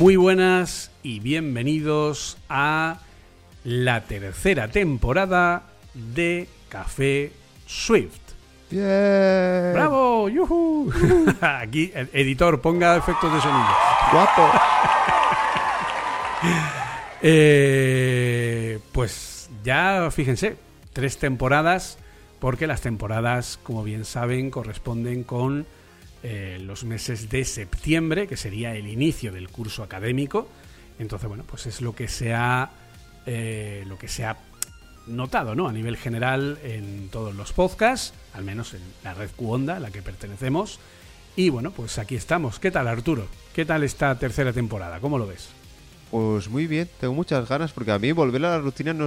Muy buenas y bienvenidos a la tercera temporada de Café Swift. ¡Bravo! ¡Yujú! Aquí, editor, ponga efectos de sonido. ¡Guapo! Eh, pues ya fíjense, tres temporadas, porque las temporadas, como bien saben, corresponden con eh, los meses de septiembre, que sería el inicio del curso académico. Entonces, bueno, pues es lo que se ha, eh, lo que se ha notado, ¿no? A nivel general en todos los podcasts, al menos en la red Qonda, a la que pertenecemos. Y bueno, pues aquí estamos. ¿Qué tal, Arturo? ¿Qué tal esta tercera temporada? ¿Cómo lo ves? Pues muy bien, tengo muchas ganas porque a mí volver a la rutina no,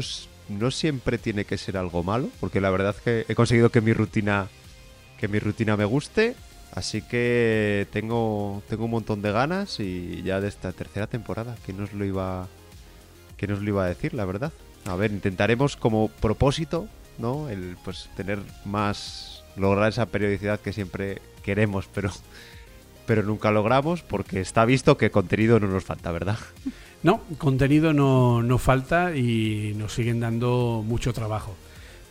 no siempre tiene que ser algo malo, porque la verdad es que he conseguido que mi rutina que mi rutina me guste, así que tengo tengo un montón de ganas y ya de esta tercera temporada, que nos lo iba que nos lo iba a decir, la verdad. A ver, intentaremos como propósito, ¿no? El pues tener más lograr esa periodicidad que siempre queremos, pero pero nunca logramos porque está visto que contenido no nos falta, ¿verdad? No, contenido no, no falta y nos siguen dando mucho trabajo.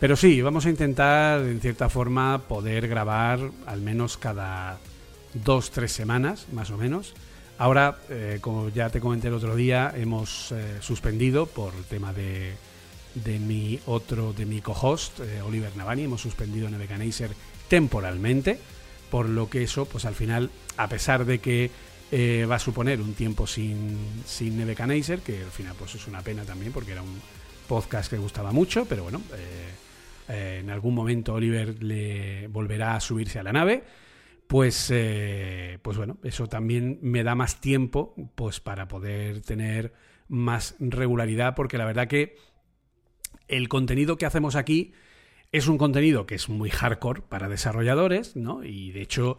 Pero sí, vamos a intentar, en cierta forma, poder grabar al menos cada dos, tres semanas, más o menos. Ahora, eh, como ya te comenté el otro día, hemos eh, suspendido por tema de, de mi otro, de mi co-host, eh, Oliver Navani, hemos suspendido Nevecanaser temporalmente, por lo que eso, pues al final, a pesar de que va a suponer un tiempo sin, sin que al final pues es una pena también, porque era un podcast que gustaba mucho, pero bueno, eh, en algún momento Oliver le volverá a subirse a la nave pues, eh, pues bueno, eso también me da más tiempo pues para poder tener más regularidad, porque la verdad que el contenido que hacemos aquí es un contenido que es muy hardcore para desarrolladores, ¿no? Y de hecho,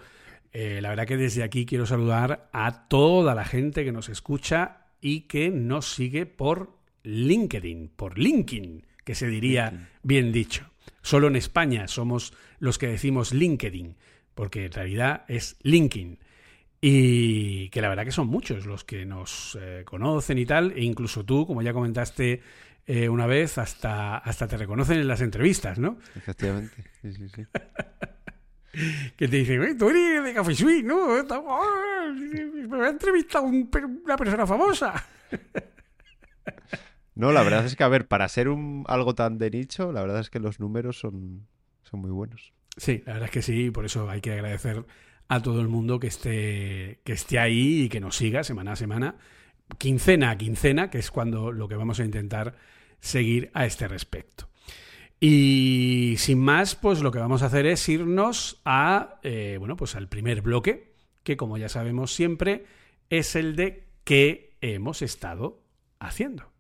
eh, la verdad que desde aquí quiero saludar a toda la gente que nos escucha y que nos sigue por LinkedIn, por LinkedIn, que se diría bien dicho. Solo en España somos los que decimos LinkedIn, porque en realidad es LinkedIn. Y que la verdad que son muchos los que nos eh, conocen y tal, e incluso tú, como ya comentaste eh, una vez, hasta, hasta te reconocen en las entrevistas, ¿no? Efectivamente. Sí, sí, sí. Que te dicen, "Oye, tú eres de Café Suite, ¿no? Me ha entrevistado un una persona famosa. No, la verdad es que, a ver, para ser un, algo tan de nicho, la verdad es que los números son, muy buenos. Sí, la verdad es que sí, por eso hay que agradecer a todo el mundo que esté, que esté ahí y que nos siga semana a semana, quincena a quincena, que es cuando lo que vamos a intentar seguir a este respecto. Y sin más, pues lo que vamos a hacer es irnos a, eh, bueno, pues al primer bloque, que como ya sabemos siempre, es el de qué hemos estado haciendo.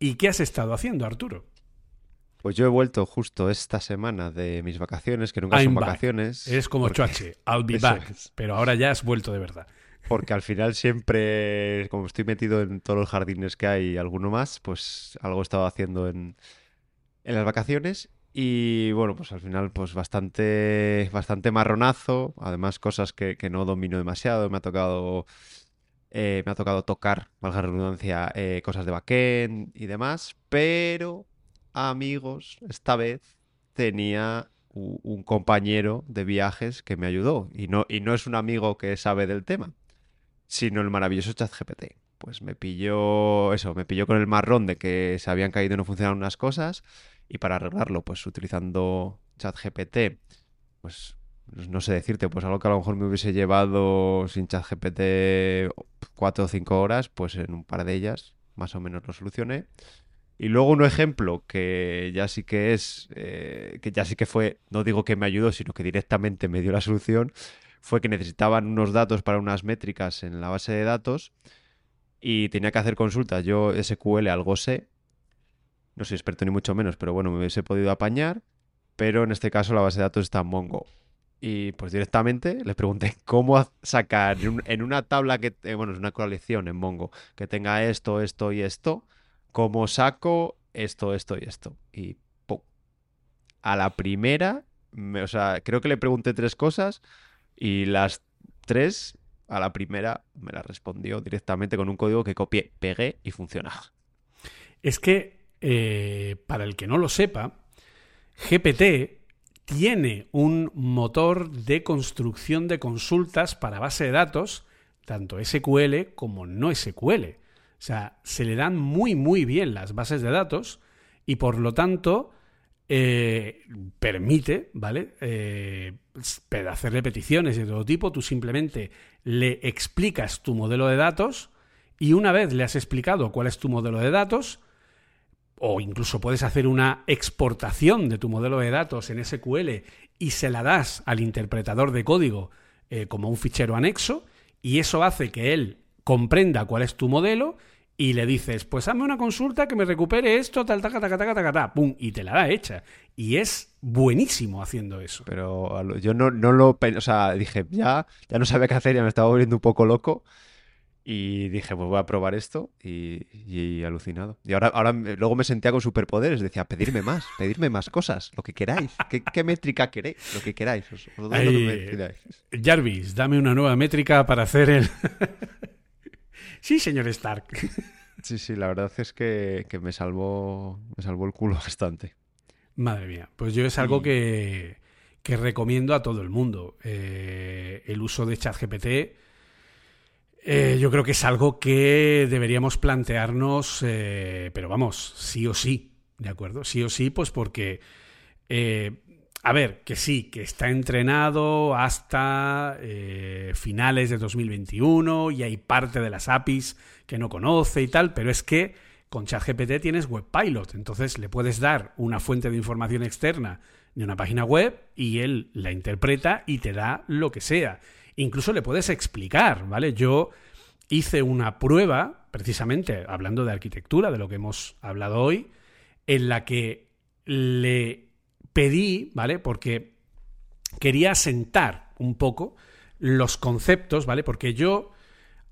¿Y qué has estado haciendo, Arturo? Pues yo he vuelto justo esta semana de mis vacaciones, que nunca I'm son back. vacaciones. Eres como porque- Choache, I'll be back. es. Pero ahora ya has vuelto de verdad. Porque al final siempre, como estoy metido en todos los jardines que hay y alguno más, pues algo he estado haciendo en, en las vacaciones. Y bueno, pues al final, pues bastante, bastante marronazo. Además, cosas que, que no domino demasiado. Me ha tocado. Eh, me ha tocado tocar, valga redundancia, eh, cosas de backend y demás. Pero, amigos, esta vez tenía un compañero de viajes que me ayudó. Y no, y no es un amigo que sabe del tema, sino el maravilloso ChatGPT. Pues me pilló eso, me pilló con el marrón de que se habían caído y no funcionaban unas cosas. Y para arreglarlo, pues utilizando ChatGPT, pues, no sé decirte, pues algo que a lo mejor me hubiese llevado sin ChatGPT cuatro o cinco horas, pues en un par de ellas más o menos lo solucioné. Y luego un ejemplo que ya sí que es, eh, que ya sí que fue, no digo que me ayudó, sino que directamente me dio la solución, fue que necesitaban unos datos para unas métricas en la base de datos y tenía que hacer consultas. Yo SQL algo sé, no soy experto ni mucho menos, pero bueno, me hubiese podido apañar, pero en este caso la base de datos está en Mongo. Y pues directamente le pregunté cómo sacar en una tabla que, eh, bueno, es una colección en Mongo, que tenga esto, esto y esto, cómo saco esto, esto y esto. Y ¡pum! A la primera, me- o sea, creo que le pregunté tres cosas y las tres, a la primera, me las respondió directamente con un código que copié, pegué y funcionaba. Es que, eh, para el que no lo sepa, GPT tiene un motor de construcción de consultas para base de datos, tanto SQL como no SQL. O sea, se le dan muy, muy bien las bases de datos y por lo tanto eh, permite, ¿vale? Eh, s- hacer repeticiones de todo tipo. Tú simplemente le explicas tu modelo de datos y una vez le has explicado cuál es tu modelo de datos, o incluso puedes hacer una exportación de tu modelo de datos en SQL y se la das al interpretador de código eh, como un fichero anexo y eso hace que él comprenda cuál es tu modelo y le dices, pues hazme una consulta que me recupere esto, tal, taca, taca, taca, taca, ta, pum, y te la da hecha. Y es buenísimo haciendo eso. Pero yo no, no lo o sea, dije, ya, ya no sabía qué hacer, ya me estaba volviendo un poco loco. Y dije, pues voy a probar esto y, y alucinado. Y ahora, ahora luego me sentía con superpoderes, decía, pedirme más, pedirme más cosas, lo que queráis. ¿Qué, qué métrica queréis? Lo que queráis. Os, os doy lo que me Ahí, pidáis. Jarvis, dame una nueva métrica para hacer el... sí, señor Stark. Sí, sí, la verdad es que, que me salvó, me salvó el culo bastante. Madre mía, pues yo es algo Y- que, que recomiendo a todo el mundo. Eh, el uso de ChatGPT eh, yo creo que es algo que deberíamos plantearnos, eh, pero vamos, sí o sí, ¿de acuerdo? Sí o sí, pues porque, eh, a ver, que sí, que está entrenado hasta finales de 2021 y hay parte de las APIs que no conoce y tal, pero es que con ChatGPT tienes WebPilot, entonces le puedes dar una fuente de información externa de una página web y él la interpreta y te da lo que sea. Incluso le puedes explicar, ¿vale? Yo hice una prueba, precisamente hablando de arquitectura, de lo que hemos hablado hoy, en la que le pedí, ¿vale? Porque quería sentar un poco los conceptos, ¿vale? Porque yo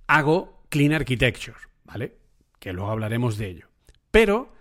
hago clean architecture, ¿vale? Que luego hablaremos de ello. Pero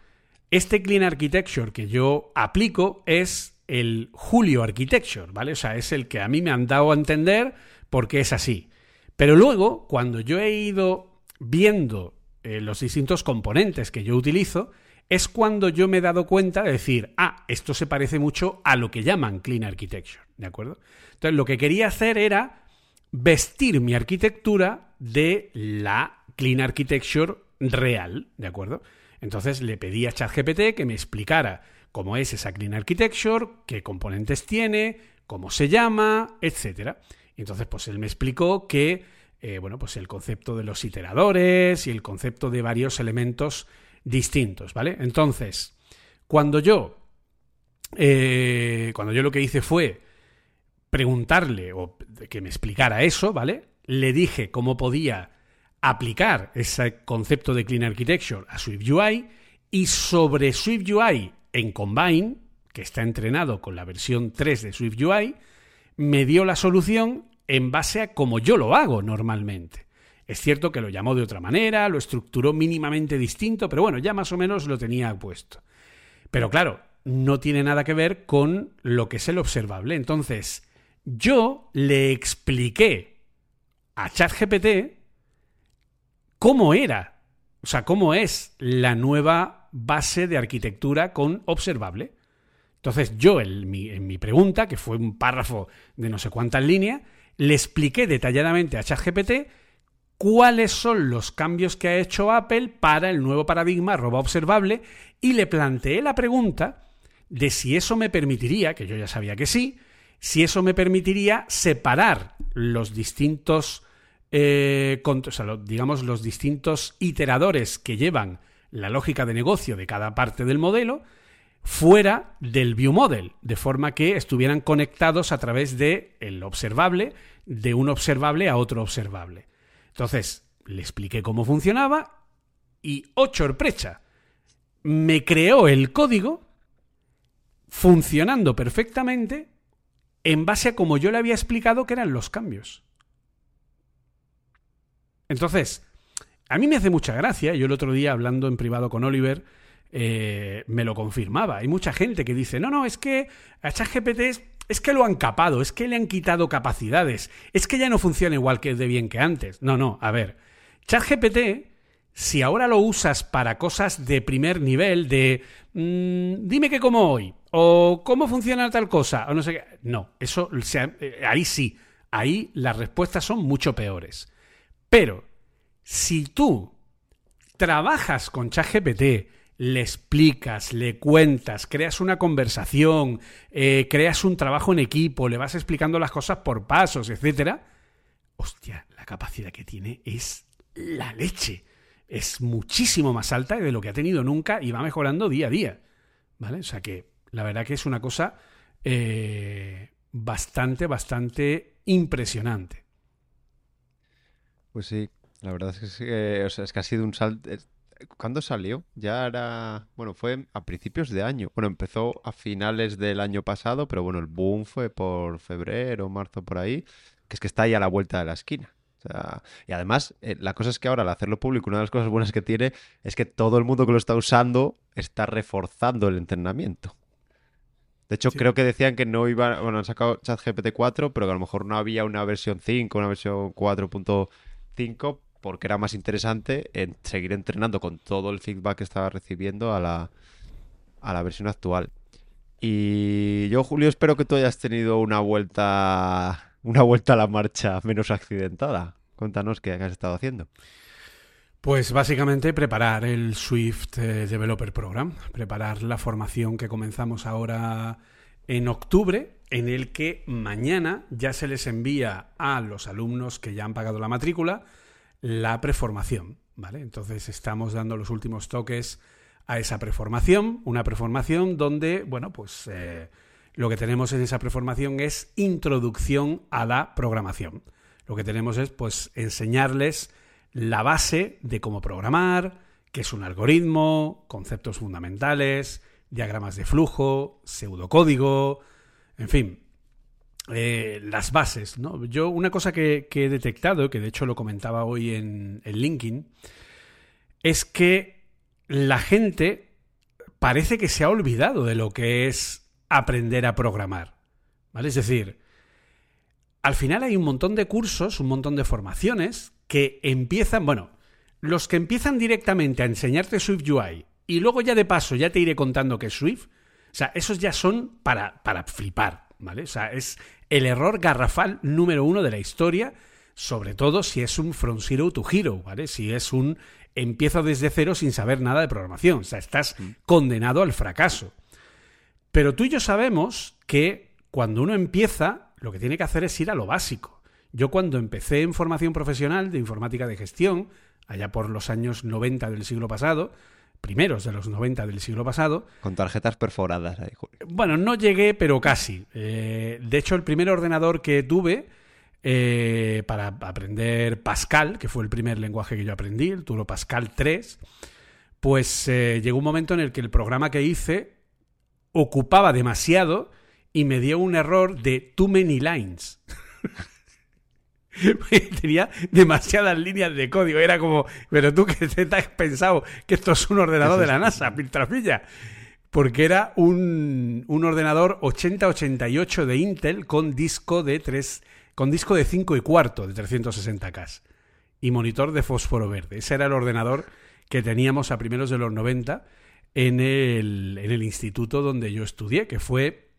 este clean architecture que yo aplico es el Julio architecture, ¿vale? O sea, es el que a mí me han dado a entender porque es así. Pero luego, cuando yo he ido viendo eh, los distintos componentes que yo utilizo, es cuando yo me he dado cuenta de decir, ah, esto se parece mucho a lo que llaman clean architecture, ¿de acuerdo? Entonces, lo que quería hacer era vestir mi arquitectura de la clean architecture real, ¿de acuerdo? Entonces le pedí a ChatGPT que me explicara cómo es esa clean architecture, qué componentes tiene, cómo se llama, etcétera. Y entonces, pues él me explicó que, eh, bueno, pues el concepto de los iteradores y el concepto de varios elementos distintos, ¿vale? Entonces, cuando yo, eh, cuando yo lo que hice fue preguntarle o que me explicara eso, ¿vale? Le dije cómo podía aplicar ese concepto de Clean Architecture a SwiftUI y sobre SwiftUI en Combine, que está entrenado con la versión 3 de SwiftUI, me dio la solución en base a como yo lo hago normalmente. Es cierto que lo llamó de otra manera, lo estructuró mínimamente distinto, pero bueno, ya más o menos lo tenía puesto. Pero claro, no tiene nada que ver con lo que es el observable. Entonces, yo le expliqué a ChatGPT cómo era, o sea, cómo es la nueva base de arquitectura con observable. Entonces yo en mi, en mi pregunta, que fue un párrafo de no sé cuántas líneas, le expliqué detalladamente a ChatGPT cuáles son los cambios que ha hecho Apple para el nuevo paradigma arroba observable y le planteé la pregunta de si eso me permitiría, que yo ya sabía que sí, si eso me permitiría separar los distintos, eh, digamos, los distintos iteradores que llevan la lógica de negocio de cada parte del modelo fuera del view model, de forma que estuvieran conectados a través de el observable, de un observable a otro observable. Entonces, le expliqué cómo funcionaba y, oh sorpresa, me creó el código funcionando perfectamente en base a como yo le había explicado que eran los cambios. Entonces, a mí me hace mucha gracia, yo el otro día hablando en privado con Oliver, eh, me lo confirmaba. Hay mucha gente que dice, no, no, es que a ChatGPT es, que lo han capado, es que le han quitado capacidades, es que ya no funciona igual que de bien que antes. No, no, a ver, ChatGPT, si ahora lo usas para cosas de primer nivel, de mm, dime que como hoy, o cómo funciona tal cosa, o no sé qué, no, eso, eh, ahí sí, ahí las respuestas son mucho peores. Pero, si tú trabajas con ChatGPT, le explicas, le cuentas, creas una conversación, eh, creas un trabajo en equipo, le vas explicando las cosas por pasos, etcétera, hostia, la capacidad que tiene es la leche. Es muchísimo más alta de lo que ha tenido nunca y va mejorando día a día. ¿Vale? O sea que la verdad que es una cosa eh, bastante, bastante impresionante. Pues sí, la verdad es que, es que ha sido un salto ¿Cuándo salió? Ya era. Bueno, fue a principios de año. Bueno, empezó a finales del año pasado, pero bueno, el boom fue por febrero, marzo, por ahí. Que es que está ahí a la vuelta de la esquina. y además, eh, la cosa es que ahora al hacerlo público, una de las cosas buenas que tiene es que todo el mundo que lo está usando está reforzando el entrenamiento. De hecho, creo que decían que no iban. Bueno, han sacado ChatGPT 4, pero que a lo mejor no había una versión 5, una versión 4.5 porque era más interesante seguir entrenando con todo el feedback que estaba recibiendo a la, a la versión actual. Y yo, Julio, espero que tú hayas tenido una vuelta, una vuelta a la marcha menos accidentada. Cuéntanos qué has estado haciendo. Pues básicamente preparar el Swift eh, Developer Program, preparar la formación que comenzamos ahora en octubre, en el que mañana ya se les envía a los alumnos que ya han pagado la matrícula la preformación, ¿vale? Entonces estamos dando los últimos toques a esa preformación, una preformación donde, bueno, pues eh, lo que tenemos en esa preformación es introducción a la programación. Lo que tenemos es, pues, enseñarles la base de cómo programar, qué es un algoritmo, conceptos fundamentales, diagramas de flujo, pseudocódigo, en fin, eh, las bases, ¿no? Yo una cosa que, he detectado, que de hecho lo comentaba hoy en, en LinkedIn, es que la gente parece que se ha olvidado de lo que es aprender a programar, ¿vale? Es decir, al final hay un montón de cursos, un montón de formaciones que empiezan, bueno, los que empiezan directamente a enseñarte Swift UI y luego ya de paso ya te iré contando que es Swift, o sea, esos ya son para, para flipar, ¿vale? O sea, es el error garrafal número uno de la historia, sobre todo si es un From Zero to Hero, ¿vale? Si es un empiezo desde cero sin saber nada de programación, o sea, estás mm. condenado al fracaso. Pero tú y yo sabemos que cuando uno empieza, lo que tiene que hacer es ir a lo básico. Yo cuando empecé en formación profesional de informática de gestión, allá por los años 90 del siglo pasado, primeros de los 90 del siglo pasado. Con tarjetas perforadas ahí, Bueno, no llegué, pero casi. Eh, de hecho, el primer ordenador que tuve eh, para aprender Pascal, que fue el primer lenguaje que yo aprendí, el Turo Pascal 3, pues eh, llegó un momento en el que el programa que hice ocupaba demasiado y me dio un error de too many lines. tenía demasiadas líneas de código. Era como, pero tú que te has pensado que esto es un ordenador de la NASA, piltrafilla. porque era un, un ordenador 8088 de Intel con disco de 3, con disco de 5 y cuarto de 360K y monitor de fósforo verde. Ese era el ordenador que teníamos a primeros de los 90 en el, en el instituto donde yo estudié, que fue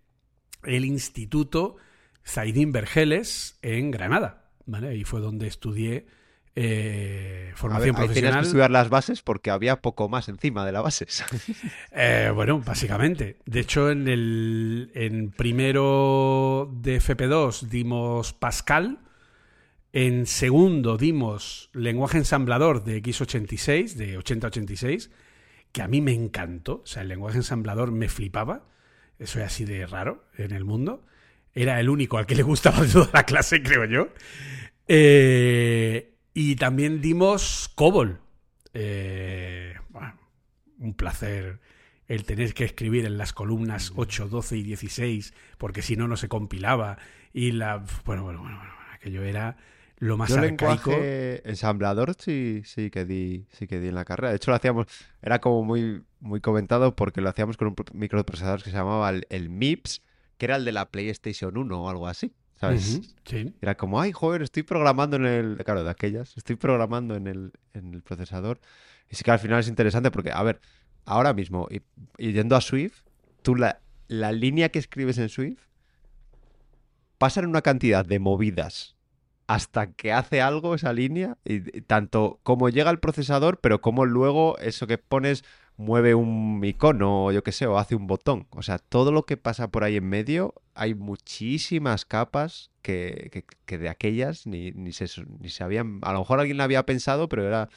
el Instituto Zaidín Vergeles en Granada. ¿Vale? Ahí fue donde estudié eh, formación a ver, ahí profesional. tenías que estudiar las bases porque había poco más encima de las bases. Eh, bueno, básicamente. De hecho, en el en primero de FP2 dimos Pascal. En segundo dimos lenguaje ensamblador de X86, de 8086, que a mí me encantó. O sea, el lenguaje ensamblador me flipaba. Eso es así de raro en el mundo. Era el único al que le gustaba de toda la clase, creo yo. Eh, y también dimos COBOL. Eh, bueno, un placer el tener que escribir en las columnas 8, 12 y 16, porque si no, no se compilaba. Y la. Bueno, bueno, bueno, bueno aquello era lo más Yo arcaico. lenguaje ensamblador sí, sí que di, sí que di en la carrera. De hecho lo hacíamos, era como muy, muy comentado porque lo hacíamos con un pro- microprocesador que se llamaba el, el MIPS, que era el de la PlayStation 1 o algo así. ¿Sabes? Sí. Era como, ay, joder, estoy programando en el. Claro, de aquellas, estoy programando en el, en el procesador. Y sí que al final es interesante porque, a ver, ahora mismo, y, y yendo a Swift, tú la, la línea que escribes en Swift pasa en una cantidad de movidas hasta que hace algo esa línea, y, y tanto como llega al procesador, pero como luego eso que pones mueve un icono o yo qué sé, o hace un botón. O sea, todo lo que pasa por ahí en medio, hay muchísimas capas que, que- que de aquellas ni, ni, se, ni se habían... A lo mejor alguien la había pensado, pero era...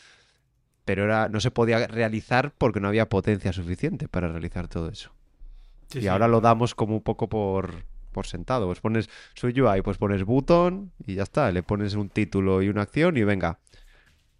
Pero era, no se podía realizar porque no había potencia suficiente para realizar todo eso. Sí, y sí. ahora lo damos como un poco por, por sentado. Pues pones su UI, pues pones botón y ya está. Le pones un título y una acción y venga.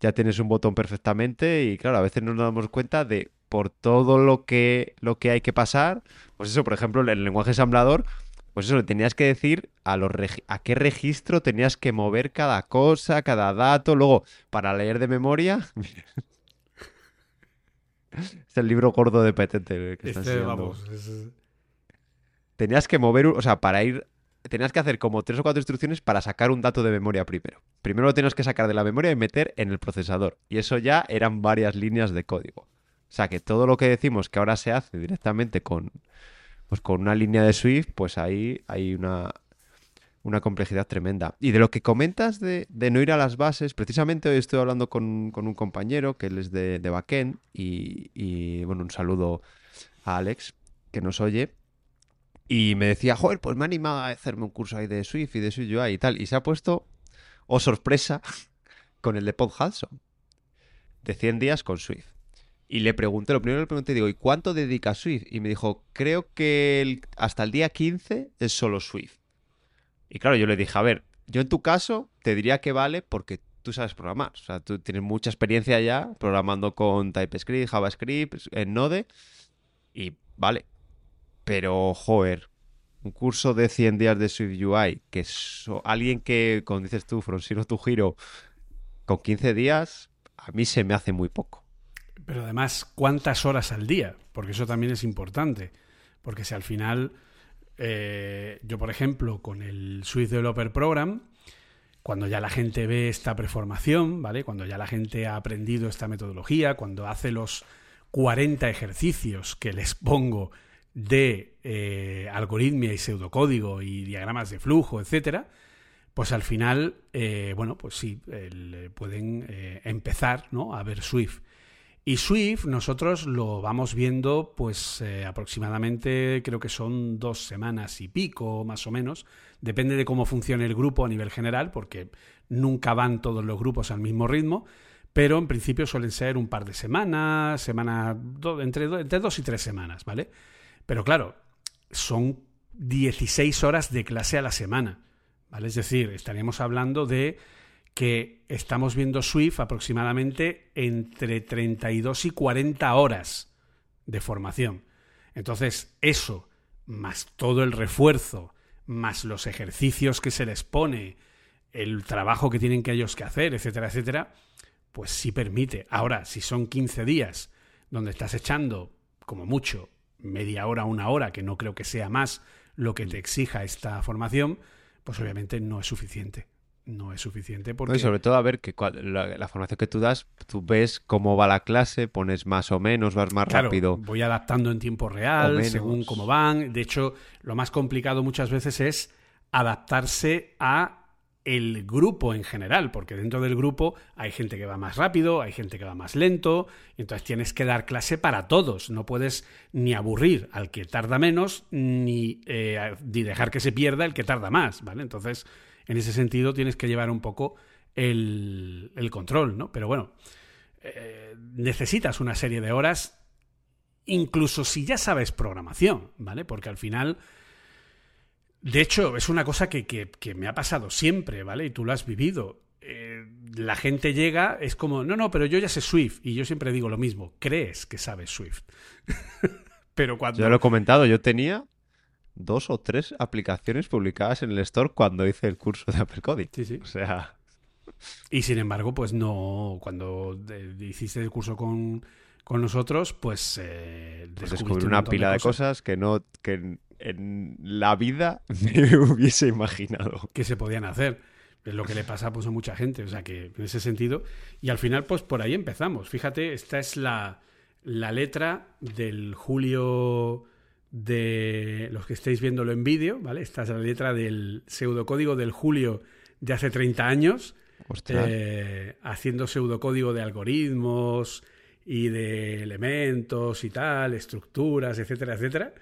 Ya tienes un botón perfectamente y claro, a veces no nos damos cuenta de por todo lo que, lo que hay que pasar. Pues eso, por ejemplo, en el lenguaje ensamblador, pues eso, le tenías que decir a, los regi- a qué registro tenías que mover cada cosa, cada dato. Luego, para leer de memoria... es el libro gordo de Petete que Este, vamos, es- tenías que mover, o sea, para ir, tenías que hacer como tres o cuatro instrucciones para sacar un dato de memoria primero. Primero lo tenías que sacar de la memoria y meter en el procesador. Y eso ya eran varias líneas de código. O sea, que todo lo que decimos que ahora se hace directamente con, pues con una línea de Swift, pues ahí hay una, una complejidad tremenda. Y de lo que comentas de, de no ir a las bases, precisamente hoy estoy hablando con, con un compañero que él es de, de backend y, y, bueno, un saludo a Alex que nos oye. Y me decía, joder, pues me ha animado a hacerme un curso ahí de Swift y de Swift UI y tal. Y se ha puesto, oh sorpresa, con el de Pod Hudson. De 100 días con Swift. Y le pregunté, lo primero le pregunté, digo, ¿y cuánto dedica Swift? Y me dijo, creo que hasta el día 15 es solo Swift. Y claro, yo le dije, a ver, yo en tu caso te diría que vale porque tú sabes programar. O sea, tú tienes mucha experiencia ya programando con TypeScript, JavaScript, en Node. Y vale. Pero, joder, un curso de 100 días de Swift UI, que es alguien que, como dices tú, From Zero to Hero, con 15 días, a mí se me hace muy poco. Pero además, ¿cuántas horas al día? Porque eso también es importante. Porque si al final, eh, yo por ejemplo, con el Swift Developer Program, cuando ya la gente ve esta preformación, ¿vale? Cuando ya la gente ha aprendido esta metodología, cuando hace los 40 ejercicios que les pongo de eh, algoritmia y pseudocódigo y diagramas de flujo, etcétera, pues al final, eh, bueno, pues sí, el- pueden eh, empezar ¿no? a ver Swift. Y Swift nosotros lo vamos viendo pues eh, aproximadamente creo que son dos semanas y pico más o menos. Depende de cómo funcione el grupo a nivel general porque nunca van todos los grupos al mismo ritmo. Pero en principio suelen ser un par de semanas, semana, entre, entre dos y tres semanas, ¿vale? Pero claro, son 16 horas de clase a la semana, ¿vale? Es decir, estaríamos hablando de que estamos viendo Swift aproximadamente entre 32 y 40 horas de formación. Entonces, eso, más todo el refuerzo, más los ejercicios que se les pone, el trabajo que tienen que ellos que hacer, etcétera, etcétera, pues sí permite. Ahora, si son 15 días donde estás echando, como mucho, media hora, una hora, que no creo que sea más lo que te exija esta formación, pues obviamente no es suficiente. No es suficiente porque... No, y sobre todo a ver que la, la, formación que tú das, tú ves cómo va la clase, pones más o menos, vas más Claro, rápido. Voy adaptando en tiempo real, según cómo van. De hecho, lo más complicado muchas veces es adaptarse a el grupo en general, porque dentro del grupo hay gente que va más rápido, hay gente que va más lento, y entonces tienes que dar clase para todos. No puedes ni aburrir al que tarda menos, ni, eh, ni dejar que se pierda el que tarda más, ¿vale? Entonces, en ese sentido, tienes que llevar un poco el, control, ¿no? Pero bueno, eh, necesitas una serie de horas, incluso si ya sabes programación, ¿vale? Porque al final de hecho, es una cosa que, que, que, me ha pasado siempre, ¿vale? Y tú lo has vivido. Eh, la gente llega, es como, no, no, pero yo ya sé Swift. Y yo siempre digo lo mismo, crees que sabes Swift. pero cuando... Yo lo he comentado, yo tenía dos o tres aplicaciones publicadas en el store cuando hice el curso de Apple Coding. Sí, sí. O sea... Y sin embargo, pues no, cuando hiciste el curso con, con nosotros, pues... Eh, pues descubrí una pila de, de cosas que no... Que en la vida me hubiese imaginado. Que se podían hacer. Es lo que le pasa pues, a mucha gente. O sea que en ese sentido. Y al final, pues por ahí empezamos. Fíjate, esta es la, la letra del julio de los que estáis viéndolo en vídeo, ¿vale? Esta es la letra del pseudocódigo del julio de hace 30 años. Eh, haciendo pseudocódigo de algoritmos y de elementos y tal, estructuras, etcétera, etcétera.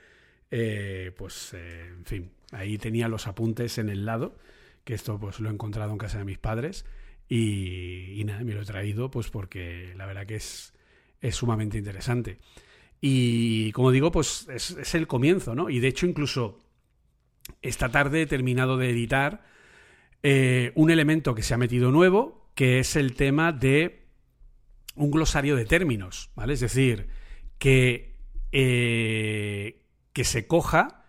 Eh, pues, eh, en fin, ahí tenía los apuntes en el lado, que esto pues lo he encontrado en casa de mis padres y, y nada, me lo he traído pues porque la verdad que es, es sumamente interesante. Y como digo, pues es, el comienzo, ¿no? Y de hecho incluso esta tarde he terminado de editar eh, un elemento que se ha metido nuevo, que es el tema de un glosario de términos, ¿vale? Es decir, que eh, que se coja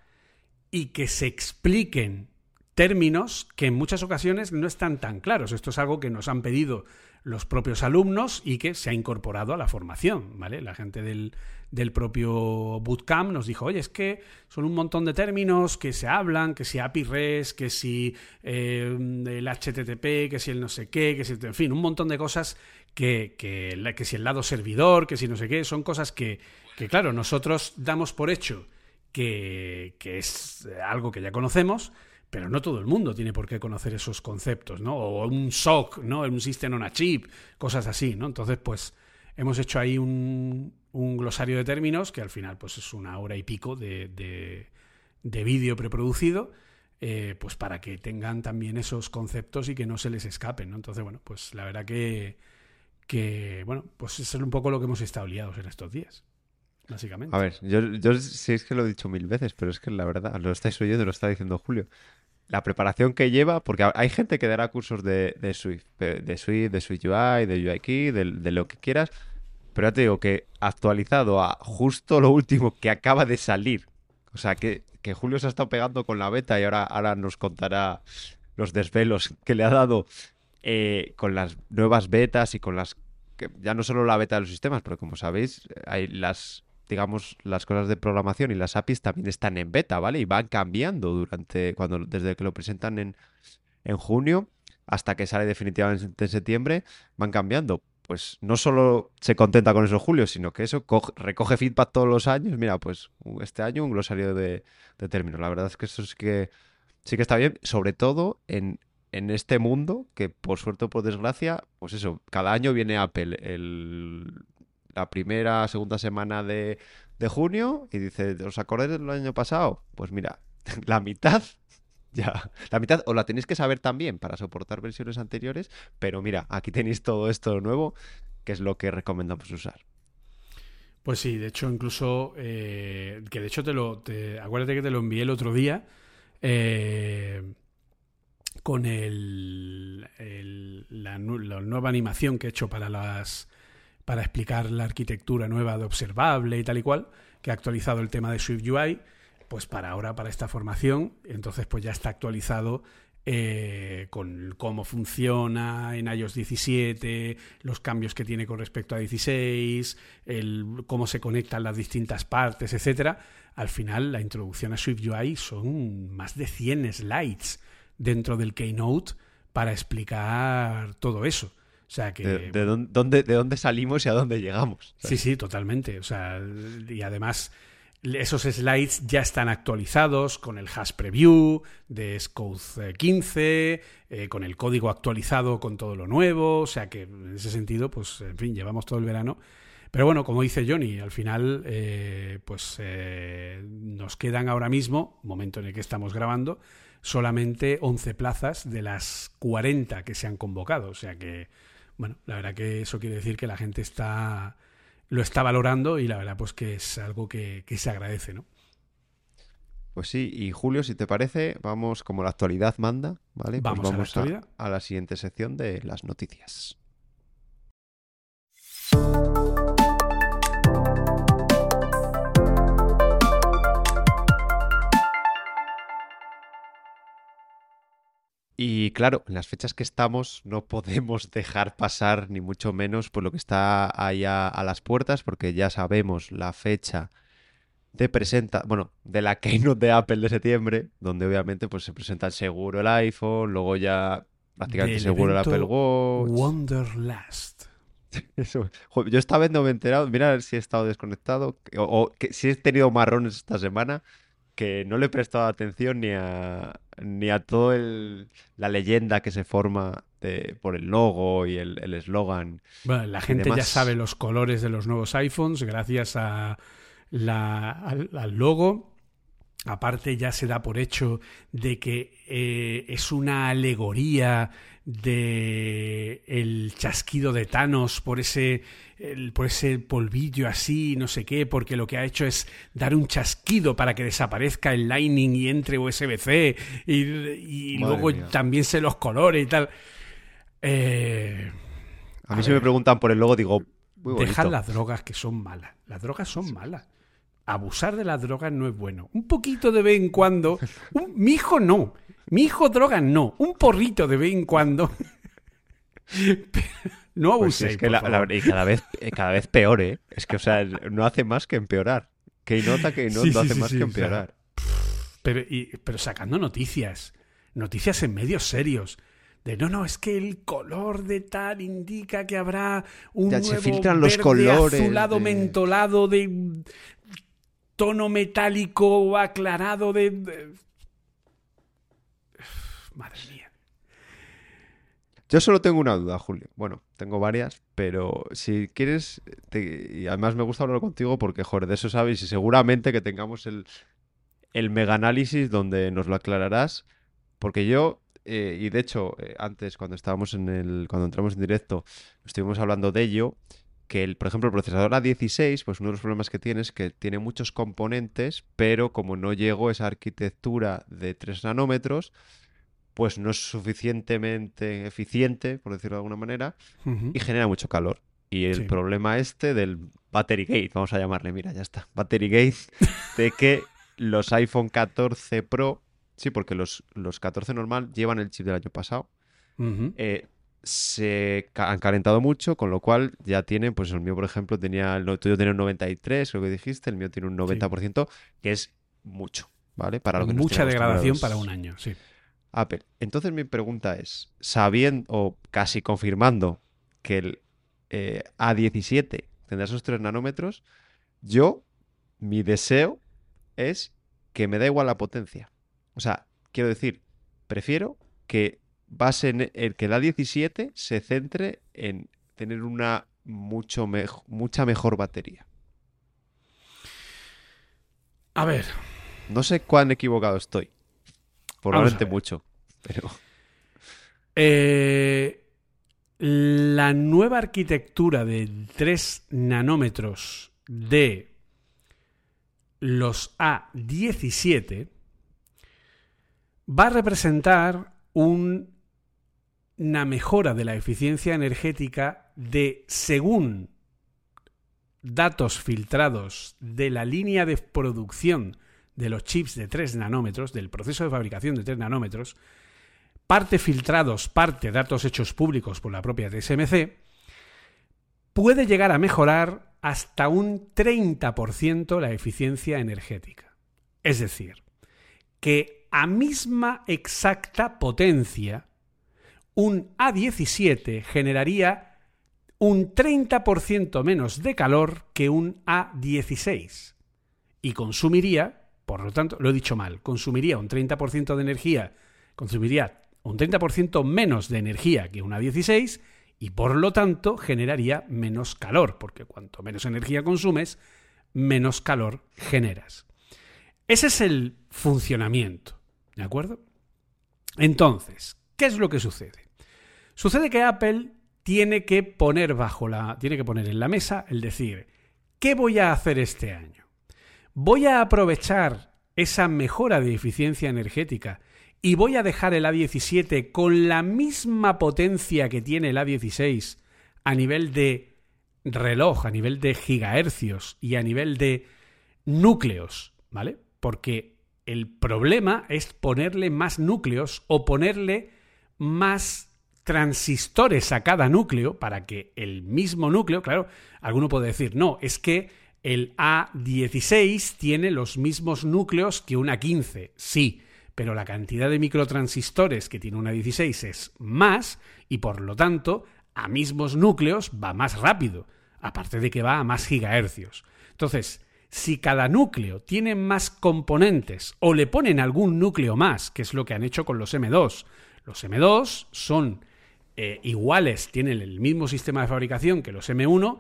y que se expliquen términos que en muchas ocasiones no están tan claros. Esto es algo que nos han pedido los propios alumnos y que se ha incorporado a la formación, ¿vale? La gente del, del propio bootcamp nos dijo, oye, es que son un montón de términos que se hablan, que si API REST, que si eh, el HTTP, que si el no sé qué, que si, en fin, un montón de cosas que, que, que si el lado servidor, que si no sé qué, son cosas que, que claro, nosotros damos por hecho que, que, es algo que ya conocemos, pero no todo el mundo tiene por qué conocer esos conceptos, ¿no? O un SOC, ¿no? Un System on a Chip, cosas así, ¿no? Entonces, pues hemos hecho ahí un, un glosario de términos que al final, pues es una hora y pico de, de, de vídeo preproducido. Eh, pues para que tengan también esos conceptos y que no se les escapen, ¿no? Entonces, bueno, pues la verdad que, que bueno, pues es un poco lo que hemos estado liados en estos días básicamente. A ver, yo, yo es que lo he dicho mil veces, pero es que la verdad, lo estáis oyendo, lo está diciendo Julio. La preparación que lleva, porque hay gente que dará cursos de, de Swift, de Swift, de Swift UI, de UIKey, de, de lo que quieras, pero ya te digo que actualizado a justo lo último que acaba de salir. O sea, que, que Julio se ha estado pegando con la beta y ahora, ahora nos contará los desvelos que le ha dado eh, con las nuevas betas y con las que ya no solo la beta de los sistemas, pero como sabéis, hay las digamos, las cosas de programación y las APIs también están en beta, ¿vale? Y van cambiando durante, cuando, desde que lo presentan en, en junio hasta que sale definitivamente en septiembre, van cambiando. Pues no solo se contenta con eso Julio, sino que eso coge, recoge feedback todos los años. Mira, pues este año un glosario de, de términos. La verdad es que eso sí que, sí que está bien, sobre todo en, en este mundo que por suerte o por desgracia, pues eso, cada año viene Apple el primera, segunda semana de, de junio y dice, ¿os acordáis del año pasado? Pues mira, la mitad ya, la mitad o la tenéis que saber también para soportar versiones anteriores, pero mira, aquí tenéis todo esto nuevo, que es lo que recomendamos usar. Pues sí, de hecho, incluso, eh, que de hecho te lo, te, acuérdate que te lo envié el otro día, eh, con el, el la, la, nueva animación que he hecho para las para explicar la arquitectura nueva de observable y tal y cual, que ha actualizado el tema de Swift UI, pues para ahora, para esta formación, entonces pues ya está actualizado eh, con cómo funciona en iOS 17, los cambios que tiene con respecto a 16, el, cómo se conectan las distintas partes, etcétera. Al final, la introducción a SwiftUI son más de 100 slides dentro del Keynote para explicar todo eso. O sea que... De, dónde, ¿De dónde salimos y a dónde llegamos? Sí, sí, totalmente. O sea, y además esos slides ya están actualizados con el hash preview de Scode 15, eh, con el código actualizado con todo lo nuevo. O sea que en ese sentido, pues, en fin, llevamos todo el verano. Pero bueno, como dice Johnny, al final, eh, pues eh, nos quedan ahora mismo, momento en el que estamos grabando, solamente 11 plazas de las 40 que se han convocado. O sea que, bueno, la verdad que eso quiere decir que la gente está lo está valorando y la verdad pues que es algo que, se agradece, ¿no? Pues sí, y Julio, si te parece, vamos como la actualidad manda, ¿vale? Pues vamos, a, la a la siguiente sección de las noticias. Y claro, en las fechas que estamos no podemos dejar pasar ni mucho menos por lo que está allá a las puertas, porque ya sabemos la fecha de presenta, bueno, de la keynote de Apple de septiembre, donde obviamente pues se presenta seguro el iPhone, luego ya prácticamente seguro el Apple Watch. Wonderlast. Yo esta vez no me he enterado, mira a ver si he estado desconectado o, o que, si he tenido marrones esta semana que no le he prestado atención ni a, ni a toda la leyenda que se forma por el logo y el eslogan. bueno, la gente ya sabe los colores de los nuevos iPhones gracias a al, logo. Aparte ya se da por hecho de que eh, es una alegoría de el chasquido de Thanos por ese por ese polvillo así, no sé qué, porque lo que ha hecho es dar un chasquido para que desaparezca el Lightning y entre USB-C y, luego también se los colores y tal. Eh, a mí si me preguntan por el logo digo, dejar las drogas que son malas. Las drogas son malas. Abusar de las drogas no es bueno. Un poquito de vez en cuando. mi hijo no. Mi hijo drogas no. Un porrito de vez en cuando. No pues abuse. y cada vez, cada vez peor, ¿eh? Es que, o sea, no hace más que empeorar. Que nota que no, hace más que empeorar. pero, pero sacando noticias. Noticias en medios serios. De no, no, es que el color de tal indica que habrá un ya, se filtran los colores azulado mentolado de tono metálico aclarado de... Madre mía. Yo solo tengo una duda, Julio. Bueno, tengo varias, pero si quieres, y además me gusta hablar contigo porque, joder, de eso sabes y seguramente que tengamos el, el mega análisis donde nos lo aclararás, porque yo, eh, y de hecho, eh, antes cuando estábamos en el, cuando entramos en directo, estuvimos hablando de ello, que el, por ejemplo, el procesador A16, pues uno de los problemas que tiene es que tiene muchos componentes, pero como no llegó esa arquitectura de 3 nanómetros, pues no es suficientemente eficiente, por decirlo de alguna manera, y genera mucho calor. Y el problema este del battery gate, vamos a llamarle, mira, ya está, battery gate, de que los iPhone 14 Pro, sí, porque los, los 14 normal llevan el chip del año pasado, eh, se han calentado mucho, con lo cual ya tienen, pues el mío, por ejemplo, tenía, el tuyo tenía un 93, lo que dijiste, el mío tiene un 90%, que es mucho, ¿vale? Para lo que Mucha degradación para un año, sí. Apple. Entonces mi pregunta es, sabiendo o casi confirmando que el eh, A17 tendrá esos 3 nanómetros, yo, mi deseo es que me da igual la potencia. O sea, quiero decir, prefiero que base en el que el A17 se centre en tener una mucho mucha mejor batería. A ver. No sé cuán equivocado estoy. Probablemente mucho, pero... Eh, la nueva arquitectura de 3 nanómetros de los A17 va a representar una mejora de la eficiencia energética de, según datos filtrados de la línea de producción de los chips de 3 nanómetros, del proceso de fabricación de 3 nanómetros, parte filtrados, parte datos hechos públicos por la propia TSMC, puede llegar a mejorar hasta un 30% la eficiencia energética. Es decir, que a misma exacta potencia, un A17 generaría un 30% menos de calor que un A16 y consumiría, por lo tanto, lo he dicho mal, consumiría un 30% de energía, consumiría un 30% menos de energía que un A16 y por lo tanto generaría menos calor, porque cuanto menos energía consumes, menos calor generas. Ese es el funcionamiento, ¿de acuerdo? Entonces, ¿qué es lo que sucede? Sucede que Apple tiene que poner bajo la tiene que poner en la mesa el decir, ¿qué voy a hacer este año? ¿Voy a aprovechar esa mejora de eficiencia energética y voy a dejar el A17 con la misma potencia que tiene el A16 a nivel de reloj, a nivel de gigahercios y a nivel de núcleos, ¿vale? porque el problema es ponerle más núcleos o ponerle más transistores a cada núcleo para que el mismo núcleo, claro, alguno puede decir, no, es que el A16 tiene los mismos núcleos que un A15, sí, pero la cantidad de microtransistores que tiene un A16 es más y por lo tanto a mismos núcleos va más rápido, aparte de que va a más gigahercios. Entonces, si cada núcleo tiene más componentes o le ponen algún núcleo más, que es lo que han hecho con los M2, los M2 son eh, iguales, tienen el mismo sistema de fabricación que los M1,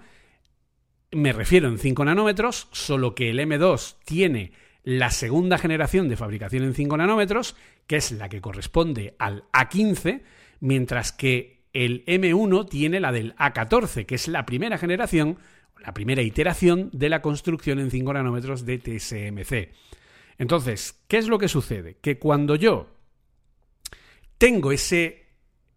me refiero en 5 nanómetros, solo que el M2 tiene la segunda generación de fabricación en 5 nanómetros, que es la que corresponde al A15, mientras que el M1 tiene la del A14, que es la primera generación la primera iteración de la construcción en 5 nanómetros de TSMC. Entonces, ¿qué es lo que sucede? Que cuando yo tengo ese,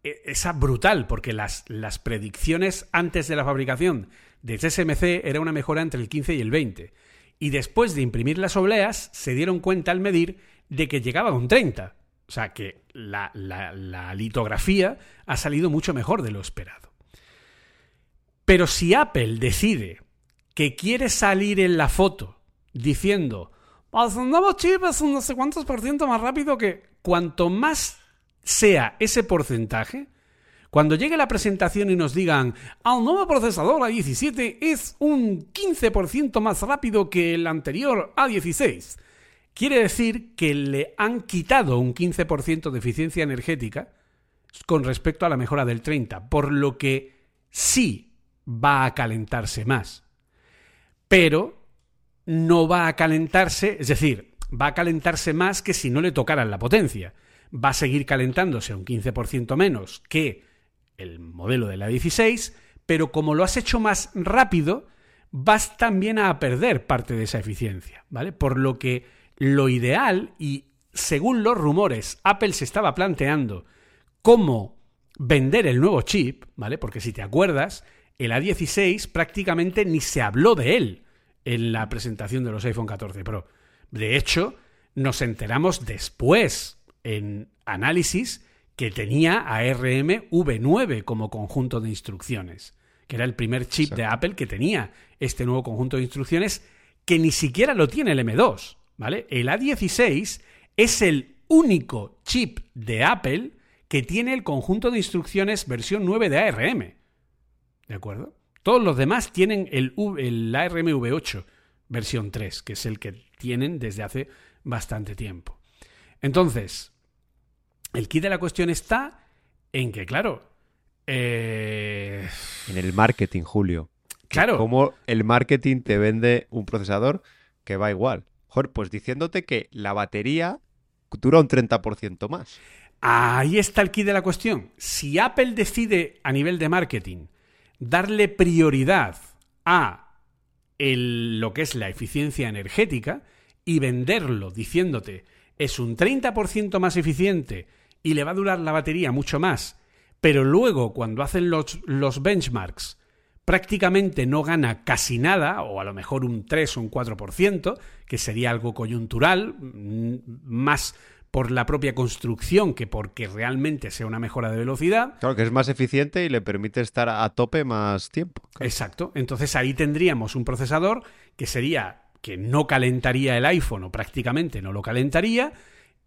e, esa brutal, porque las, las predicciones antes de la fabricación de TSMC era una mejora entre el 15 y el 20. Y después de imprimir las obleas, se dieron cuenta al medir de que llegaba a un 30. O sea que la, la litografía ha salido mucho mejor de lo esperado. Pero si Apple decide que quiere salir en la foto diciendo, un nuevo chip un no sé cuántos por ciento más rápido que cuanto más sea ese porcentaje, cuando llegue la presentación y nos digan, al nuevo procesador A17 es un 15% más rápido que el anterior A16, quiere decir que le han quitado un 15% de eficiencia energética con respecto a la mejora del 30, por lo que sí va a calentarse más. Pero no va a calentarse, es decir, va a calentarse más que si no le tocaran la potencia. Va a seguir calentándose un 15% menos que el modelo de la 16, pero como lo has hecho más rápido, vas también a perder parte de esa eficiencia, ¿vale? Por lo que lo ideal, y según los rumores, Apple se estaba planteando cómo vender el nuevo chip, ¿vale? Porque si te acuerdas, el A16 prácticamente ni se habló de él en la presentación de los iPhone 14 Pro. De hecho, nos enteramos después en análisis que tenía ARM V9 como conjunto de instrucciones, que era el primer chip de Apple que tenía este nuevo conjunto de instrucciones que ni siquiera lo tiene el M2, ¿vale? El A16 es el único chip de Apple que tiene el conjunto de instrucciones versión 9 de ARM. ¿De acuerdo? Todos los demás tienen el, el ARMv8 versión 3, que es el que tienen desde hace bastante tiempo. Entonces, el kit de la cuestión está en que, claro... Eh, en el marketing, Julio. Claro. Cómo el marketing te vende un procesador que va igual. Joder, pues diciéndote que la batería dura un 30% más. Ahí está el kit de la cuestión. Si Apple decide a nivel de marketing darle prioridad a lo que es la eficiencia energética y venderlo diciéndote es un 30% más eficiente y le va a durar la batería mucho más, pero luego cuando hacen los, los benchmarks prácticamente no gana casi nada, o a lo mejor un 3 o un 4%, que sería algo coyuntural, mm, más por la propia construcción que porque realmente sea una mejora de velocidad. Claro, que es más eficiente y le permite estar a tope más tiempo. Exacto. Entonces ahí tendríamos un procesador que sería que no calentaría el iPhone o prácticamente no lo calentaría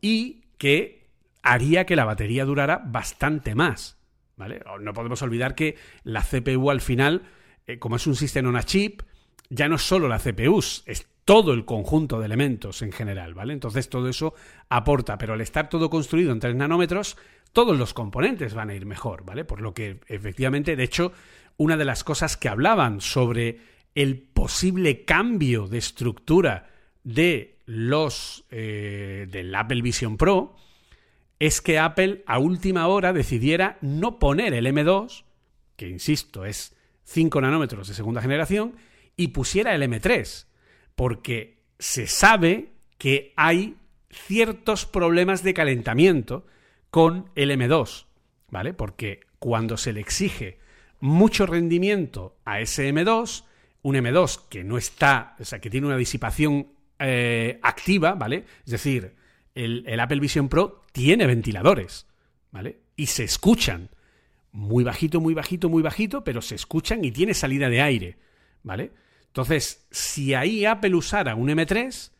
y que haría que la batería durara bastante más. ¿Vale? No podemos olvidar que la CPU al final, eh, como es un sistema chip, ya no es solo la CPU, es todo el conjunto de elementos en general, ¿vale? Entonces todo eso aporta, pero al estar todo construido en 3 nanómetros, todos los componentes van a ir mejor, ¿vale? Por lo que efectivamente, de hecho, una de las cosas que hablaban sobre el posible cambio de estructura de los eh, del Apple Vision Pro es que Apple a última hora decidiera no poner el M2, que insisto es 5 nanómetros de segunda generación, y pusiera el M3 porque se sabe que hay ciertos problemas de calentamiento con el M2, ¿vale? Porque cuando se le exige mucho rendimiento a ese M2, un M2 que no está, o sea, que tiene una disipación eh, activa, ¿vale? Es decir, el, el Apple Vision Pro tiene ventiladores, ¿vale? Y se escuchan. Muy bajito, muy bajito, muy bajito, pero se escuchan y tiene salida de aire, ¿vale? Entonces, si ahí Apple usara un M3,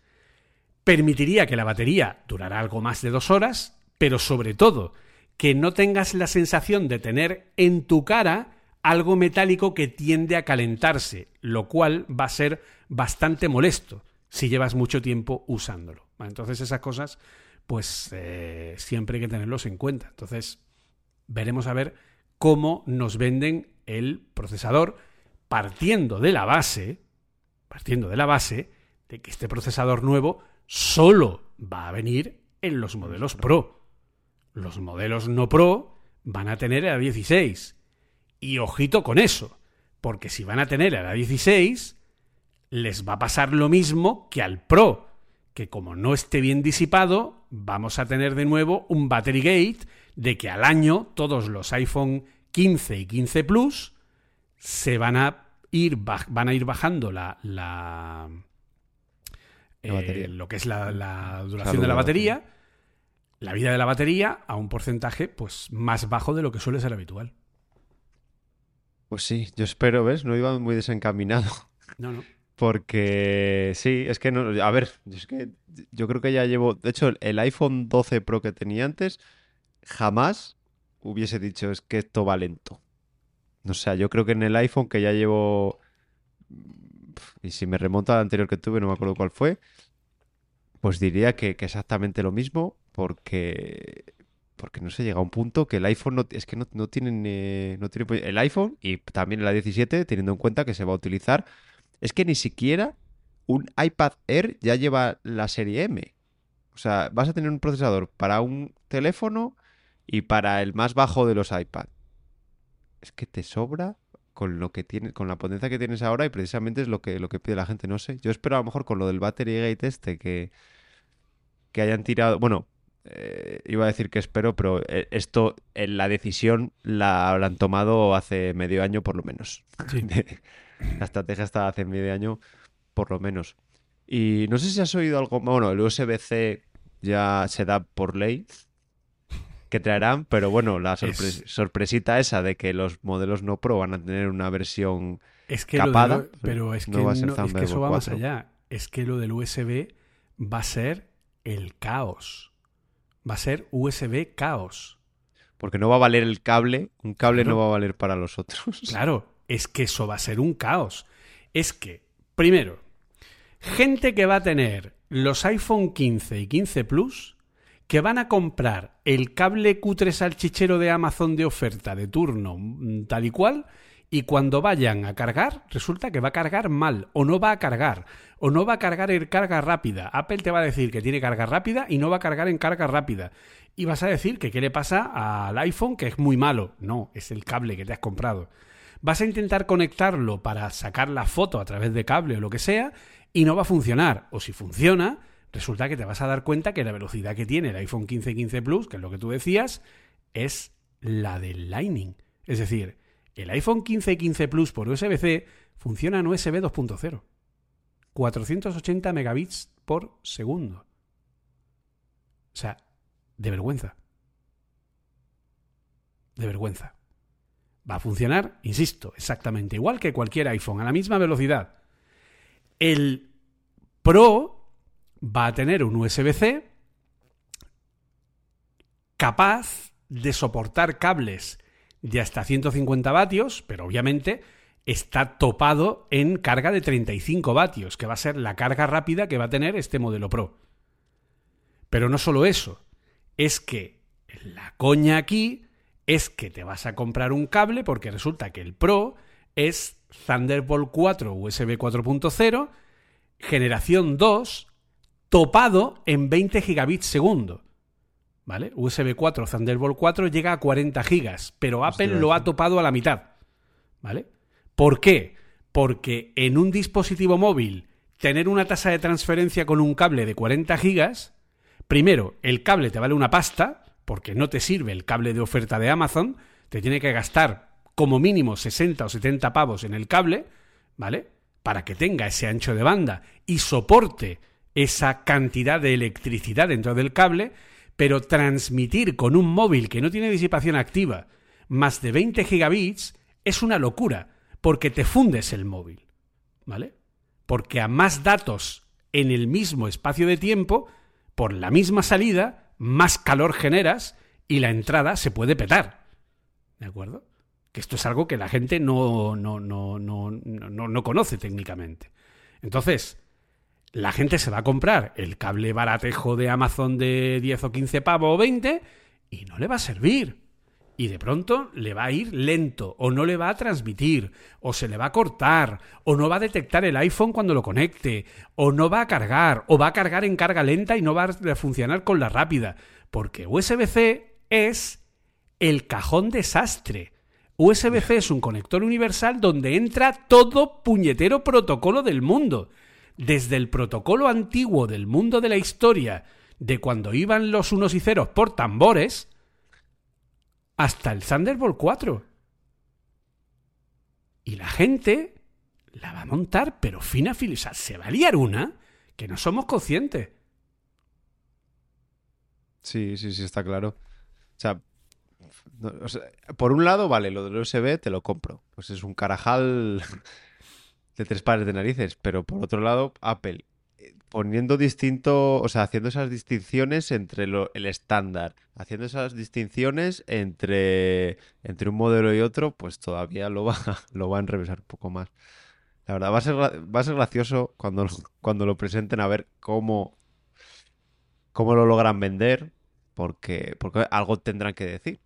permitiría que la batería durara algo más de dos horas, pero sobre todo que no tengas la sensación de tener en tu cara algo metálico que tiende a calentarse, lo cual va a ser bastante molesto si llevas mucho tiempo usándolo. Entonces esas cosas, pues eh, siempre hay que tenerlos en cuenta. Entonces veremos a ver cómo nos venden el procesador partiendo de la base partiendo de la base de que este procesador nuevo solo va a venir en los modelos Pro. Los modelos no Pro van a tener el A16. Y ojito con eso, porque si van a tener el A16, les va a pasar lo mismo que al Pro, que como no esté bien disipado, vamos a tener de nuevo un battery gate de que al año todos los iPhone 15 y 15 Plus se van a van a ir bajando la, la, eh, lo que es la, duración de la batería, la vida de la batería a un porcentaje pues más bajo de lo que suele ser habitual. Pues sí, yo espero, ¿ves? No iba muy desencaminado. No, no. Porque sí, es que no. A ver, es que yo creo que ya llevo. De hecho, el iPhone 12 Pro que tenía antes, jamás hubiese dicho es que esto va lento. No sé, yo creo que en el iPhone que ya llevo. Y si me remonto al anterior que tuve, no me acuerdo cuál fue. Pues diría que, exactamente lo mismo, porque. Porque no sé, llega a un punto que el iPhone no, es que no, no tiene, no tiene. El iPhone y también el A17, teniendo en cuenta que se va a utilizar. Es que ni siquiera un iPad Air ya lleva la serie M. O sea, vas a tener un procesador para un teléfono y para el más bajo de los iPad es que te sobra con lo que tiene, con la potencia que tienes ahora y precisamente es lo que, lo que pide la gente, no sé. Yo espero a lo mejor con lo del battery gate este que, que hayan tirado, bueno, eh, iba a decir que espero, pero eh, esto, en la decisión la habrán tomado hace medio año por lo menos. la estrategia está hace medio año por lo menos. Y no sé si has oído algo, bueno, el USB-C ya se da por ley, que traerán, pero bueno, la sorpresita esa de que los modelos no Pro van a tener una versión es que capada, pero es que, es que eso va más allá. Es que lo del USB va a ser el caos. Va a ser USB caos. Porque no va a valer el cable, un cable no va a valer para los otros. Claro, es que eso va a ser un caos. Es que, primero, gente que va a tener los iPhone 15 y 15 Plus que van a comprar el cable cutre salchichero de Amazon de oferta de turno mm, tal y cual y cuando vayan a cargar resulta que va a cargar mal o no va a cargar o no va a cargar en carga rápida. Apple te va a decir que tiene carga rápida y no va a cargar en carga rápida. Y vas a decir que qué le pasa al iPhone que es muy malo. No, es el cable que te has comprado. Vas a intentar conectarlo para sacar la foto a través de cable o lo que sea y no va a funcionar. O si funciona, resulta que te vas a dar cuenta que la velocidad que tiene el iPhone 15 15 Plus, que es lo que tú decías, es la del Lightning. Es decir, el iPhone 15 15 Plus por USB-C funciona en USB 2.0. 480 megabits por segundo. O sea, de vergüenza. De vergüenza. Va a funcionar, insisto, exactamente igual que cualquier iPhone, a la misma velocidad. El Pro va a tener un USB-C capaz de soportar cables de hasta 150 vatios, pero obviamente está topado en carga de 35 vatios, que va a ser la carga rápida que va a tener este modelo Pro. Pero no solo eso, es que la coña aquí es que te vas a comprar un cable porque resulta que el Pro es Thunderbolt 4 USB 4.0, generación 2, topado en 20 gigabits segundo. ¿Vale? USB 4 Thunderbolt 4 llega a 40 gigas, pero Apple lo ha topado a la mitad. ¿Vale? ¿Por qué? Porque en un dispositivo móvil tener una tasa de transferencia con un cable de 40 gigas, primero, el cable te vale una pasta, porque no te sirve el cable de oferta de Amazon, te tiene que gastar como mínimo 60 o 70 pavos en el cable, ¿vale? Para que tenga ese ancho de banda y soporte esa cantidad de electricidad dentro del cable, pero transmitir con un móvil que no tiene disipación activa más de 20 gigabits es una locura, porque te fundes el móvil, ¿vale? Porque a más datos en el mismo espacio de tiempo, por la misma salida, más calor generas y la entrada se puede petar. ¿De acuerdo? Que esto es algo que la gente no, no, no, no, no, no conoce técnicamente. Entonces, la gente se va a comprar el cable baratejo de Amazon de 10 o 15 pavos o 20 y no le va a servir. Y de pronto le va a ir lento, o no le va a transmitir, o se le va a cortar, o no va a detectar el iPhone cuando lo conecte, o no va a cargar, o va a cargar en carga lenta y no va a funcionar con la rápida. Porque USB-C es el cajón desastre. USB-C es un conector universal donde entra todo puñetero protocolo del mundo. Desde el protocolo antiguo del mundo de la historia, de cuando iban los unos y ceros por tambores, hasta el Thunderbolt 4. Y la gente la va a montar, pero fina fila. O sea, se va a liar una que no somos conscientes. Sí, sí, sí, está claro. O sea, por un lado, vale, lo del USB te lo compro. Pues es un carajal de tres pares de narices. Pero por otro lado, Apple poniendo distinto, o sea, haciendo esas distinciones entre el estándar, haciendo esas distinciones entre, entre un modelo y otro, pues todavía lo va, lo va a enrevesar un poco más. La verdad, va a ser, va a ser gracioso cuando, cuando lo presenten a ver cómo, cómo lo logran vender, porque, porque algo tendrán que decir.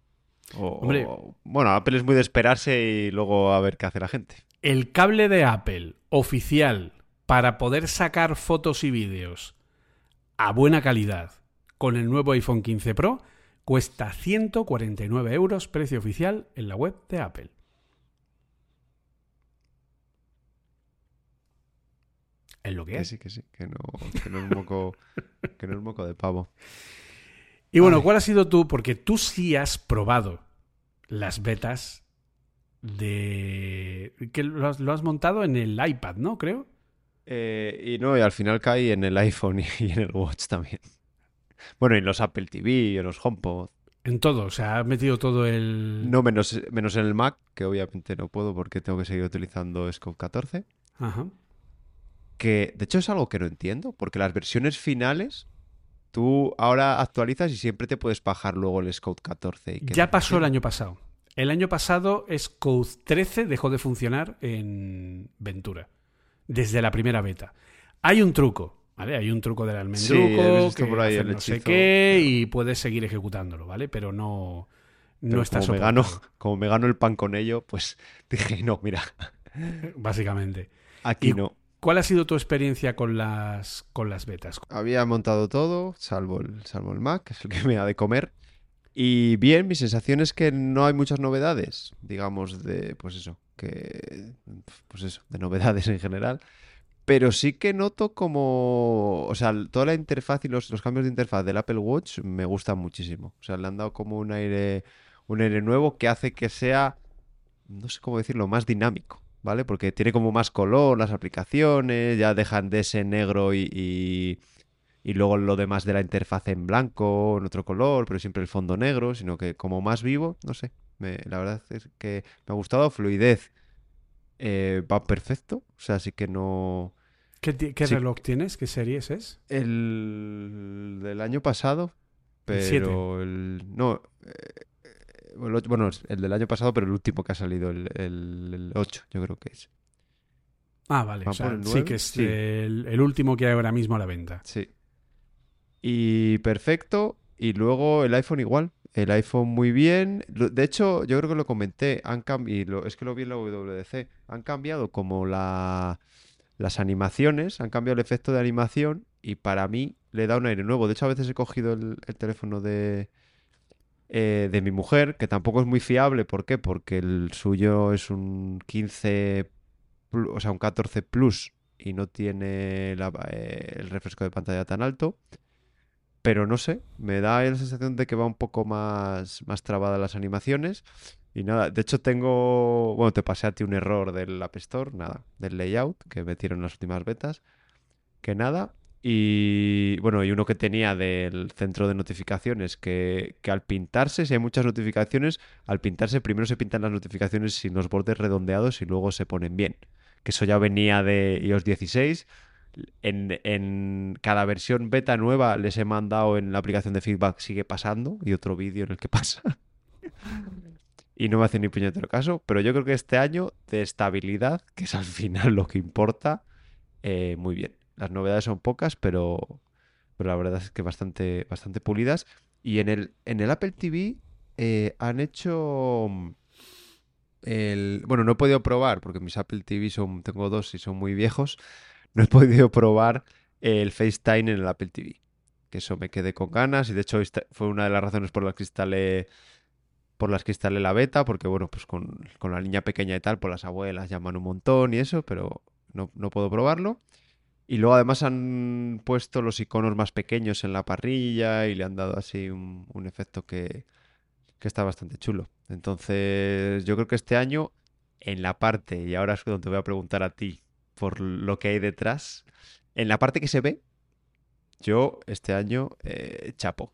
Hombre, bueno, Apple es muy de esperarse y luego a ver qué hace la gente. El cable de Apple oficial para poder sacar fotos y vídeos a buena calidad con el nuevo iPhone 15 Pro cuesta 149 euros, precio oficial en la web de Apple. Es lo que, es. Sí, que sí, que no, que no, es, moco, que no es moco de pavo. Y bueno, ¿cuál ha sido tú? Porque tú sí has probado las betas de... que lo has, lo has montado en el iPad, ¿no? Creo. Eh, y no, y al final cae en el iPhone y, en el Watch también. Bueno, y en los Apple TV, y en los HomePod. En todo, o sea, ha metido todo el... No, menos, menos en el Mac, que obviamente no puedo porque tengo que seguir utilizando Scope 14. Ajá. Que, de hecho, es algo que no entiendo, porque las versiones finales, tú ahora actualizas y siempre te puedes bajar luego el Scope 14. Y ya pasó el año pasado. El año pasado Scope 13 dejó de funcionar en Ventura desde la primera beta. Hay un truco, ¿vale? Hay un truco del almendruco que por ahí no sé qué y puedes seguir ejecutándolo, ¿vale? Pero no, no está como me, gano, como me gano el pan con ello, pues dije, no, mira. Básicamente. Aquí no. ¿Cuál ha sido tu experiencia con las, con las betas? Había montado todo, salvo el, salvo el Mac, que es el que me ha de comer. Y bien, mi sensación es que no hay muchas novedades, digamos, de, pues eso, pues eso, de novedades en general. Pero sí que noto como, o sea, toda la interfaz y los, los cambios de interfaz del Apple Watch me gustan muchísimo. O sea, le han dado como un aire, un aire nuevo que hace que sea, no sé cómo decirlo, más dinámico. ¿Vale? Porque tiene como más color las aplicaciones, ya dejan de ese negro y, y luego lo demás de la interfaz en blanco, en otro color, pero siempre el fondo negro, sino que como más vivo, no sé. Me, la verdad es que me ha gustado. Fluidez eh, va perfecto. O sea, así que no. ¿Qué, qué Sí. reloj tienes? ¿Qué series es? El del año pasado, pero el. No. eh, el bueno, es el del año pasado, pero el último que ha salido, el, el, 8, yo creo que es. Ah, vale. ¿Va o sea, por el sí, que es Sí. el, el último que hay ahora mismo a la venta. Sí. Y perfecto. Y luego el iPhone igual. El iPhone muy bien. De hecho, yo creo que lo comenté. Han cambiado. Es que lo vi en la WWDC. Han cambiado como la, las animaciones. Han cambiado el efecto de animación. Y para mí le da un aire nuevo. De hecho, a veces he cogido el, el teléfono de, eh, de mi mujer, que tampoco es muy fiable. ¿Por qué? Porque el suyo es un 15, plu- o sea, un 14 Plus y no tiene eh, el refresco de pantalla tan alto. Pero no sé, me da la sensación de que va un poco más, más trabada las animaciones. Y nada, de hecho tengo, bueno, te pasé a ti un error del App Store, nada, del layout que metieron en las últimas betas, que nada. Y bueno, y uno que tenía del centro de notificaciones, que, que al pintarse, si hay muchas notificaciones, al pintarse primero se pintan las notificaciones sin los bordes redondeados y luego se ponen bien. Que eso ya venía de iOS 16. En, en cada versión beta nueva les he mandado en la aplicación de feedback sigue pasando y otro vídeo en el que pasa. y no me hace ni puñetero caso, pero yo creo que este año de estabilidad, que es al final lo que importa, eh, muy bien. Las novedades son pocas, pero, pero la verdad es que bastante, bastante pulidas. Y en el, en el Apple TV eh, han hecho mm, el... Bueno, no he podido probar, porque mis Apple TV son, tengo dos y son muy viejos. No he podido probar el FaceTime en el Apple TV. Que eso me quedé con ganas. Y de hecho, fue una de las razones por las que instalé por las que instalé la beta, porque bueno, pues con, con la niña pequeña y tal, pues las abuelas llaman un montón y eso, pero no, no puedo probarlo. Y luego además han puesto los iconos más pequeños en la parrilla y le han dado así un, un efecto que, que está bastante chulo. Entonces, yo creo que este año, en la parte, y ahora es donde voy a preguntar a ti por lo que hay detrás, en la parte que se ve, yo este año eh, chapo.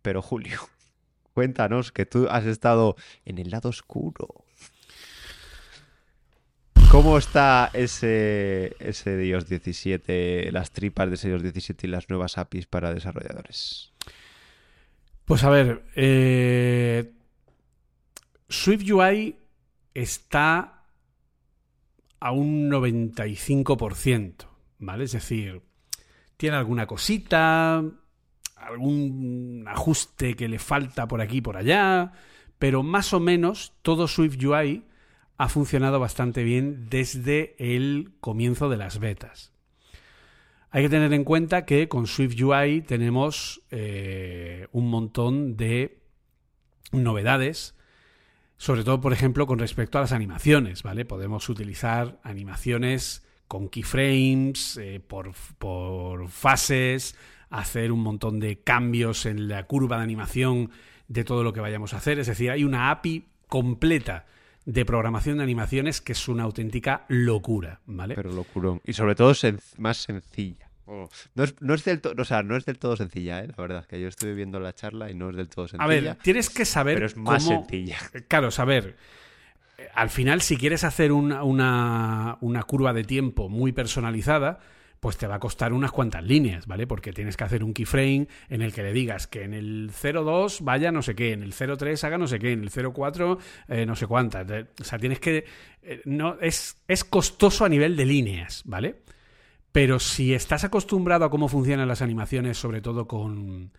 Pero Julio, cuéntanos que tú has estado en el lado oscuro. ¿Cómo está ese, ese de iOS 17, las tripas de ese iOS 17 y las nuevas APIs para desarrolladores? Pues a ver, eh, Swift UI está a un 95%, ¿vale? Es decir, tiene alguna cosita, algún ajuste que le falta por aquí y por allá, pero más o menos todo Swift UI ha funcionado bastante bien desde el comienzo de las betas. Hay que tener en cuenta que con Swift UI tenemos eh, un montón de novedades, sobre todo, por ejemplo, con respecto a las animaciones, ¿vale? Podemos utilizar animaciones con keyframes, eh, por, por fases, hacer un montón de cambios en la curva de animación de todo lo que vayamos a hacer. Es decir, hay una API completa de programación de animaciones que es una auténtica locura, ¿vale? Pero locurón. Y sobre todo más sencilla. Oh, No, es, no, es del o sea, no es del todo sencilla, ¿eh? la verdad. Que yo estuve viendo la charla y no es del todo sencilla. a ver, tienes que saber pero es más cómo... sencilla. Claro, saber. eh, Al final, si quieres hacer una, una, una curva de tiempo muy personalizada, pues te va a costar unas cuantas líneas, ¿vale? Porque tienes que hacer un keyframe en el que le digas que en el 02 vaya no sé qué, en el 03 haga no sé qué, en el 04 eh, no sé cuántas. O sea, tienes que... eh, no, es, es costoso a nivel de líneas, ¿vale? Pero si estás acostumbrado a cómo funcionan las animaciones, sobre todo con,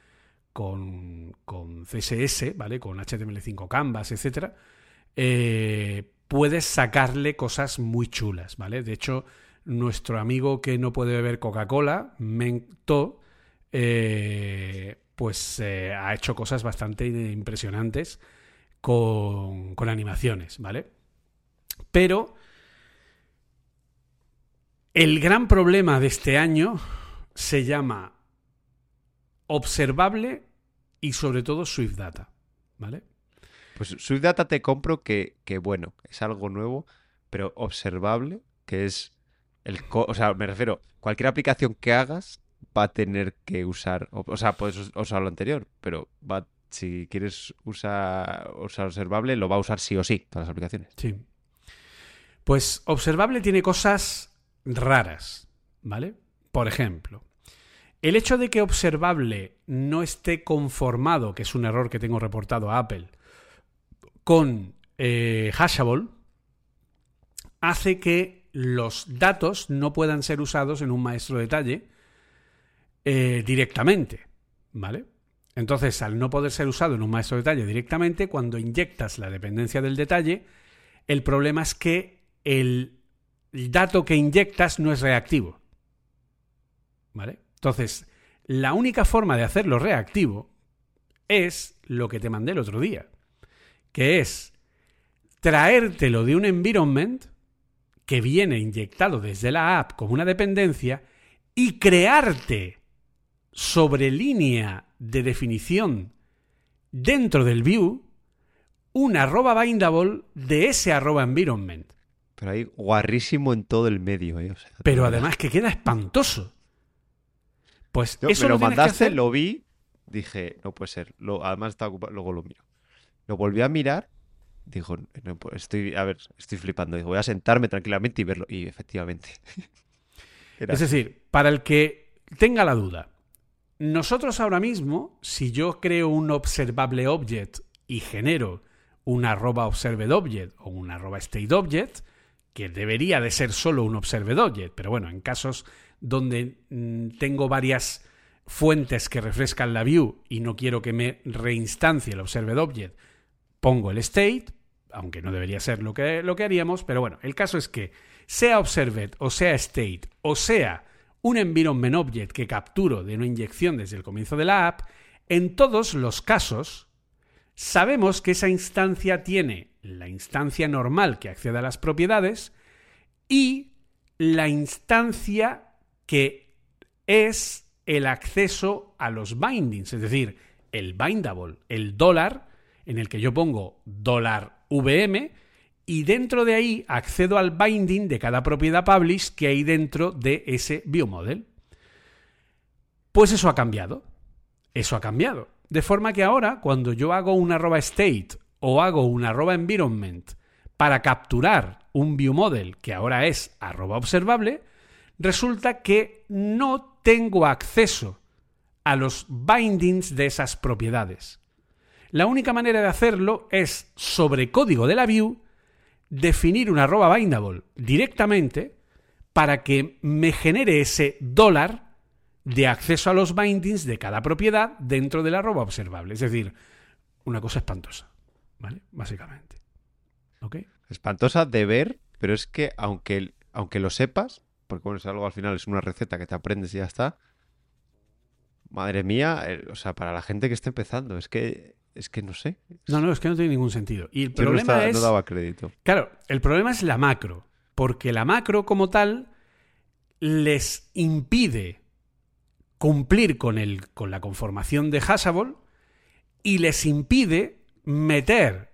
con, con CSS, ¿vale? Con HTML5 Canvas, etcétera, eh, puedes sacarle cosas muy chulas, ¿vale? De hecho, nuestro amigo que no puede beber Coca-Cola, Mento, eh, pues eh, ha hecho cosas bastante impresionantes con, con animaciones, ¿vale? Pero el gran problema de este año se llama observable y sobre todo Swift Data, ¿vale? Pues Swift Data te compro que, que, bueno, es algo nuevo, pero observable, que es el... co- o sea, me refiero, cualquier aplicación que hagas va a tener que usar, o, o sea, puedes usar lo anterior, pero va, si quieres usar, usar observable, lo va a usar sí o sí, todas las aplicaciones. Sí. Pues observable tiene cosas raras, ¿vale? Por ejemplo, el hecho de que observable no esté conformado, que es un error que tengo reportado a Apple, con eh, Hashable, hace que los datos no puedan ser usados en un maestro detalle eh, directamente, ¿vale? Entonces, al no poder ser usado en un maestro detalle directamente, cuando inyectas la dependencia del detalle, el problema es que el dato que inyectas no es reactivo. ¿Vale? Entonces, la única forma de hacerlo reactivo es lo que te mandé el otro día, que es traértelo de un environment que viene inyectado desde la app como una dependencia y crearte sobre línea de definición dentro del view un arroba bindable de ese arroba environment. Pero ahí guarrísimo en todo el medio, ¿eh? O sea, Pero además que queda espantoso. Pues Yo- eso me lo mandaste, lo vi, dije, no puede ser. Lo, además estaba ocupado, luego lo miro. Lo volví a mirar, dijo, no, pues estoy, a ver, estoy flipando. Dijo, voy a sentarme tranquilamente y verlo. Y efectivamente. Era- Es decir, para el que tenga la duda, nosotros ahora mismo, si yo creo un observable object y genero un arroba observed object o un arroba state object, que debería de ser solo un observed object, pero bueno, en casos donde mm, tengo varias fuentes que refrescan la view y no quiero que me reinstancie el observed object, pongo el state, aunque no debería ser lo que, lo que haríamos, pero bueno, el caso es que sea observed o sea state o sea un environment object que capturo de una inyección desde el comienzo de la app, en todos los casos sabemos que esa instancia tiene la instancia normal que accede a las propiedades y la instancia que es el acceso a los bindings, es decir, el bindable, el dólar en el que yo pongo dólar VM y dentro de ahí accedo al binding de cada propiedad publish que hay dentro de ese biomodel. Pues eso ha cambiado. Eso ha cambiado. De forma que ahora, cuando yo hago un arroba state o hago un arroba environment para capturar un viewmodel que ahora es arroba observable, resulta que no tengo acceso a los bindings de esas propiedades. La única manera de hacerlo es sobre código de la view definir un arroba bindable directamente para que me genere ese dólar de acceso a los bindings de cada propiedad dentro del arroba observable. Es decir, una cosa espantosa, ¿vale? Básicamente. ¿Ok? Espantosa de ver, pero es que aunque, aunque lo sepas, porque bueno, es algo al final, es una receta que te aprendes y ya está. Madre mía, eh, o sea, para la gente que está empezando, es que, es que no sé. No, no, es que no tiene ningún sentido. Y el Yo no, problema estaba- es... no daba crédito. Claro, el problema es la macro, porque la macro como tal les impide cumplir con, el, con la conformación de Hashable y les impide meter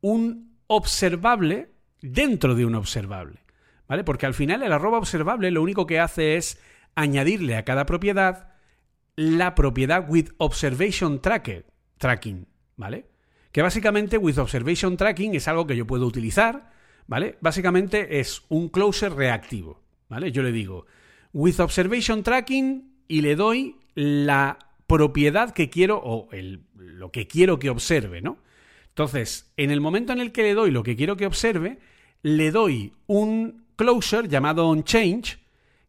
un observable dentro de un observable. ¿Vale? Porque al final el arroba observable lo único que hace es añadirle a cada propiedad la propiedad with observation tracking, ¿vale? Que básicamente with observation tracking es algo que yo puedo utilizar, ¿vale? Básicamente es un closer reactivo, ¿vale? Yo le digo with observation tracking y le doy la propiedad que quiero o el, lo que quiero que observe, ¿no? Entonces, en el momento en el que le doy lo que quiero que observe, le doy un closure llamado onChange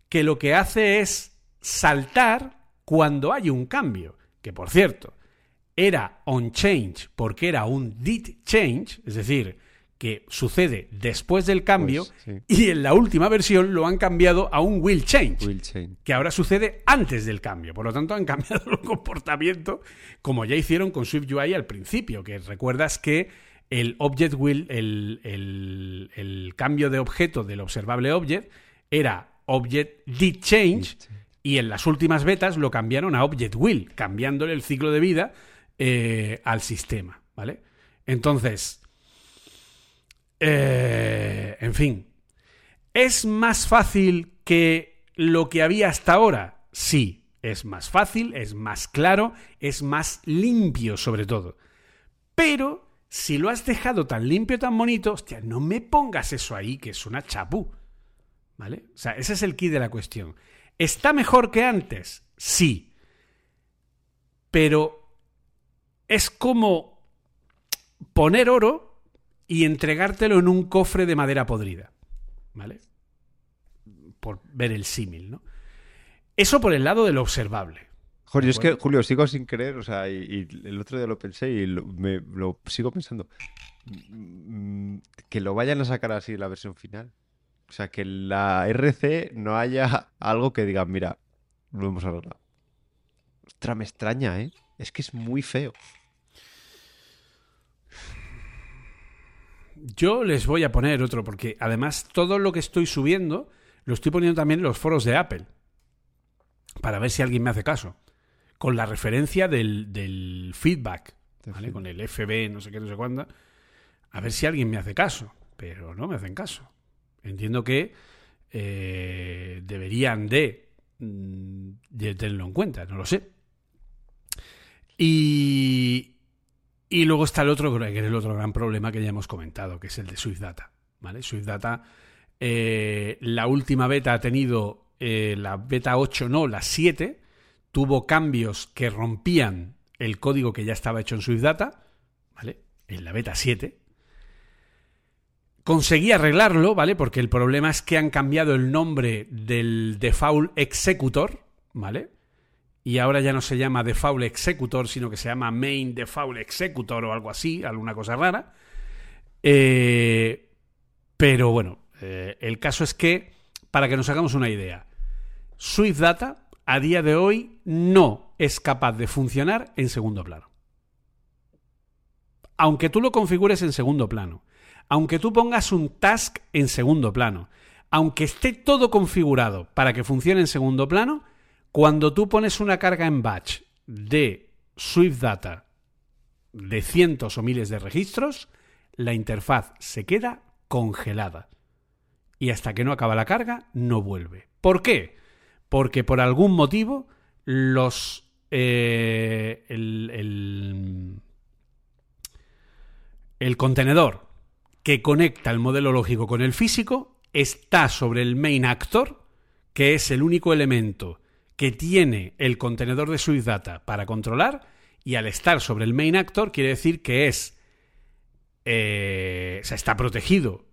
que lo que hace es saltar cuando hay un cambio. Que por cierto, era onChange porque era un did change, es decir, que sucede después del cambio, Pues, sí. y en la última versión lo han cambiado a un will change Will que ahora sucede antes del cambio. Por lo tanto, han cambiado el comportamiento como ya hicieron con SwiftUI al principio, que recuerdas que el object will, el, el- el cambio de objeto del observable object era object did change y en las últimas betas lo cambiaron a object will, cambiándole el ciclo de vida eh, al sistema, ¿vale? Entonces, eh, en fin, ¿Es más fácil que lo que había hasta ahora? sí, es más fácil, es más claro, es más limpio sobre todo. Pero si lo has dejado tan limpio, tan bonito, hostia, no me pongas eso ahí, que es una chapú. ¿Vale? O sea, ese es el key de la cuestión. ¿Está mejor que antes? Sí. Pero es como poner oro y entregártelo en un cofre de madera podrida. ¿Vale? Por ver el símil, ¿no? Eso por el lado de lo observable. Julio, es que, Julio, sigo sin creer, o sea, y, el otro día lo pensé y lo, me, lo sigo pensando. Que lo vayan a sacar así la versión final. O sea, que la RC no haya algo que diga, mira, lo hemos arreglado. Ostras, me extraña, ¿eh? Es que es muy feo. Yo les voy a poner otro, porque además todo lo que estoy subiendo lo estoy poniendo también en los foros de Apple. Para ver si alguien me hace caso con la referencia del, feedback, ¿vale? con el FB, no sé qué, no sé cuándo, a ver si alguien me hace caso, pero no me hacen caso. Entiendo que eh, deberían mm, de, tenerlo en cuenta, no lo sé. Y, y luego está el otro, que es el otro gran problema que ya hemos comentado, que es el de SwiftData. ¿vale? SwiftData, eh, la última beta ha tenido, eh, la beta 8 no, la 7, tuvo cambios que rompían el código que ya estaba hecho en SwiftData, ¿vale? En la beta 7. Conseguí arreglarlo, ¿vale? Porque el problema es que han cambiado el nombre del default executor, ¿vale? Y ahora ya no se llama default executor, sino que se llama main default executor o algo así, alguna cosa rara. Eh, pero bueno, eh, el caso es que, para que nos hagamos una idea, SwiftData a día de hoy no es capaz de funcionar en segundo plano. Aunque tú lo configures en segundo plano, aunque tú pongas un task en segundo plano, aunque esté todo configurado para que funcione en segundo plano, cuando tú pones una carga en batch de Swift Data de cientos o miles de registros, la interfaz se queda congelada. Y hasta que no acaba la carga, no vuelve. ¿Por qué? porque por algún motivo los eh, el, el, contenedor que conecta el modelo lógico con el físico está sobre el main actor, que es el único elemento que tiene el contenedor de Swift Data para controlar, y al estar sobre el main actor quiere decir que es. Eh, o sea, está protegido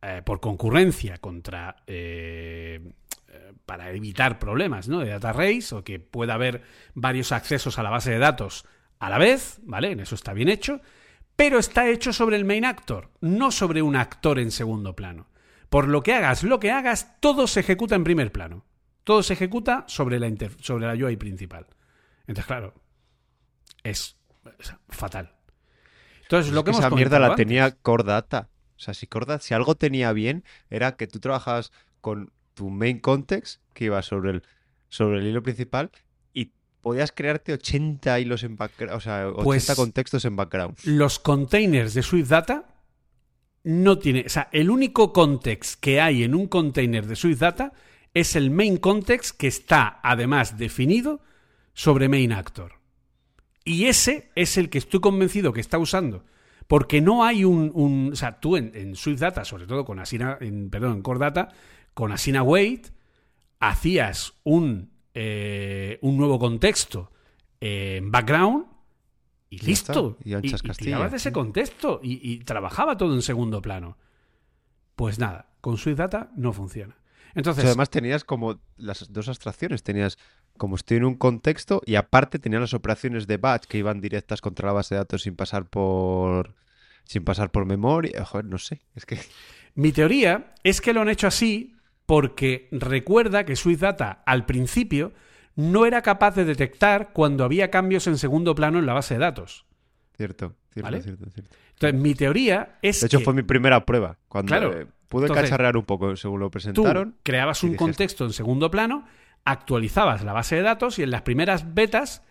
eh, por concurrencia contra para evitar problemas ¿no? de data race o que pueda haber varios accesos a la base de datos a la vez, ¿vale? En eso está bien hecho, pero está hecho sobre el main actor, no sobre un actor en segundo plano. Por lo que hagas, lo que hagas, todo se ejecuta en primer plano. Todo se ejecuta sobre la, sobre la UI principal. Entonces, claro, es, fatal. Entonces, lo que, esa mierda la tenía Core Data. O sea, si Core Data, si algo tenía bien, era que tú trabajabas con tu main context, que iba sobre el, sobre el hilo principal, y podías crearte 80 hilos en background, o sea, 80 pues contextos en background. Los containers de Swift Data no tiene, o sea, el único context que hay en un container de Swift Data es el main context que está además definido sobre main actor. Y ese es el que estoy convencido que está usando. Porque no hay un. o sea, tú en, en, Swift Data, sobre todo con Asina, en, perdón, en Core Data, con Asina Wait hacías un, eh, un nuevo contexto en background y listo. Y, y, de ese contexto y, trabajaba todo en segundo plano. Pues nada, con Swift Data no funciona. Entonces, además tenías como las dos abstracciones, tenías como estoy en un contexto y aparte tenías las operaciones de batch que iban directas contra la base de datos sin pasar por sin pasar por memoria, joder, no sé, es que mi teoría es que lo han hecho así porque recuerda que Swift Data al principio no era capaz de detectar cuando había cambios en segundo plano en la base de datos. Cierto, cierto, cierto, cierto. Entonces, mi teoría es. De hecho, fue mi primera prueba. Cuando eh, pude cacharrear un poco según lo presentaron. Tú creabas un contexto en segundo plano, actualizabas la base de datos y en las primeras betas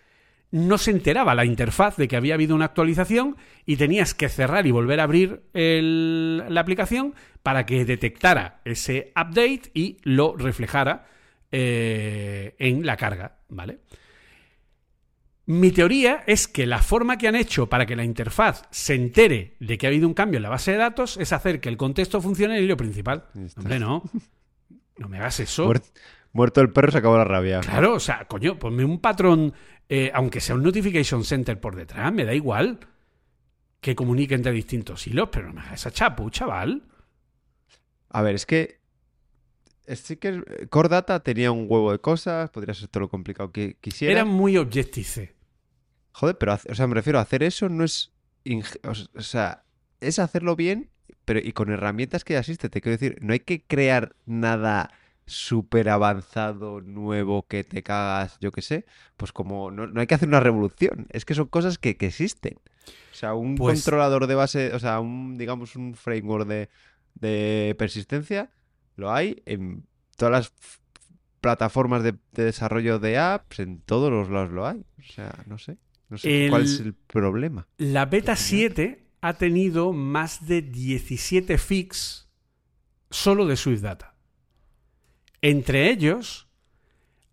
no se enteraba la interfaz de que había habido una actualización y tenías que cerrar y volver a abrir la aplicación para que detectara ese update y lo reflejara eh, en la carga, ¿vale? Mi teoría es que la forma que han hecho para que la interfaz se entere de que ha habido un cambio en la base de datos es hacer que el contexto funcione en el hilo principal. Hombre, no. No me hagas eso. Muert- muerto el perro, se acabó la rabia. Claro, o sea, coño, ponme un patrón, eh, aunque sea un notification center por detrás, me da igual que comunique entre distintos hilos, pero no me hagas esa chapu, chaval. A ver, es que. es- Sí que Core Data tenía un huevo de cosas, podría ser todo lo complicado que quisiera. Era muy Objective-C. Joder, pero, o sea, me refiero a hacer eso no es. O sea, es hacerlo bien, pero y con herramientas que ya existen. Te quiero decir, no hay que crear nada súper avanzado, nuevo, que te cagas, yo qué sé. Pues como no, no hay que hacer una revolución. Es que son cosas que, que existen. O sea, un Pues- controlador de base, o sea, un, digamos, un framework de, de persistencia, lo hay en todas las plataformas de, de desarrollo de apps, en todos los lados lo hay. O sea, no sé. No sé cuál es El- problema. La beta 7 ha tenido más de 17 fix solo de Swift Data. Entre ellos,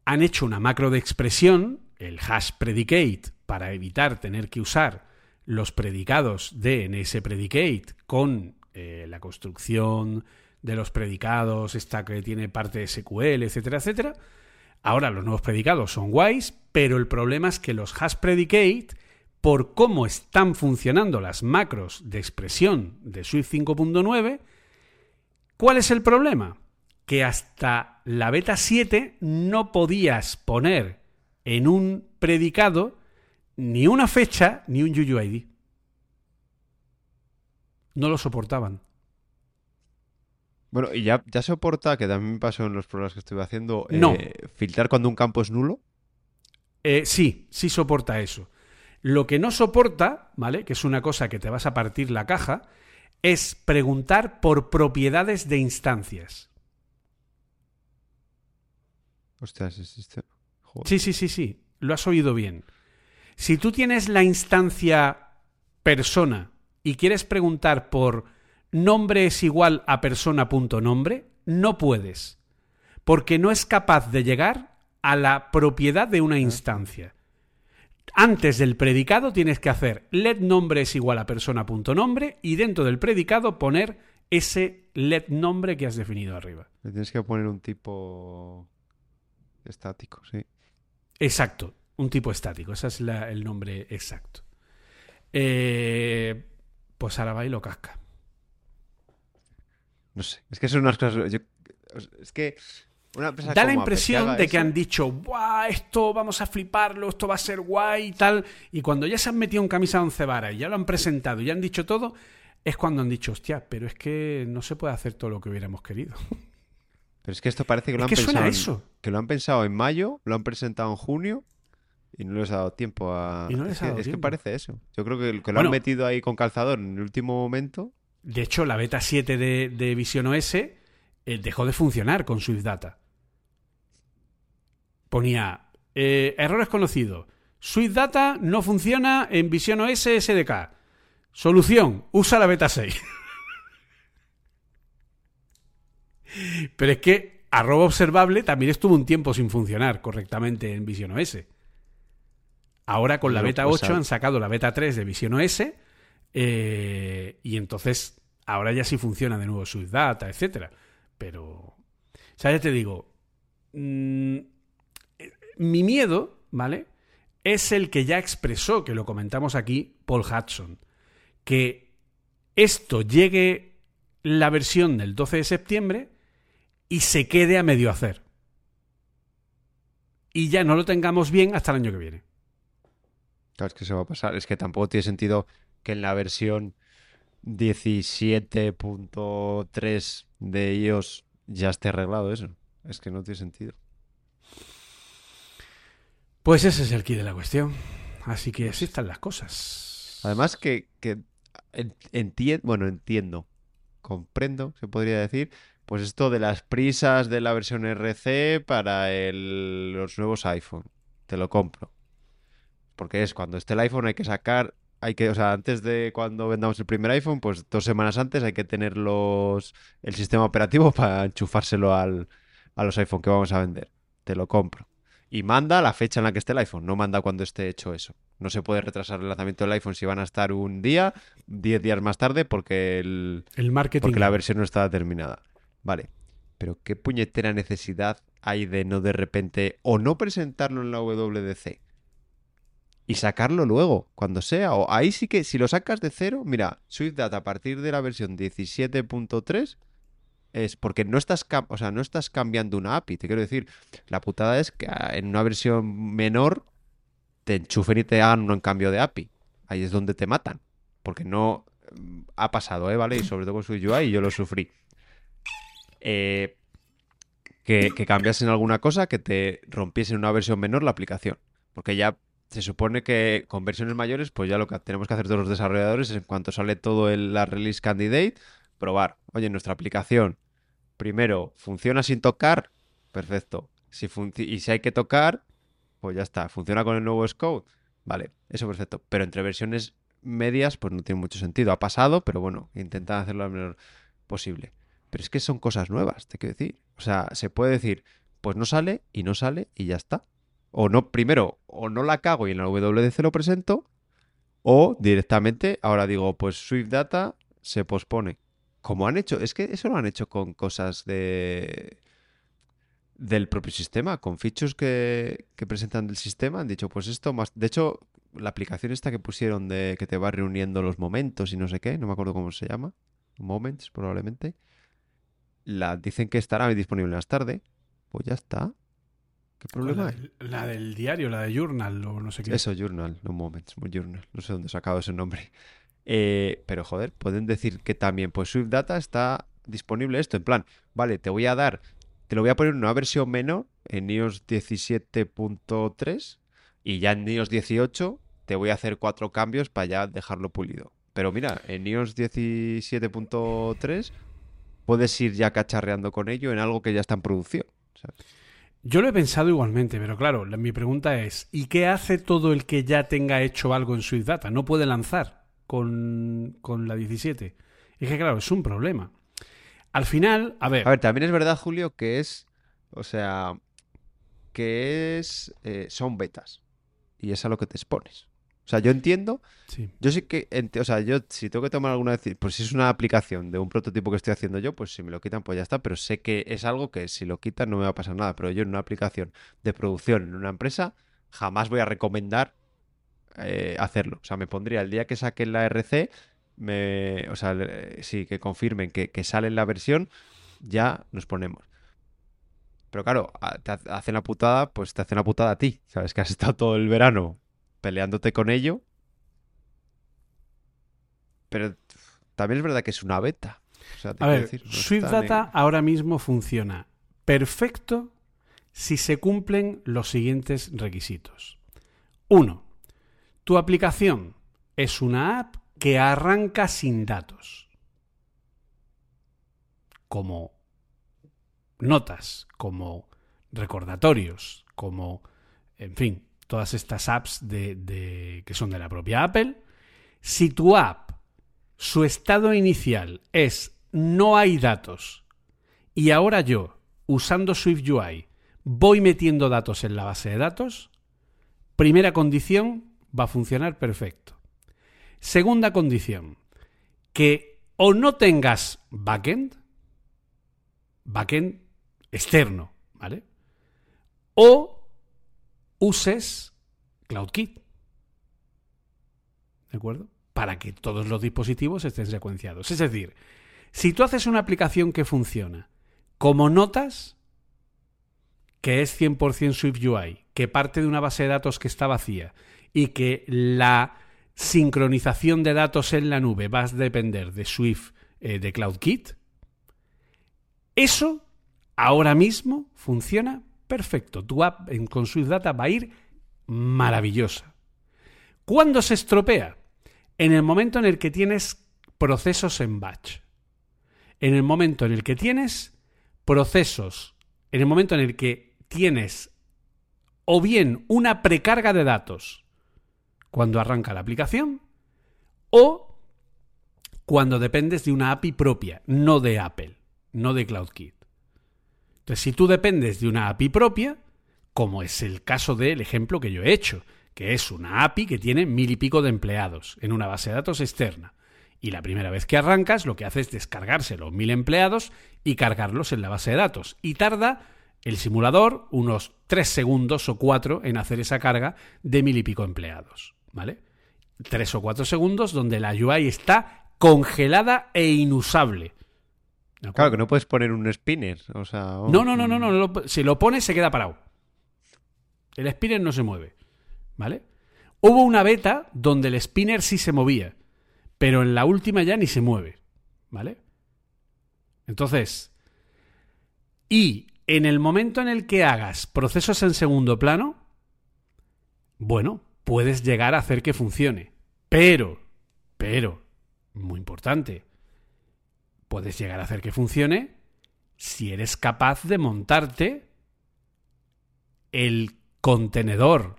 han hecho una macro de expresión, el hash predicate, para evitar tener que usar los predicados de NS predicate con eh, la construcción de los predicados, esta que tiene parte de SQL, etcétera, etcétera. Ahora los nuevos predicados son guays, pero el problema es que los hash predicate, por cómo están funcionando las macros de expresión de Swift 5.9, ¿cuál es el problema? Que hasta la beta 7 no podías poner en un predicado ni una fecha ni un UUID. No lo soportaban. Bueno, y ya, ya soporta, que también me pasó en los programas que estuve haciendo, eh, No. filtrar cuando un campo es nulo. Eh, sí, sí soporta eso. Lo que no soporta, ¿vale? Que es una cosa que te vas a partir la caja, es preguntar por propiedades de instancias. Ostras, existe. Joder. Sí, sí, sí, sí. Lo has oído bien. Si tú tienes la instancia persona y quieres preguntar por nombre es igual a persona.nombre, no puedes. Porque no es capaz de llegar a la propiedad de una instancia. Antes del predicado tienes que hacer let nombre es igual a persona.nombre y dentro del predicado poner ese let nombre que has definido arriba. Le tienes que poner un tipo estático, sí. Exacto, un tipo estático, ese es la- el nombre exacto. Eh, pues ahora va y lo casca. No sé. Es que son unas cosas. yo- es que. Una Da la impresión de que han dicho, ¡buah! Esto vamos a fliparlo, esto va a ser guay y tal. Y cuando ya se han metido en camisa de once varas y ya lo han presentado y ya han dicho todo, es cuando han dicho, hostia, pero es que no se puede hacer todo lo que hubiéramos querido. Pero es que esto parece que lo Es han que pensado. en- eso. que lo han pensado en mayo, lo han presentado en junio y no les ha dado tiempo a. Y no les es ha que, es parece eso. Yo creo que, que lo Bueno. han metido ahí con calzador en el último momento. De hecho, la beta 7 de, de Vision OS eh, dejó de funcionar con Swift Data. Ponía eh, errores conocidos. Swift Data no funciona en Vision OS SDK. Solución, usa la beta 6. Pero es que arroba observable también estuvo un tiempo sin funcionar correctamente en Vision OS. Ahora con la beta pues 8 a- han sacado la beta 3 de Vision OS eh, y entonces ahora ya sí funciona de nuevo Swift Data, etcétera. Pero, o sea, ya te digo, mm, eh, mi miedo, ¿vale? Es el que ya expresó, que lo comentamos aquí, Paul Hudson, que esto llegue la versión del 12 de septiembre y se quede a medio hacer. Y ya no lo tengamos bien hasta el año que viene. Claro, es que se va a pasar. Es que tampoco tiene sentido que en la versión 17.3 de iOS ya esté arreglado eso. Es que no tiene sentido. Pues ese es el key de la cuestión. Así que así están las cosas. Además que, que entiendo, bueno, entiendo, comprendo, se podría decir, pues esto de las prisas de la versión RC para el- los nuevos iPhone. Te lo compro. Porque es cuando esté el iPhone hay que sacar, hay que, o sea, antes de cuando vendamos el primer iPhone, pues dos semanas antes hay que tener los, el sistema operativo para enchufárselo al, a los iPhone que vamos a vender. te lo compro. Y manda la fecha en la que esté el iPhone, no manda cuando esté hecho eso. No se puede retrasar el lanzamiento del iPhone si van a estar un día, 10 días más tarde, porque, el, El marketing. porque la versión no está terminada. Vale, pero ¿qué puñetera necesidad hay de no de repente o no presentarlo en la WDC y sacarlo luego, cuando sea? O ahí sí que, si lo sacas de cero, mira, SwiftData a partir de la versión 17.3 es porque no estás, o sea, no estás cambiando una API. Te quiero decir, la putada es que ah, en una versión menor te enchufen y te hagan un cambio de API. Ahí es donde te matan. Porque no mm, ha pasado, ¿eh? ¿Vale? Y sobre todo con su UI yo lo sufrí. Eh, que, que cambiasen alguna cosa, que te rompiesen en una versión menor la aplicación. Porque ya se supone que con versiones mayores, pues ya lo que tenemos que hacer todos los desarrolladores es en cuanto sale todo el, la release candidate, probar. Oye, nuestra aplicación, primero, funciona sin tocar, perfecto. Si y si hay que tocar, pues ya está. ¿Funciona con el nuevo Scout? Vale, eso perfecto. Pero entre versiones medias, pues no tiene mucho sentido. Ha pasado, pero bueno, intentan hacerlo lo menor posible. Pero es que son cosas nuevas, te quiero decir. O sea, se puede decir, pues no sale y no sale y ya está. O no, primero, o no la cago y en la WDC lo presento, o directamente, ahora digo, pues Swift Data se pospone. Como han hecho, es que eso lo han hecho con cosas de del propio sistema, con features que, que presentan del sistema, han dicho, pues esto más. De hecho, la aplicación esta que pusieron de que te va reuniendo los momentos y no sé qué, no me acuerdo cómo se llama. Moments, probablemente. La dicen que estará disponible más tarde. Pues ya está. ¿Qué problema la, hay? del- la del diario, la de Journal o no sé qué. Eso, Journal, no Moments, Journal. No sé dónde he sacado ese nombre. Eh, pero joder, pueden decir que también, pues Swift Data está disponible esto. En plan, vale, te voy a dar, te lo voy a poner en una versión menor, en iOS 17.3, y ya en iOS 18 te voy a hacer cuatro cambios para ya dejarlo pulido. Pero mira, en iOS 17.3 puedes ir ya cacharreando con ello en algo que ya está en producción. ¿sabes? Yo lo he pensado igualmente, pero claro, la- mi pregunta es, ¿y qué hace todo el que ya tenga hecho algo en Swift Data? No puede lanzar con, con la 17. Es que claro, es un problema. Al final, a ver, A ver, también es verdad, Julio, que es, o sea, que es, eh, son betas y es a lo que te expones. O sea, yo entiendo, sí. yo sí que, o sea, yo si tengo que tomar alguna decisión, pues si es una aplicación de un prototipo que estoy haciendo yo, pues si me lo quitan, pues ya está, pero sé que es algo que si lo quitan no me va a pasar nada, pero yo en una aplicación de producción en una empresa jamás voy a recomendar eh, hacerlo. O sea, me pondría el día que saquen la RC, me, o sea, le- sí, que confirmen que, que sale la versión, ya nos ponemos. Pero claro, te ha- hacen la putada, pues te hacen la putada a ti. Sabes que has estado todo el verano peleándote con ello. Pero también es verdad que es una beta. O sea, te A ver, decir, no Swift Data ahora mismo funciona perfecto si se cumplen los siguientes requisitos. Uno, tu aplicación es una app que arranca sin datos. Como notas, como recordatorios, como, en fin, todas estas apps de, que son de la propia Apple. Si tu app, su estado inicial es no hay datos y ahora yo, usando SwiftUI, voy metiendo datos en la base de datos, primera condición, va a funcionar perfecto. Segunda condición, que o no tengas backend, backend externo, ¿vale? O uses CloudKit. ¿De acuerdo? Para que todos los dispositivos estén secuenciados. Es decir, si tú haces una aplicación que funciona como notas, que es 100% SwiftUI, que parte de una base de datos que está vacía y que la sincronización de datos en la nube va a depender de Swift, eh, de CloudKit, eso ahora mismo funciona perfecto. Tu app con Swift Data va a ir maravillosa. ¿Cuándo se estropea? En el momento en el que tienes procesos en batch. En el momento en el que tienes procesos, en el momento en el que tienes o bien una precarga de datos cuando arranca la aplicación o cuando dependes de una API propia, no de Apple, no de CloudKit. Entonces, si tú dependes de una API propia, como es el caso del ejemplo que yo he hecho, que es una API que tiene mil y pico de empleados en una base de datos externa. Y la primera vez que arrancas, lo que hace es descargarse los mil empleados y cargarlos en la base de datos. Y tarda el simulador unos tres segundos o cuatro en hacer esa carga de mil y pico empleados. ¿Vale? Tres o cuatro segundos donde la UI está congelada e inusable. Claro, que no puedes poner un spinner. O sea, no, no, no, no, no. Si lo pones, se queda parado. El spinner no se mueve. ¿Vale? Hubo una beta donde el spinner sí se movía, pero en la última ya ni se mueve. ¿Vale? Entonces, y en el momento en el que hagas procesos en segundo plano, bueno, puedes llegar a hacer que funcione. Pero, pero, muy importante, puedes llegar a hacer que funcione si eres capaz de montarte el contenedor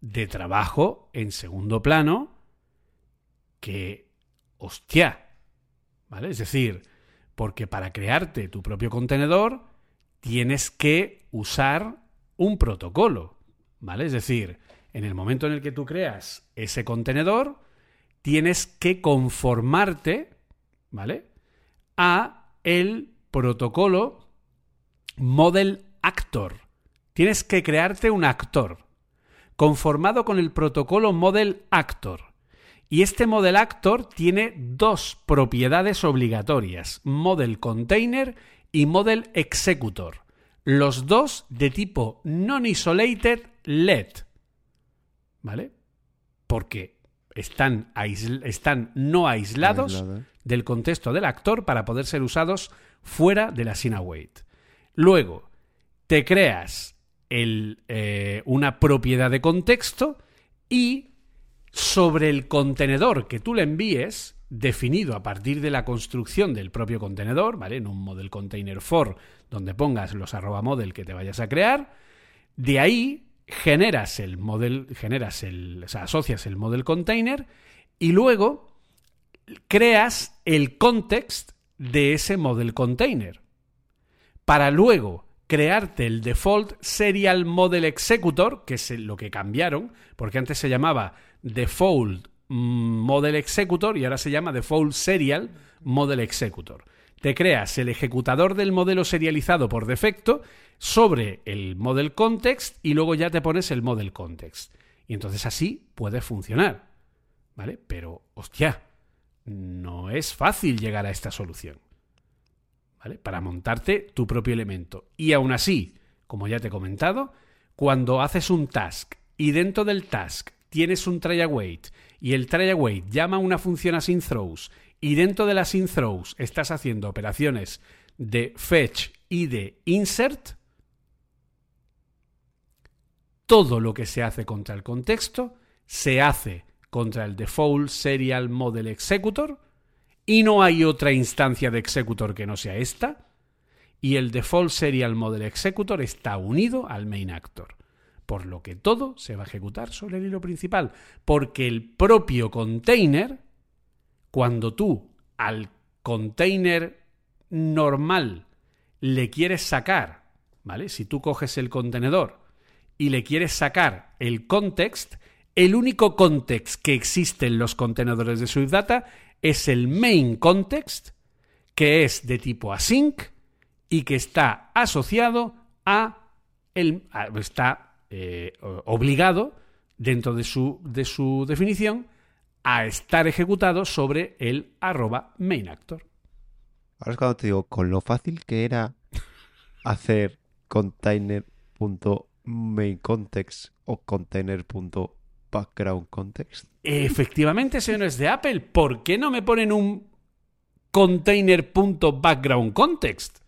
de trabajo en segundo plano que, hostia, ¿vale? Es decir, porque para crearte tu propio contenedor tienes que usar un protocolo, ¿vale? Es decir, en el momento en el que tú creas ese contenedor, tienes que conformarte, ¿vale? A el protocolo Model Actor. Tienes que crearte un actor conformado con el protocolo Model Actor. Y este Model Actor tiene dos propiedades obligatorias, Model Container y Model Executor. Los dos de tipo Non-Isolated LED. ¿Vale? Porque están, están no aislados del contexto del actor para poder ser usados fuera de la Await. Luego, te creas eh, una propiedad de contexto y sobre el contenedor que tú le envíes, definido a partir de la construcción del propio contenedor, ¿vale? En un model container for donde pongas los arroba model que te vayas a crear, de ahí generas el model, generas el, o sea, asocias el model container y luego creas el context de ese model container. Para luego crearte el default serial model executor, que es lo que cambiaron, porque antes se llamaba default mm, model executor y ahora se llama default serial model executor. Te creas el ejecutador del modelo serializado por defecto sobre el model context y luego ya te pones el model context. Y entonces así puede funcionar. ¿Vale? Pero, hostia, no es fácil llegar a esta solución. Para montarte tu propio elemento. Y aún así, como ya te he comentado, cuando haces un task y dentro del task tienes un try await y el try await llama una función async throws y dentro de las async throws estás haciendo operaciones de fetch y de insert, todo lo que se hace contra el contexto se hace contra el default serial model executor y no hay otra instancia de executor que no sea esta, y el default serial model executor está unido al main actor. Por lo que todo se va a ejecutar sobre el hilo principal, porque el propio container, cuando tú al container normal le quieres sacar, ¿vale? Si tú coges el contenedor y le quieres sacar el context, el único context que existe en los contenedores de Swift Data es el main context, que es de tipo async y que está asociado a el, está eh, obligado dentro de su, de su definición a estar ejecutado sobre el arroba main actor. Ahora es cuando te digo, con lo fácil que era hacer container.mainContext o container.background context. Efectivamente, ese no es de Apple. ¿Por qué no me ponen un container.background context?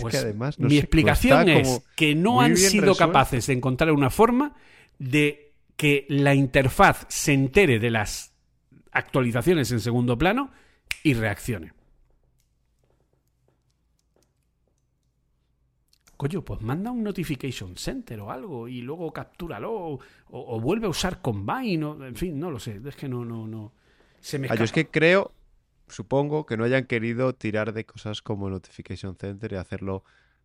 Pues además mi explicación es que no han sido capaces de encontrar una forma de que la interfaz se entere de las actualizaciones en segundo plano y reaccione. Coño, pues manda un notification center o algo y luego captúralo o, vuelve a usar Combine, o, en fin, no lo sé, es que no, no, no. Se me ah, yo es que creo, supongo que no hayan querido tirar de cosas como notification center y hacerlo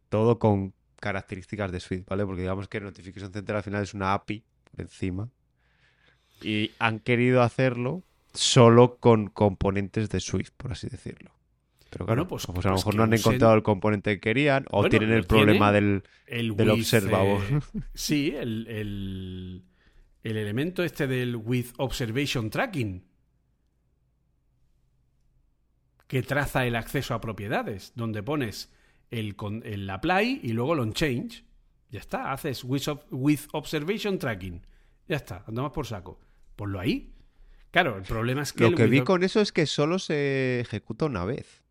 todo con características de Swift, ¿vale? Porque digamos que Notification Center al final es una API por encima. Y han querido hacerlo solo con componentes de Swift, por así decirlo. Pero claro, Bueno, pues- pues, a lo pues mejor no han usen- encontrado el componente que querían o Bueno, tienen el problema tiene. del... el Del with, observador. eh, sí, el, el- el elemento este del with observation tracking que traza el acceso a propiedades, donde pones el, con- el apply y luego el on change. Ya está, haces with, with observation tracking. Ya está, andamos por saco. Ponlo ahí. Claro, el problema es que... Lo que vi con eso es que solo se ejecuta una vez.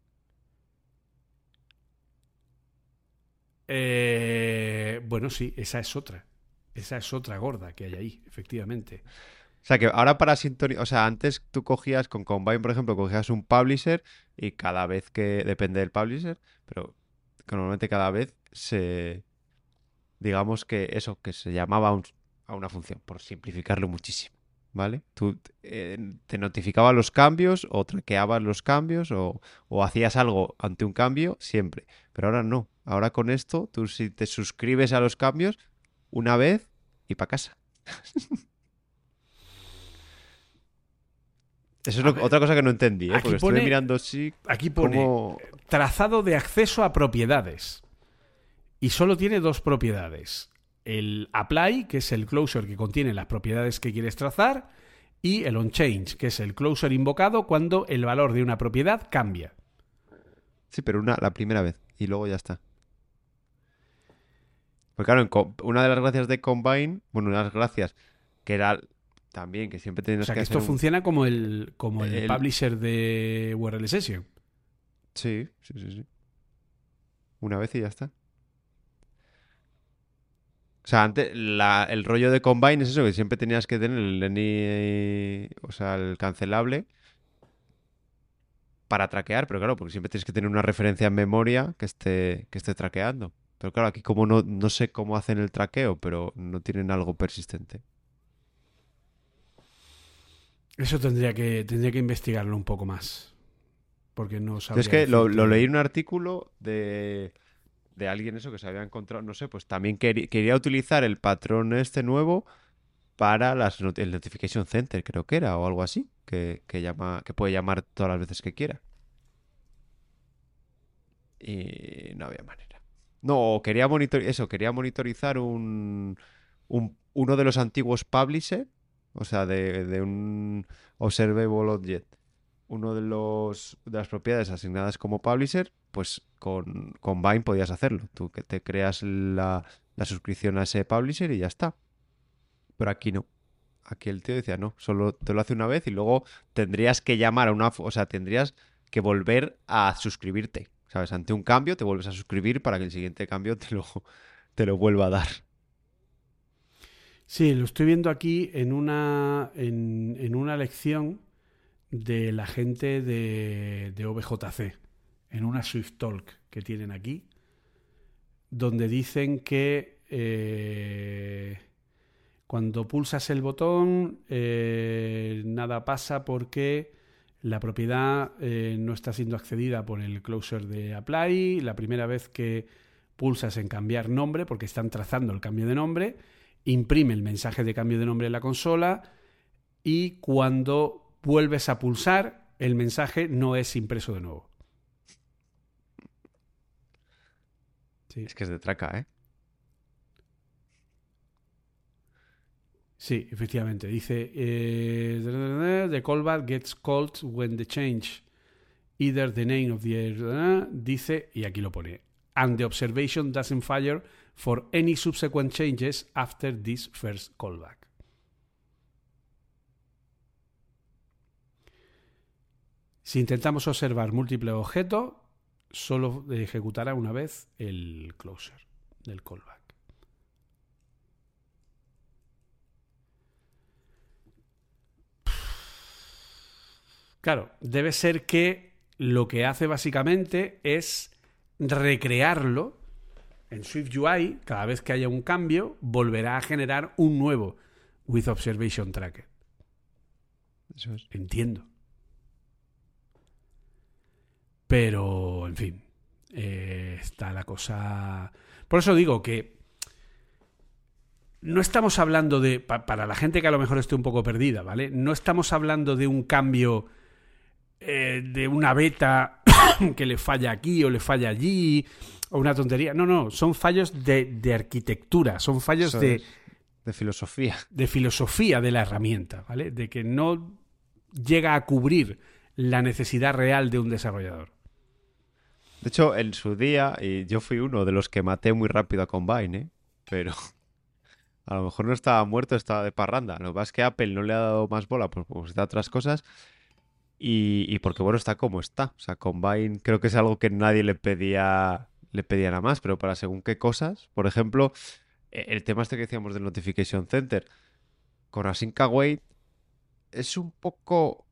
Eh, bueno, sí, esa es otra. Esa es otra gorda que hay ahí, efectivamente. O sea que ahora para sintonizar, o sea, antes tú cogías con Combine, por ejemplo, cogías un publisher y cada vez que, depende del publisher, pero normalmente cada vez se, digamos que eso, que se llamaba a, un- a una función, por simplificarlo muchísimo, ¿vale? Tú te notificabas los cambios o traqueabas los cambios o hacías algo ante un cambio siempre, pero ahora no. Ahora con esto, tú si te suscribes a los cambios una vez y para casa. Eso es lo- otra cosa que no entendí, ¿eh? porque pone- estuve mirando sí Aquí pone cómo... trazado de acceso a propiedades. Y solo tiene dos propiedades. El apply, que es el closure que contiene las propiedades que quieres trazar, y el onChange, que es el closure invocado cuando el valor de una propiedad cambia. Sí, pero una, la primera vez y luego ya está. Pues claro, una de las gracias de Combine, bueno, una de las gracias que era también que siempre O tenías sea que que hacer esto un- funciona como el, como el, el- publisher de URL Session. Sí, sí, sí, sí. Una vez y ya está. O sea, antes la- el rollo de Combine es eso, que siempre tenías que tener el any, o sea, el cancelable para traquear, pero claro, porque siempre tienes que tener una referencia en memoria que esté, que esté traqueando. Pero claro, aquí como no, no sé cómo hacen el traqueo, pero no tienen algo persistente. Eso tendría que, tendría que investigarlo un poco más. Porque no es que lo, leí en un artículo de, de alguien eso que se había encontrado, no sé, pues también quería utilizar el patrón este nuevo para las el Notification Center, creo que era, o algo así, que, que llama, que puede llamar todas las veces que quiera. Y no había manera. No, quería monitorizar, eso, quería monitorizar un, un- uno de los antiguos publisher, o sea, de, de un observable object uno de los de las propiedades asignadas como publisher, pues con, con Vine podías hacerlo. Tú que te creas la, la suscripción a ese publisher y ya está. Pero aquí no. Aquí el tío decía, no, solo te lo hace una vez y luego tendrías que llamar a una... O sea, tendrías que volver a suscribirte. ¿Sabes? Ante un cambio te vuelves a suscribir para que el siguiente cambio te lo, te lo vuelva a dar. Sí, lo estoy viendo aquí en una, en, en una lección de la gente de, de OBJC, en una Swift Talk que tienen aquí, donde dicen que eh, cuando pulsas el botón eh, nada pasa porque la propiedad eh, no está siendo accedida por el closer de apply, la primera vez que pulsas en cambiar nombre, porque están trazando el cambio de nombre, imprime el mensaje de cambio de nombre en la consola y cuando vuelves a pulsar, el mensaje no es impreso de nuevo. Es que es de traca, ¿eh? Sí efectivamente. Dice, eh, the callback gets called when the change either the name of the... dice, y aquí lo pone, and the observation doesn't fire for any subsequent changes after this first callback. Si intentamos observar múltiples objetos, solo ejecutará una vez el closer del callback. Claro, debe ser que lo que hace básicamente es recrearlo en Swift UI. Cada vez que haya un cambio, volverá a generar un nuevo with observation tracker. Eso es. Entiendo. Pero, en fin. eh, está la cosa... Por eso digo que no estamos hablando de, para la gente que a lo mejor esté un poco perdida, ¿vale? No estamos hablando de un cambio eh, de una beta que le falla aquí o le falla allí, o una tontería. No, no, son fallos de, arquitectura, son fallos de... de filosofía. De filosofía de la herramienta, ¿vale? De que no llega a cubrir la necesidad real de un desarrollador. De hecho, en su día, y yo fui uno de los que maté muy rápido a Combine, ¿eh? Pero a lo mejor no estaba muerto, estaba de parranda. Lo que pasa es que Apple no le ha dado más bola por pues, otras cosas. Y, porque, bueno, está como está. O sea, Combine creo que es algo que nadie le pedía, le pedía nada más, pero para según qué cosas. Por ejemplo, e, el tema este que decíamos del Notification Center. Con Async Await es un poco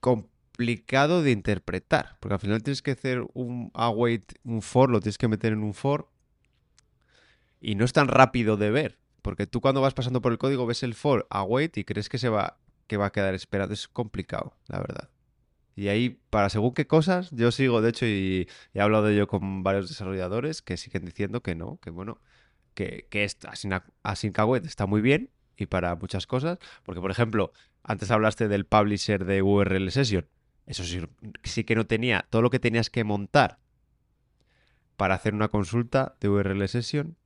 complicado de interpretar. Porque al final tienes que hacer un await, un for, lo tienes que meter en un for y no es tan rápido de ver, porque tú cuando vas pasando por el código ves el for await y crees que se va que va a quedar esperado, es complicado, la verdad. Y ahí, para según qué cosas, yo sigo, de hecho, y, he hablado de ello con varios desarrolladores que siguen diciendo que no, que bueno, que, que async await está muy bien y para muchas cosas, porque por ejemplo, antes hablaste del publisher de URL Session, eso sí, sí que no tenía todo lo que tenías que montar para hacer una consulta de URL Session,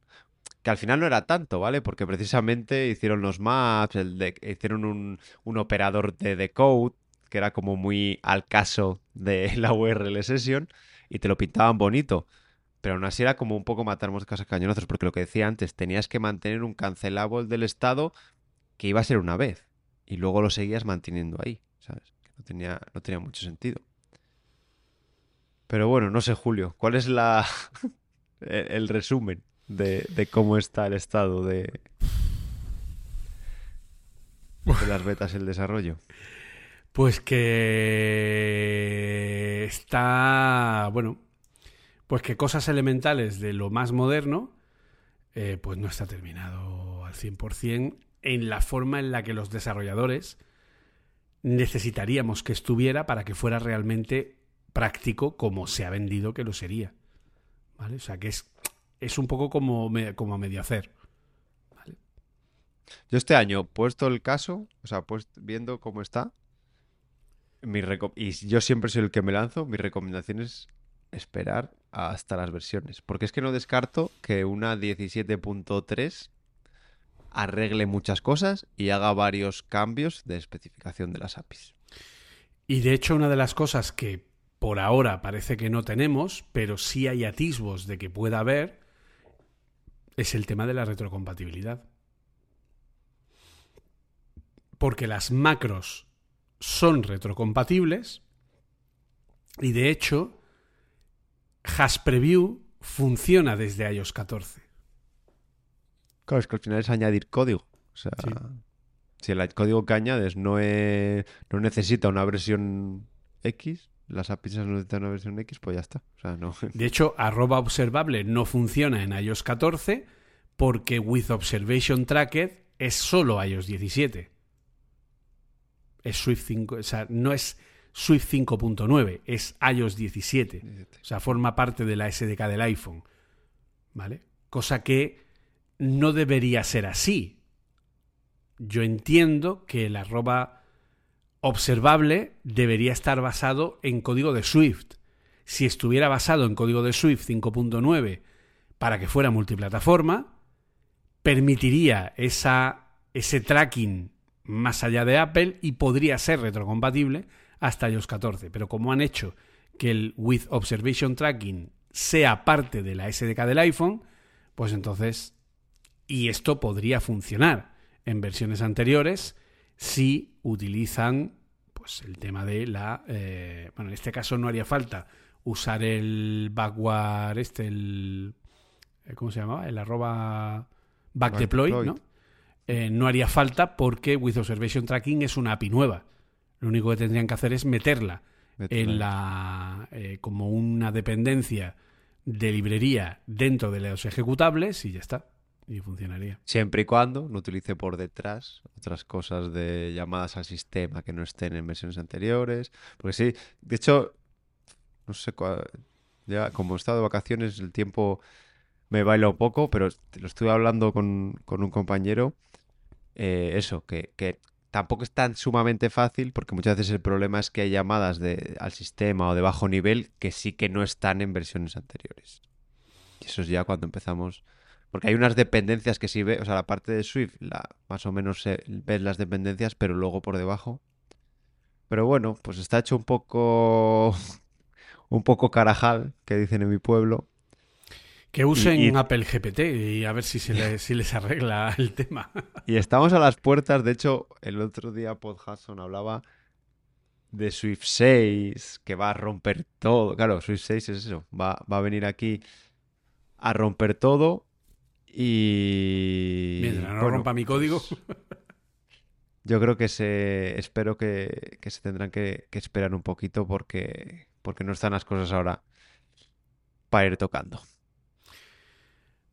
que al final no era tanto, ¿vale? Porque precisamente hicieron los maps, el hicieron un, un, operador de decode, que era como muy al caso de la URL session, y te lo pintaban bonito. Pero aún así era como un poco matar moscas a cañonazos, porque lo que decía antes, tenías que mantener un cancelable del estado que iba a ser una vez, y luego lo seguías manteniendo ahí, ¿sabes? Que no tenía, no tenía mucho sentido. Pero bueno, no sé, Julio, ¿cuál es la el resumen de, cómo está el estado de, de las betas el desarrollo? Pues que está, bueno, pues que cosas elementales de lo más moderno, eh, pues no está terminado al 100% en la forma en la que los desarrolladores necesitaríamos que estuviera para que fuera realmente práctico como se ha vendido que lo sería. ¿Vale? O sea, que es es un poco como, como a medio hacer. Yo este año, puesto el caso, o sea, pues, viendo cómo está, mi y yo siempre soy el que me lanzo, mi recomendación es esperar hasta las versiones. Porque es que no descarto que una 17.3 arregle muchas cosas y haga varios cambios de especificación de las APIs. Y de hecho, una de las cosas que por ahora parece que no tenemos, pero sí hay atisbos de que pueda haber, es el tema de la retrocompatibilidad. Porque las macros son retrocompatibles y de hecho Haspreview funciona desde iOS 14. Claro, es que al final es añadir código. O sea, si el código que añades no, no necesita una versión X, las APIs no necesitan una versión X, pues ya está. De hecho, arroba observable no funciona en iOS 14 porque with observation tracked es solo iOS 17. Es Swift 5, o sea, no es Swift 5.9, es iOS 17. O sea, forma parte de la SDK del iPhone. ¿Vale? Cosa que no debería ser así. Yo entiendo que el arroba observable debería estar basado en código de Swift. Si estuviera basado en código de Swift 5.9 para que fuera multiplataforma, permitiría ese tracking más allá de Apple y podría ser retrocompatible hasta iOS 14. Pero como han hecho que el With Observation Tracking sea parte de la SDK del iPhone, pues entonces, y esto podría funcionar en versiones anteriores, si utilizan pues el tema de la eh, bueno en este caso no haría falta usar el backward este el eh, cómo se llamaba el arroba back, deploy, no eh, no haría falta porque with observation tracking es una API nueva. Lo único que tendrían que hacer es meterla en la como una dependencia de librería dentro de los ejecutables y ya está y funcionaría. Siempre y cuando no utilice por detrás otras cosas de llamadas al sistema que no estén en versiones anteriores. Porque sí, de hecho, no sé cuál. Ya, como he estado de vacaciones, el tiempo me baila un poco, pero lo estuve hablando con, con un compañero. eh, eso, que, que tampoco es tan sumamente fácil, porque muchas veces el problema es que hay llamadas de, al sistema o de bajo nivel que sí que no están en versiones anteriores. Y eso es ya cuando empezamos. Porque hay unas dependencias que sí ve, o sea, la parte de Swift, la, más o menos se, ves las dependencias, pero luego por debajo. Pero bueno, pues está hecho un poco. un poco carajal, que dicen en mi pueblo. Que usen Y- y- Apple GPT y a ver si, se les, si les arregla el tema. Y estamos a las puertas, de hecho, el otro día Pod Hudson hablaba de Swift 6, que va a romper todo. Claro, Swift 6 es eso, va, va a venir aquí a romper todo y... Mientras no bueno, rompa mi código. Yo creo que se... Espero que, que se tendrán que, que esperar un poquito porque, porque no están las cosas ahora para ir tocando.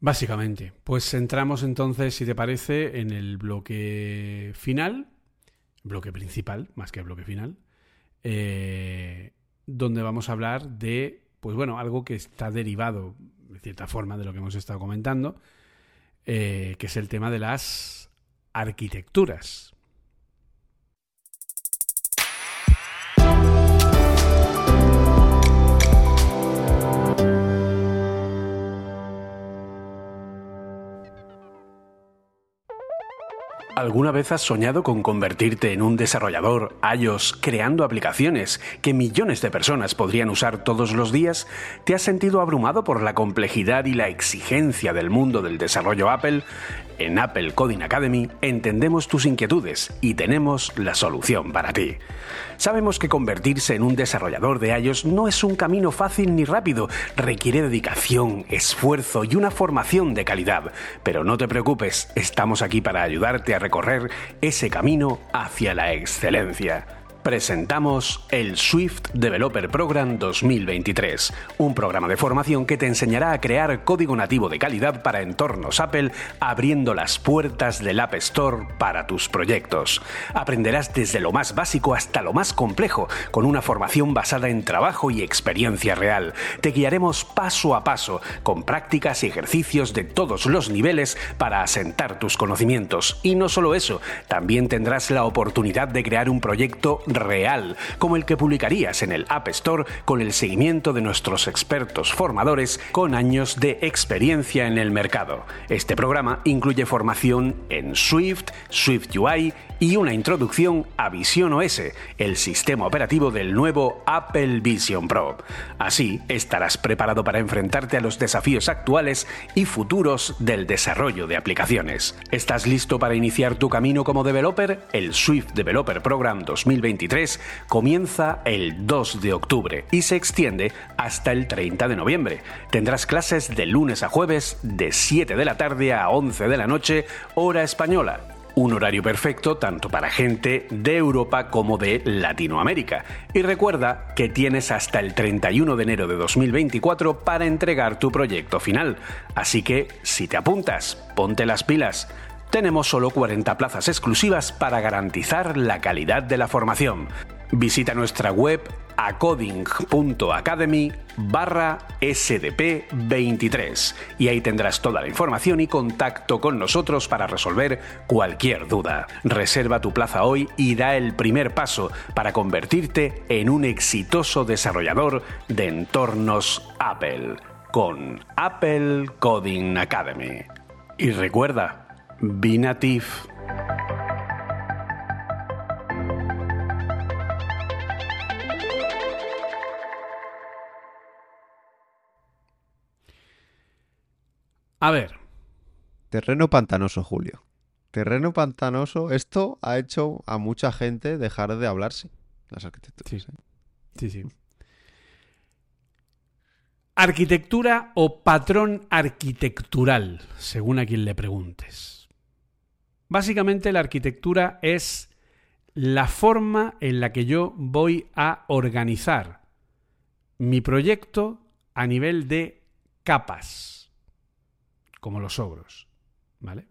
Básicamente. Pues entramos entonces, si te parece, en el bloque final, bloque principal, más que bloque final, eh, donde vamos a hablar de, pues bueno, algo que está derivado, de cierta forma, de lo que hemos estado comentando, eh, que es el tema de las arquitecturas. ¿Alguna vez has soñado con convertirte en un desarrollador iOS creando aplicaciones que millones de personas podrían usar todos los días? ¿Te has sentido abrumado por la complejidad y la exigencia del mundo del desarrollo Apple? En Apple Coding Academy entendemos tus inquietudes y tenemos la solución para ti. Sabemos que convertirse en un desarrollador de iOS no es un camino fácil ni rápido, requiere dedicación, esfuerzo y una formación de calidad. Pero no te preocupes, estamos aquí para ayudarte a recorrer ese camino hacia la excelencia. Presentamos el Swift Developer Program 2023, un programa de formación que te enseñará a crear código nativo de calidad para entornos Apple, abriendo las puertas del App Store para tus proyectos. Aprenderás desde lo más básico hasta lo más complejo, con una formación basada en trabajo y experiencia real. Te guiaremos paso a paso, con prácticas y ejercicios de todos los niveles para asentar tus conocimientos. Y no solo eso, también tendrás la oportunidad de crear un proyecto real, como el que publicarías en el App Store con el seguimiento de nuestros expertos formadores con años de experiencia en el mercado. Este programa incluye formación en Swift, Swift UI y una introducción a Vision OS, el sistema operativo del nuevo Apple Vision Pro. Así estarás preparado para enfrentarte a los desafíos actuales y futuros del desarrollo de aplicaciones. ¿Estás listo para iniciar tu camino como developer? El Swift Developer Program 2023 comienza el 2 de octubre y se extiende hasta el 30 de noviembre. Tendrás clases de lunes a jueves de 7 de la tarde a 11 de la noche, hora española. Un horario perfecto tanto para gente de Europa como de Latinoamérica. Y recuerda que tienes hasta el 31 de enero de 2024 para entregar tu proyecto final. Así que, si te apuntas, ponte las pilas. Tenemos solo 40 plazas exclusivas para garantizar la calidad de la formación. Visita nuestra web acoding.academy barra SDP23 y ahí tendrás toda la información y contacto con nosotros para resolver cualquier duda. Reserva tu plaza hoy y da el primer paso para convertirte en un exitoso desarrollador de entornos Apple con Apple Coding Academy. Y recuerda, be native. A ver, Terreno pantanoso, Julio. Terreno pantanoso. Esto ha hecho a mucha gente dejar de hablarse. Las arquitecturas. Sí. ¿eh? Sí, sí. Arquitectura o patrón arquitectural, según a quien le preguntes. Básicamente la arquitectura es la forma en la que yo voy a organizar mi proyecto a nivel de capas, como los ogros, ¿vale?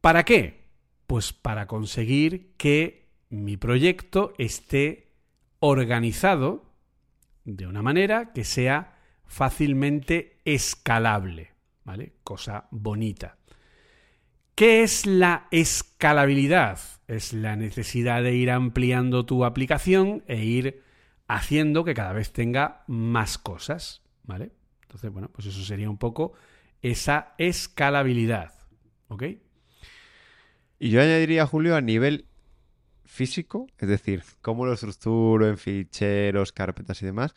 ¿Para qué? Pues para conseguir que mi proyecto esté organizado de una manera que sea fácilmente escalable, ¿vale? Cosa bonita. ¿Qué es la escalabilidad? Es la necesidad de ir ampliando tu aplicación e ir haciendo que cada vez tenga más cosas, ¿vale? Entonces, bueno, pues eso sería un poco esa escalabilidad, ¿ok? Y yo añadiría, Julio, a nivel físico, es decir, cómo lo estructuro en ficheros, carpetas y demás,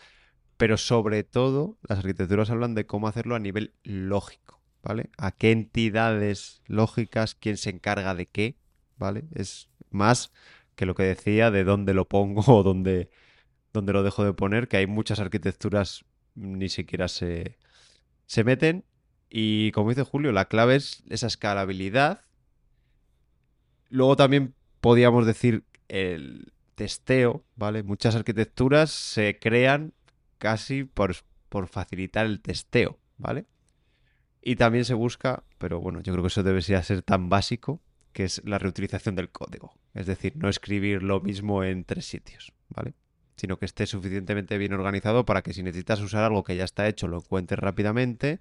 pero sobre todo las arquitecturas hablan de cómo hacerlo a nivel lógico, ¿vale? A qué entidades lógicas, quién se encarga de qué, ¿vale? Es más que lo que decía de dónde lo pongo o dónde, dónde lo dejo de poner, que hay muchas arquitecturas ni siquiera se, se meten. Y como dice Julio, la clave es esa escalabilidad. Luego también podríamos decir el testeo, ¿vale? Muchas arquitecturas se crean casi por, por facilitar el testeo, ¿vale? Y también se busca, pero bueno, yo creo que eso debería ser tan básico, que es la reutilización del código. Es decir, no escribir lo mismo en tres sitios, ¿vale? Sino que esté suficientemente bien organizado para que si necesitas usar algo que ya está hecho, lo encuentres rápidamente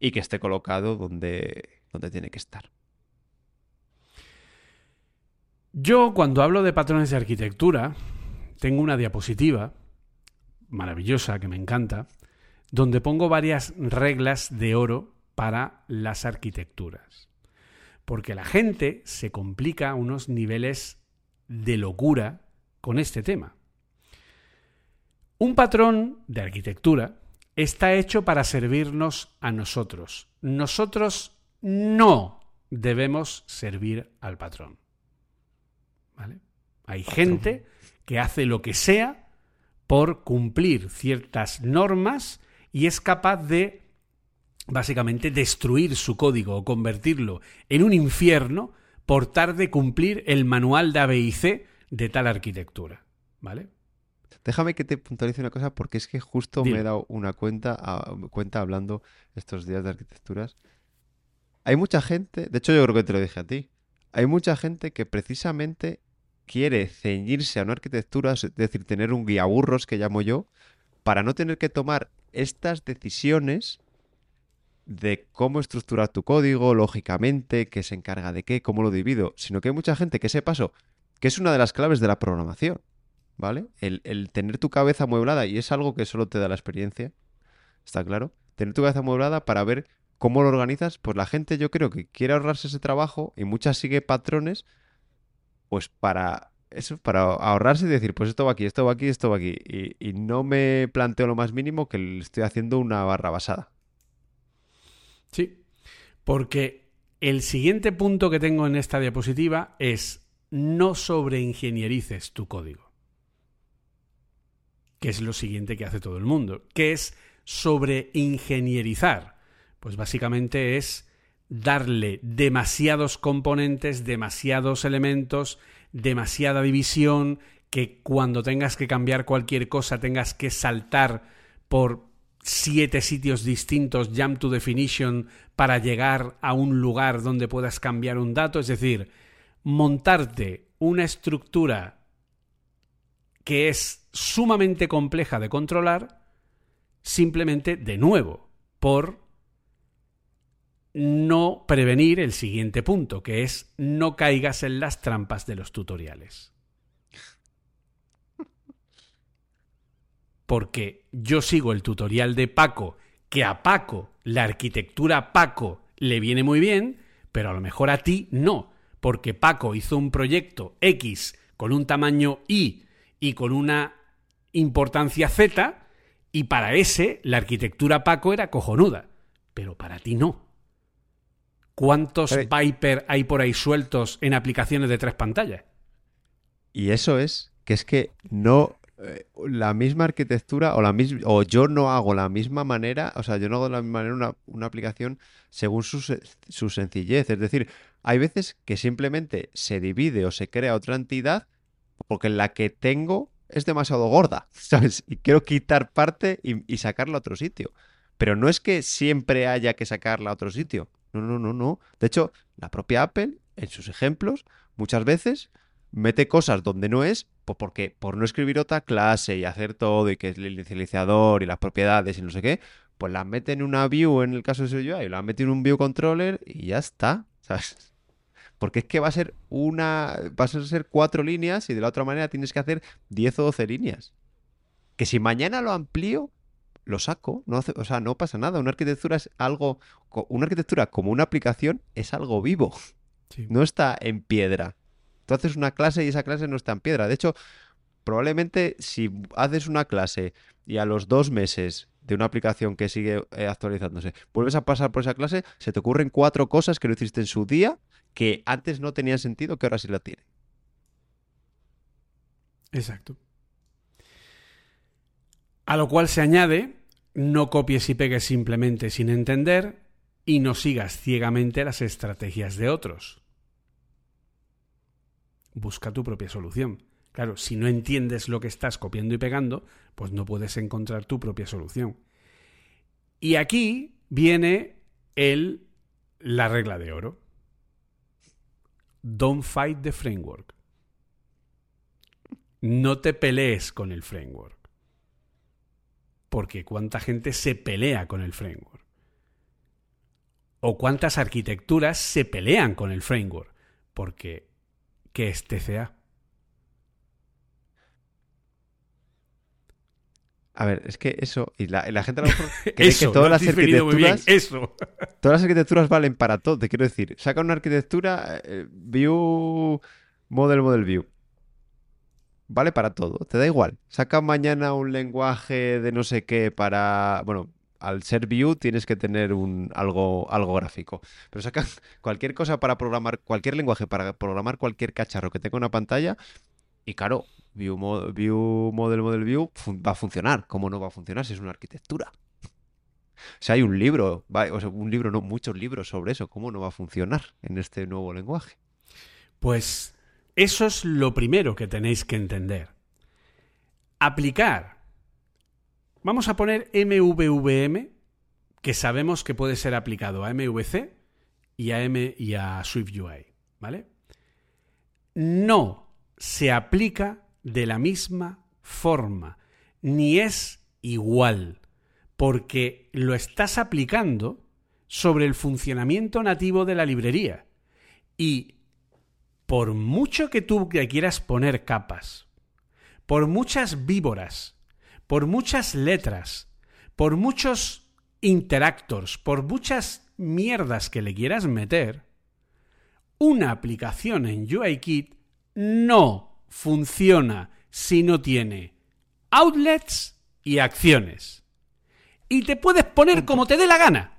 y que esté colocado donde, donde tiene que estar. Yo cuando hablo de patrones de arquitectura, tengo una diapositiva maravillosa que me encanta, donde pongo varias reglas de oro para las arquitecturas. Porque la gente se complica a unos niveles de locura con este tema. Un patrón de arquitectura está hecho para servirnos a nosotros. Nosotros no debemos servir al patrón. ¿Vale? Hay gente que hace lo que sea por cumplir ciertas normas y es capaz de básicamente destruir su código o convertirlo en un infierno por tarde cumplir el manual de ABC de tal arquitectura. ¿Vale? Déjame que te puntualice una cosa porque es que justo me he dado una cuenta, cuenta hablando estos días de arquitecturas. Hay mucha gente, de hecho yo creo que te lo dije a ti, hay mucha gente que precisamente quiere ceñirse a una arquitectura, es decir, tener un guía burros que llamo yo, para no tener que tomar estas decisiones de cómo estructurar tu código, lógicamente, qué se encarga de qué, cómo lo divido, sino que hay mucha gente que ese paso, que es una de las claves de la programación, ¿vale? El, el tener tu cabeza amueblada, y es algo que solo te da la experiencia, ¿está claro? Tener tu cabeza amueblada para ver cómo lo organizas, pues la gente yo creo que quiere ahorrarse ese trabajo y muchas sigue patrones pues para eso, para ahorrarse y decir, pues esto va aquí, esto va aquí, esto va aquí. Y, no me planteo lo más mínimo que estoy haciendo una barra basada. Sí, porque el siguiente punto que tengo en esta diapositiva es no sobreingenierices tu código. Que es lo siguiente que hace todo el mundo. ¿Qué es sobreingenierizar? Pues básicamente es darle demasiados componentes, demasiados elementos, demasiada división, que cuando tengas que cambiar cualquier cosa tengas que saltar por siete sitios distintos, jump to definition, para llegar a un lugar donde puedas cambiar un dato. Es decir, montarte una estructura que es sumamente compleja de controlar, simplemente de nuevo, por no prevenir el siguiente punto, que es no caigas en las trampas de los tutoriales. Porque yo sigo el tutorial de Paco, que a Paco, la arquitectura Paco, le viene muy bien, pero a lo mejor a ti no, porque Paco hizo un proyecto X con un tamaño Y y con una importancia Z, y para ese la arquitectura Paco era cojonuda, pero para ti no. ¿Cuántos Viper hay por ahí sueltos en aplicaciones de tres pantallas? Y eso es que es que no eh, la misma arquitectura o la o yo no hago la misma manera, o sea, yo no hago de la misma manera una, aplicación según su, sencillez. Es decir, hay veces que simplemente se divide o se crea otra entidad porque la que tengo es demasiado gorda, ¿sabes? Y quiero quitar parte y, y sacarla a otro sitio. Pero no es que siempre haya que sacarla a otro sitio. No, no, no, no. De hecho, la propia Apple, en sus ejemplos, muchas veces mete cosas donde no es porque por no escribir otra clase y hacer todo y que es el inicializador y las propiedades y no sé qué, pues las mete en una view en el caso de UI, las mete en un view controller y ya está, ¿sabes? Porque es que va a ser una, va a ser cuatro líneas y de la otra manera tienes que hacer 10 o 12 líneas. Que si mañana lo amplío, lo saco, no hace, o sea, no pasa nada. Una arquitectura es algo, una arquitectura como una aplicación es algo vivo, Sí. no está en piedra. Tú haces una clase y esa clase no está en piedra. De hecho, probablemente si haces una clase y a los dos meses de una aplicación que sigue eh, actualizándose, vuelves a pasar por esa clase, se te ocurren cuatro cosas que no hiciste en su día que antes no tenían sentido, que ahora sí la tienen. Exacto. A lo cual se añade, no copies y pegues simplemente sin entender y no sigas ciegamente las estrategias de otros. Busca tu propia solución. Claro, si no entiendes lo que estás copiando y pegando, pues no puedes encontrar tu propia solución. Y aquí viene el la regla de oro. Don't fight the framework. No te pelees con el framework. Porque cuánta gente se pelea con el framework. O cuántas arquitecturas se pelean con el framework. Porque, ¿qué es TCA? A ver, es que eso, y la, la gente a lo mejor cree Eso, que todas las muy bien, arquitecturas, Eso. todas las arquitecturas valen para todo. Te quiero decir, saca una arquitectura, eh, view, model, model view. Vale para todo, te da igual. Saca mañana un lenguaje de no sé qué para, bueno, al ser view tienes que tener un algo algo gráfico. Pero saca cualquier cosa para programar cualquier lenguaje para programar cualquier cacharro que tenga una pantalla y claro, view, mo- view model model view va a funcionar. ¿Cómo no va a funcionar si es una arquitectura? O sea, hay un libro, o sea, un libro, no, muchos libros sobre eso, cómo no va a funcionar en este nuevo lenguaje. Pues eso es lo primero que tenéis que entender. Aplicar. Vamos a poner MVVM, que sabemos que puede ser aplicado a MVC y a M SwiftUI, ¿vale? No se aplica de la misma forma, ni es igual, porque lo estás aplicando sobre el funcionamiento nativo de la librería. Y por mucho que tú quieras poner capas, por muchas víboras, por muchas letras, por muchos interactors, por muchas mierdas que le quieras meter, una aplicación en UIKit no funciona si no tiene outlets y acciones. Y te puedes poner como te dé la gana,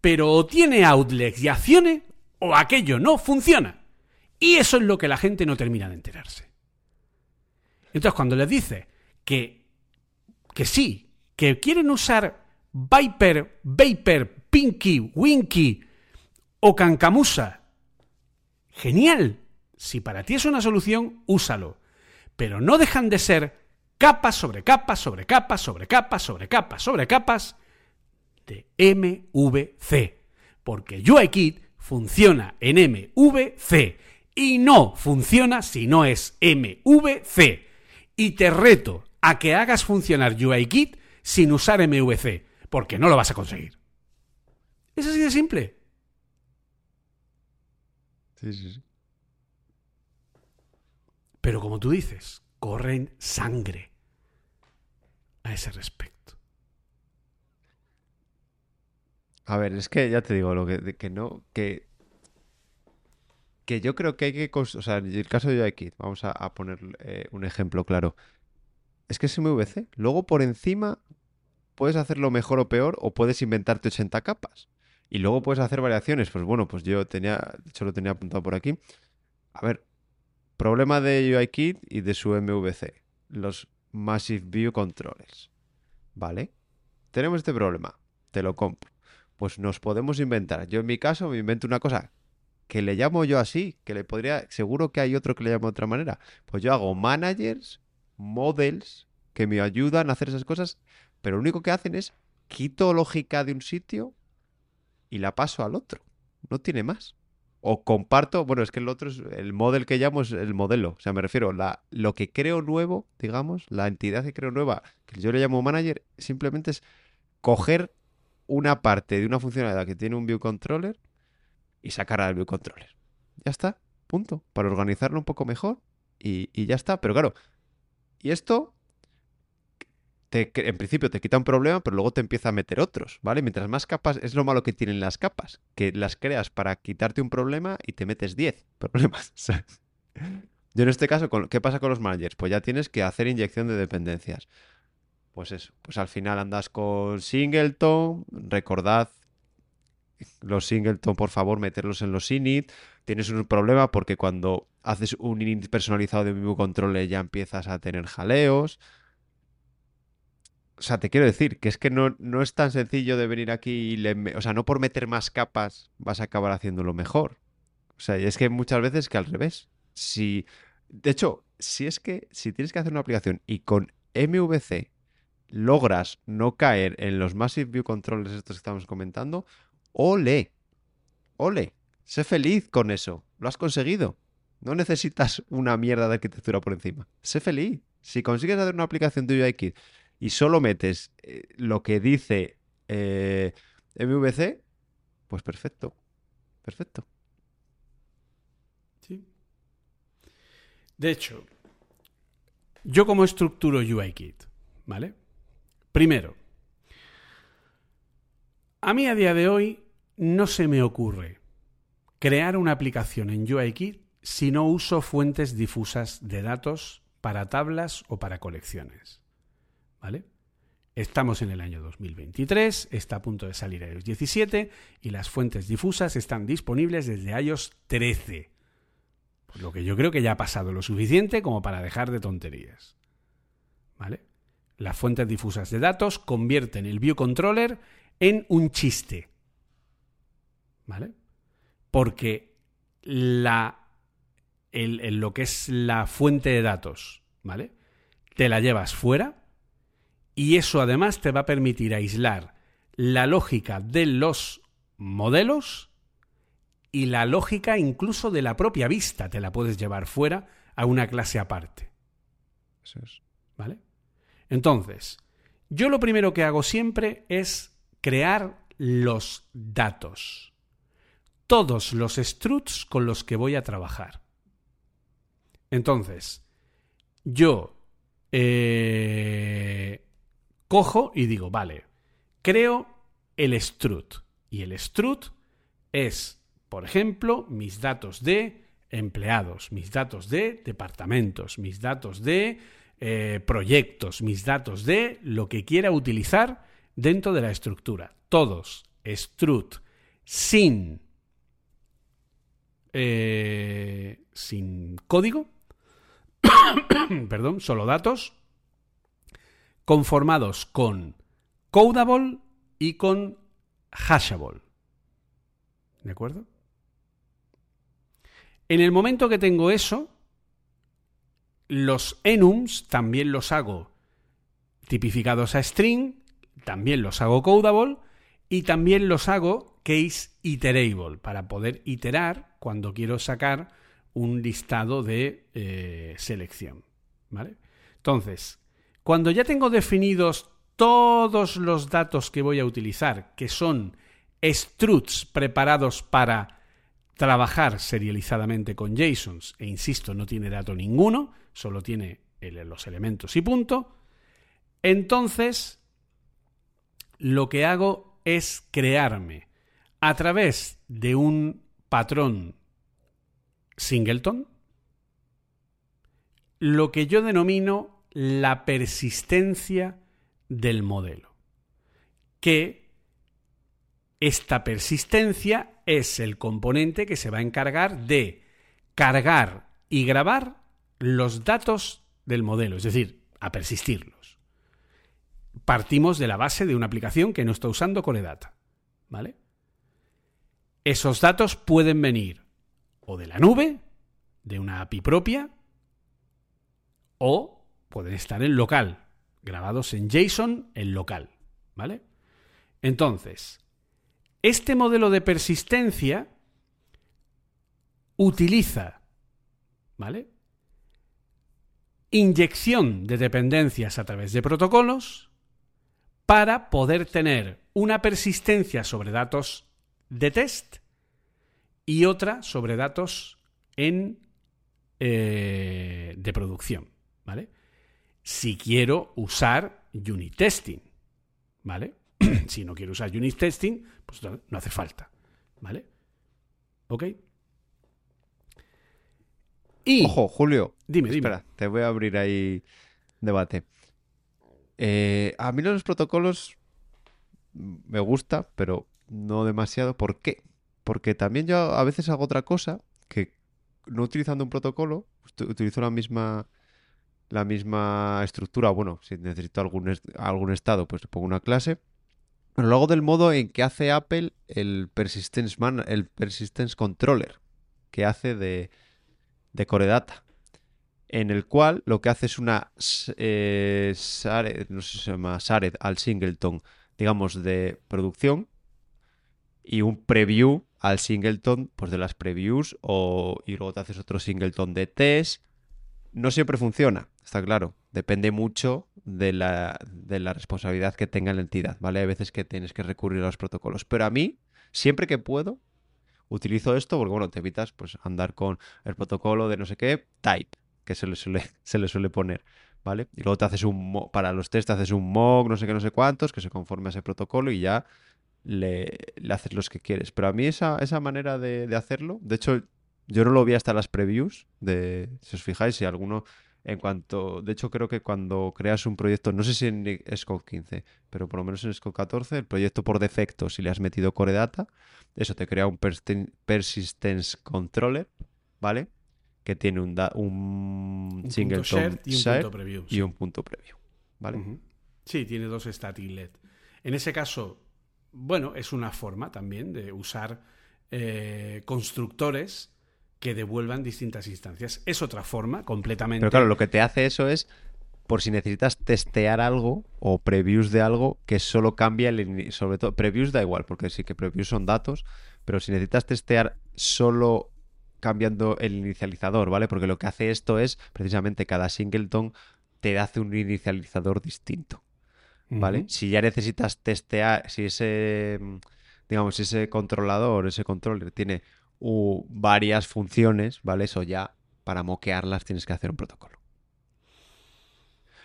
pero o tiene outlets y acciones o aquello no funciona. Y eso es lo que la gente no termina de enterarse. Entonces, cuando les dice que, que sí, que quieren usar Viper, Vapor, Pinky, Winky o Cancamusa, genial. Si para ti es una solución, úsalo. Pero no dejan de ser capas sobre capas, sobre capas, sobre capas, sobre capas, sobre capas de MVC. Porque UIKit funciona en MVC y no funciona si no es MVC. Y te reto a que hagas funcionar UIKit sin usar MVC, porque no lo vas a conseguir. Es así de simple. Sí, sí, sí. Pero como tú dices, corren sangre a ese respecto. A ver, es que ya te digo, lo que, que no, que, que yo creo que hay que, o sea, en el caso de UIKit, vamos a, a poner eh, un ejemplo claro. Es que es MVC. Luego por encima puedes hacerlo mejor o peor o puedes inventarte 80 capas. Y luego puedes hacer variaciones. Pues bueno, pues yo tenía, de hecho lo tenía apuntado por aquí. A ver, problema de UIKit y de su MVC. Los Massive View Controllers. ¿Vale? Tenemos este problema. Te lo compro. Pues nos podemos inventar. Yo en mi caso me invento una cosa que le llamo yo así, que le podría, seguro que hay otro que le llama de otra manera. Pues yo hago managers, models, que me ayudan a hacer esas cosas, pero lo único que hacen es quito lógica de un sitio y la paso al otro. No tiene más. o comparto, bueno, es que el otro es el model que llamo es el modelo, o sea, me refiero la lo que creo nuevo, digamos, la entidad que creo nueva, que yo le llamo manager, simplemente es coger una parte de una funcionalidad que tiene un view controller y sacarla del view controller. Ya está, punto, para organizarlo un poco mejor y, y ya está, pero claro, y esto te, en principio te quita un problema, pero luego te empieza a meter otros, ¿vale? Mientras más capas, es lo malo que tienen las capas, que las creas para quitarte un problema y te metes 10 problemas. Yo en este caso, ¿qué pasa con los managers? Pues ya tienes que hacer inyección de dependencias. Pues eso, pues al final andas con Singleton, recordad los Singleton, por favor, meterlos en los init. Tienes un problema porque cuando haces un init personalizado de mismo control ya empiezas a tener jaleos. O sea, te quiero decir que es que no, no es tan sencillo de venir aquí y le, o sea, no por meter más capas vas a acabar haciéndolo mejor. O sea, es que muchas veces que al revés. Si, de hecho, si es que si tienes que hacer una aplicación y con MVC logras no caer en los Massive View Controllers estos que estamos comentando, ole, ole, sé feliz con eso, lo has conseguido. No necesitas una mierda de arquitectura por encima. Sé feliz. Si consigues hacer una aplicación de UIKit y solo metes eh, lo que dice eh, MVC, pues perfecto. Perfecto. Sí. De hecho, yo como estructuro UIKit, ¿vale? Primero, a mí a día de hoy no se me ocurre crear una aplicación en UIKit si no uso fuentes difusas de datos para tablas o para colecciones. ¿Vale? Estamos en el año 2023, está a punto de salir iOS 17 y las fuentes difusas están disponibles desde iOS 13. Por lo que yo creo que ya ha pasado lo suficiente como para dejar de tonterías. ¿Vale? Las fuentes difusas de datos convierten el View Controller en un chiste. ¿Vale? Porque la, lo que es la fuente de datos, ¿vale? Te la llevas fuera y eso además te va a permitir aislar la lógica de los modelos y la lógica incluso de la propia vista te la puedes llevar fuera a una clase aparte. Eso es. ¿Vale? Entonces, yo lo primero que hago siempre es crear los datos. Todos los struts con los que voy a trabajar. Entonces, yo eh, cojo y digo, vale, creo el strut. Y el strut es, por ejemplo, mis datos de empleados, mis datos de departamentos, mis datos de eh, proyectos, mis datos de lo que quiera utilizar dentro de la estructura. Todos, strut, sin, eh, sin código, perdón, solo datos, conformados con codable y con hashable. ¿De acuerdo? En el momento que tengo eso, los enums también los hago tipificados a string, también los hago codable y también los hago case iterable para poder iterar cuando quiero sacar un listado de eh, selección. ¿Vale? Entonces, cuando ya tengo definidos todos los datos que voy a utilizar, que son struts preparados para trabajar serializadamente con JSONs, e insisto, no tiene dato ninguno, solo tiene los elementos y punto, entonces lo que hago es crearme a través de un patrón singleton lo que yo denomino la persistencia del modelo. Que esta persistencia es el componente que se va a encargar de cargar y grabar los datos del modelo, es decir, a persistirlos. Partimos de la base de una aplicación que no está usando Coredata, ¿vale? Esos datos pueden venir o de la nube, de una API propia, o pueden estar en local, grabados en JSON en local, ¿vale? Entonces, este modelo de persistencia utiliza, ¿vale? Inyección de dependencias a través de protocolos para poder tener una persistencia sobre datos de test y otra sobre datos en, eh, de producción, ¿vale? Si quiero usar unit testing, ¿vale? si no quiero usar unit testing, pues no hace falta, ¿vale? ¿Ok? Y, Ojo, Julio. Dime, Espera, te voy a abrir ahí debate. Eh, a mí los protocolos me gusta, pero no demasiado. ¿Por qué? Porque también yo a veces hago otra cosa que no utilizando un protocolo, utilizo la misma la misma estructura. Bueno, si necesito algún, algún estado, pues pongo una clase. Pero lo hago del modo en que hace Apple el Persistence, Man, el Persistence Controller, que hace de, de Core Data. En el cual lo que hace es una eh, no sé si se llama Sared al singleton, digamos, de producción y un preview al singleton pues de las previews o y luego te haces otro singleton de test. No siempre funciona, está claro. Depende mucho de la, de la responsabilidad que tenga la entidad, ¿vale? Hay veces que tienes que recurrir a los protocolos. Pero a mí, siempre que puedo, utilizo esto porque, bueno, te evitas pues andar con el protocolo de no sé qué, type, que se le suele, se le suele poner. ¿vale? Y luego te haces un, para los test te haces un mock, no sé qué, no sé cuántos, que se conforme a ese protocolo y ya le, haces los que quieres. Pero a mí esa, esa manera de, hacerlo, de hecho, yo no lo vi hasta las previews, de, si os fijáis, si alguno, en cuanto, de hecho creo que cuando creas un proyecto, no sé si en Scope 15, pero por lo menos en Scope 14, el proyecto por defecto, si le has metido Core Data, eso te crea un Persistence Controller, ¿vale? que tiene un, un, singleton y un punto preview. Y un punto preview. ¿Vale? Sí, tiene dos static LED. En ese caso, bueno, es una forma también de usar eh, constructores que devuelvan distintas instancias. Es otra forma completamente. Pero claro, lo que te hace eso es por si necesitas testear algo o previews de algo que solo cambia el sobre todo previews da igual porque sí que previews son datos, pero si necesitas testear solo cambiando el inicializador, ¿vale? Porque lo que hace esto es, precisamente, cada singleton te hace un inicializador distinto, ¿vale? Si ya necesitas testear, si ese, digamos, si ese controlador, ese controller tiene varias funciones, ¿vale? Eso ya, para moquearlas tienes que hacer un protocolo.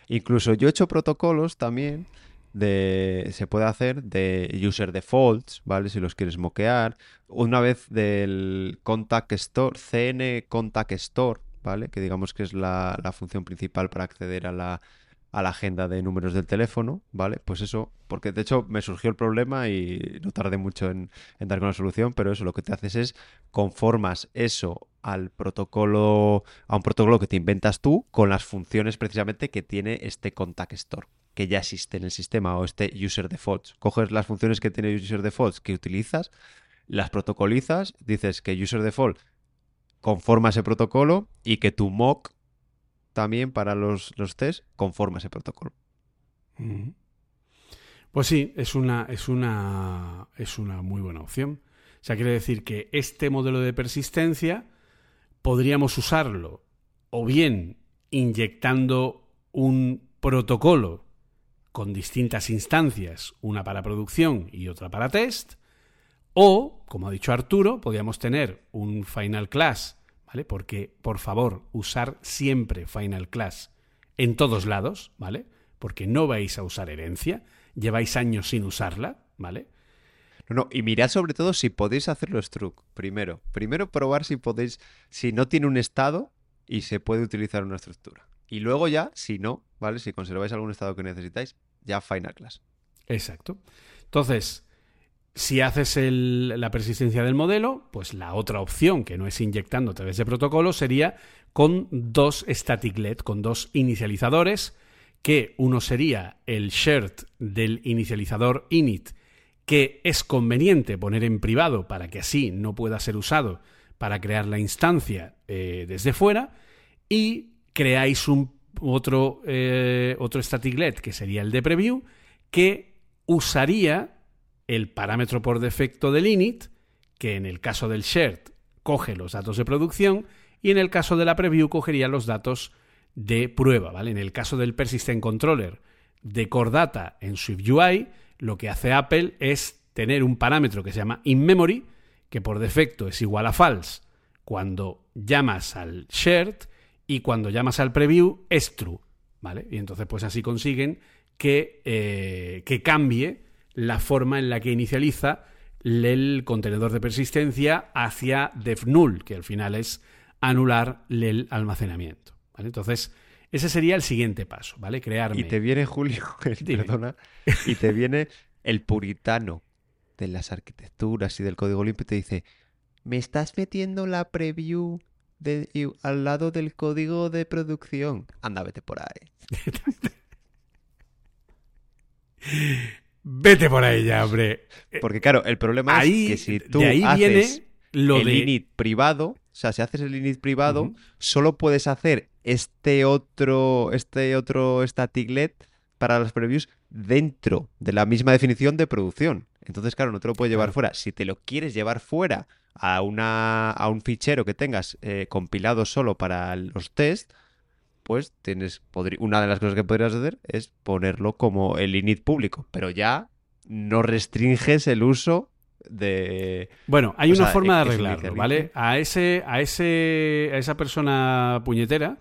Incluso yo he hecho protocolos también de, se puede hacer de user defaults, ¿vale? Si los quieres moquear. Una vez del contact store, CN contact store, ¿vale? Que digamos que es la, función principal para acceder a la, a la agenda de números del teléfono, ¿vale? Pues eso, porque de hecho me surgió el problema y no tardé mucho en, en, dar con la solución, pero eso lo que te haces es conformas eso al protocolo, a un protocolo que te inventas tú con las funciones precisamente que tiene este contact store que ya existe en el sistema o este user defaults. Coges las funciones que tiene user defaults que utilizas, las protocolizas, dices que user default conforma ese protocolo y que tu mock también para los, los test conforma ese protocolo. Pues sí, es una, es una, es una muy buena opción. O sea, quiere decir que este modelo de persistencia podríamos usarlo o bien inyectando un protocolo con distintas instancias, una para producción y otra para test, o, como ha dicho Arturo, podríamos tener un Final Class, ¿vale? Porque, por favor, usar siempre Final Class en todos lados, ¿vale? Porque no vais a usar herencia, lleváis años sin usarla, ¿vale? No, no, y mirad sobre todo si podéis hacerlo struct, primero. Primero probar si podéis, si no tiene un estado y se puede utilizar una estructura. Y luego ya, si no, ¿vale? Si conserváis algún estado que necesitáis, ya Final Class. Exacto. Entonces, si haces la persistencia del modelo, pues la otra opción, que no es inyectando a través de protocolo, sería con dos static LED, con dos inicializadores, que uno sería el shared del inicializador init, que es conveniente poner en privado para que así no pueda ser usado para crear la instancia eh, desde fuera, y creáis un otro, eh, otro static LED, que sería el de preview, que usaría el parámetro por defecto del init, que en el caso del shared coge los datos de producción y en el caso de la preview cogería los datos de prueba, ¿vale? En el caso del Persistent Controller de Core Data en SwiftUI, lo que hace Apple es tener un parámetro que se llama inMemory, que por defecto es igual a false cuando llamas al shared y cuando llamas al preview es true, ¿vale? Y entonces pues así consiguen que, eh, que cambie la forma en la que inicializa el contenedor de persistencia hacia def null, que al final es anular el almacenamiento. ¿vale? Entonces, ese sería el siguiente paso, ¿vale? Crearme. Y te viene, Julio, perdona, y te viene el puritano de las arquitecturas y del código limpio y te dice, me estás metiendo la preview de, al lado del código de producción. Anda, vete por ahí. vete por ahí ya, hombre. Porque claro, el problema es que si tú haces lo el init privado, o sea, si haces el init privado, solo puedes hacer este otro, este otro staticlet para las previews dentro de la misma definición de producción. Entonces, claro, no te lo puedes llevar fuera. Si te lo quieres llevar fuera a, una, a un fichero que tengas eh, compilado solo para los test, pues tienes una de las cosas que podrías hacer es ponerlo como el init público, pero ya no restringes el uso de bueno hay una forma de arreglarlo vale a ese a ese a esa persona puñetera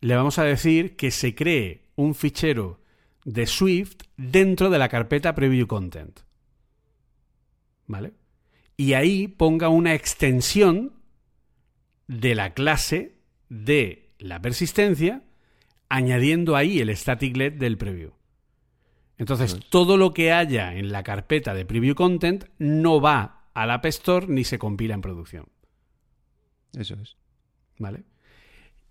le vamos a decir que se cree un fichero de Swift dentro de la carpeta preview content vale y ahí ponga una extensión de la clase de la persistencia, añadiendo ahí el staticlet del preview. Entonces, todo lo que haya en la carpeta de preview content no va al App Store ni se compila en producción. Eso es. ¿Vale?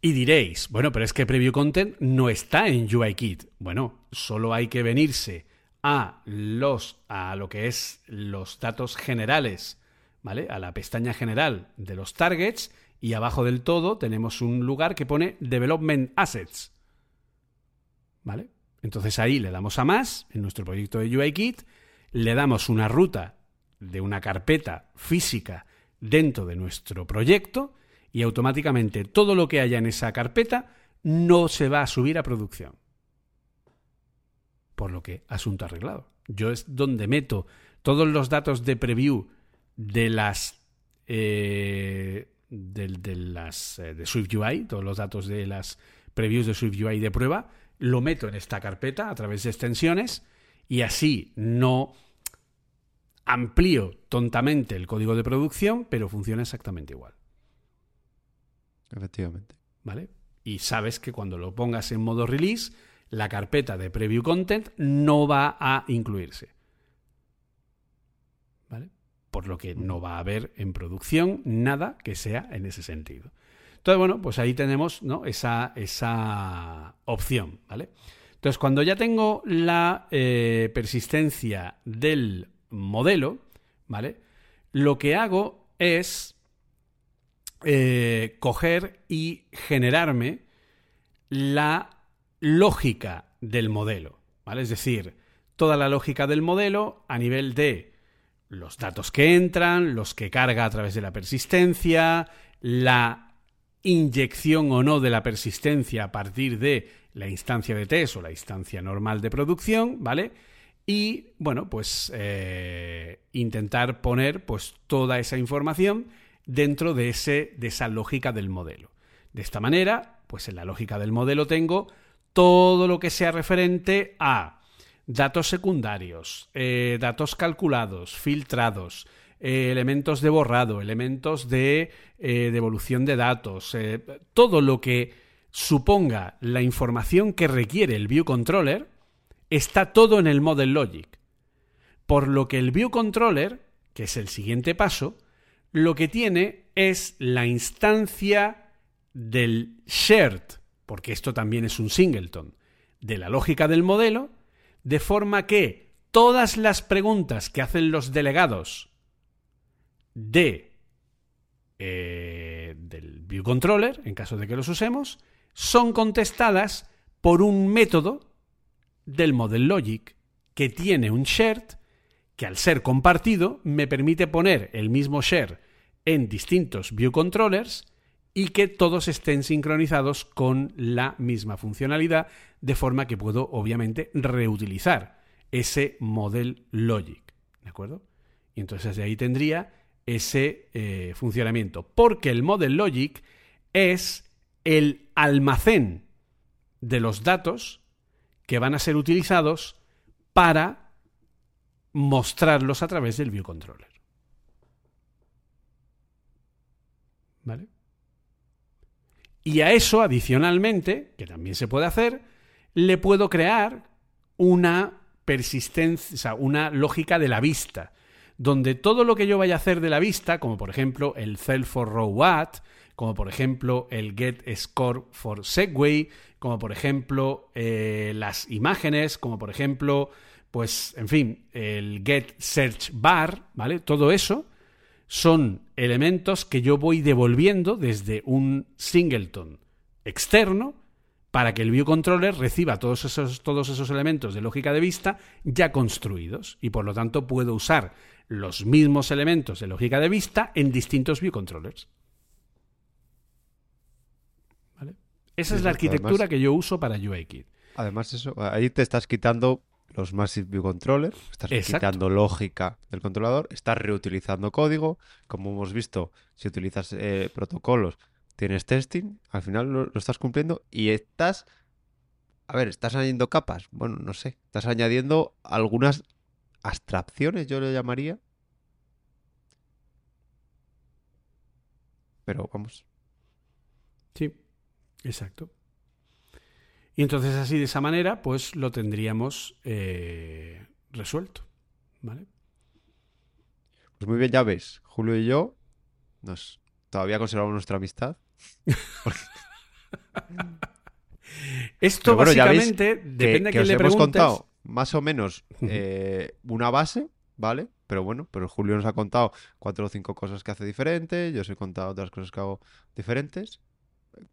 Y diréis, bueno, pero es que preview content no está en UIKit. Bueno, solo hay que venirse a los a lo que es los datos generales, ¿vale? A la pestaña general de los targets y abajo del todo tenemos un lugar que pone Development Assets. ¿Vale? Entonces ahí le damos a más en nuestro proyecto de UIKit, le damos una ruta de una carpeta física dentro de nuestro proyecto y automáticamente todo lo que haya en esa carpeta no se va a subir a producción. Por lo que, asunto arreglado. Yo es donde meto todos los datos de preview de las eh, de, las eh, de SwiftUI, todos los datos de las previews de SwiftUI de prueba, lo meto en esta carpeta a través de extensiones y así no amplío tontamente el código de producción, pero funciona exactamente igual. Efectivamente. ¿Vale? Y sabes que cuando lo pongas en modo release, la carpeta de preview content no va a incluirse. Por lo que no va a haber en producción nada que sea en ese sentido. Entonces, bueno, pues ahí tenemos esa, esa opción, ¿vale? Entonces, cuando ya tengo la eh, persistencia del modelo, ¿vale? Lo que hago es eh, coger y generarme la lógica del modelo, ¿vale? Es decir, toda la lógica del modelo a nivel de los datos que entran, los que carga a través de la persistencia, la inyección o no de la persistencia a partir de la instancia de test o la instancia normal de producción, ¿vale? Y bueno, pues eh, intentar poner pues toda esa información dentro de, ese, de esa lógica del modelo. De esta manera, pues en la lógica del modelo tengo todo lo que sea referente a datos secundarios, eh, datos calculados, filtrados, eh, elementos de borrado, elementos de eh, devolución de datos, todo lo que suponga la información que requiere el View Controller, está todo en el Model Logic. Por lo que el View Controller, que es el siguiente paso, lo que tiene es la instancia del shared porque esto también es un singleton, de la lógica del modelo, de forma que todas las preguntas que hacen los delegados de eh, del view controller, en caso de que los usemos, son contestadas por un método del model logic que tiene un shared que al ser compartido me permite poner el mismo share en distintos view controllers y que todos estén sincronizados con la misma funcionalidad, de forma que puedo obviamente reutilizar ese model logic. ¿De acuerdo? Y entonces de ahí tendría ese eh, funcionamiento. Porque el model logic es el almacén de los datos que van a ser utilizados para mostrarlos a través del view controller. ¿Vale? Y a eso, adicionalmente, que también se puede hacer, le puedo crear una persistencia, una lógica de la vista, donde todo lo que yo vaya a hacer de la vista, como por ejemplo el Cell for Row At, como por ejemplo el Get Score for Segway, como por ejemplo eh, las imágenes, como por ejemplo, pues, en fin, el Get Search Bar, ¿vale? Todo eso son elementos que yo voy devolviendo desde un singleton externo para que el view controller reciba todos esos, todos esos elementos de lógica de vista ya construidos y por lo tanto puedo usar los mismos elementos de lógica de vista en distintos view controllers. Esa es la arquitectura que yo uso para UIKit. Además, eso, ahí te estás quitando los Massive View Controllers, estás quitando lógica del controlador, estás reutilizando código. Como hemos visto, si utilizas eh, protocolos, tienes testing, al final lo, estás cumpliendo y estás. A ver, estás añadiendo capas. Bueno, no sé. Estás añadiendo algunas abstracciones, yo le llamaría. Pero vamos. Sí, exacto. Y entonces así de esa manera, pues lo tendríamos eh, resuelto. ¿Vale? Pues muy bien, ya ves, Julio y yo nos todavía conservamos nuestra amistad. Esto básicamente depende que, de que le hemos contado más o menos eh, una base, ¿vale? Pero bueno, pero Julio nos ha contado cuatro o cinco cosas que hace diferente, yo os he contado otras cosas que hago diferentes.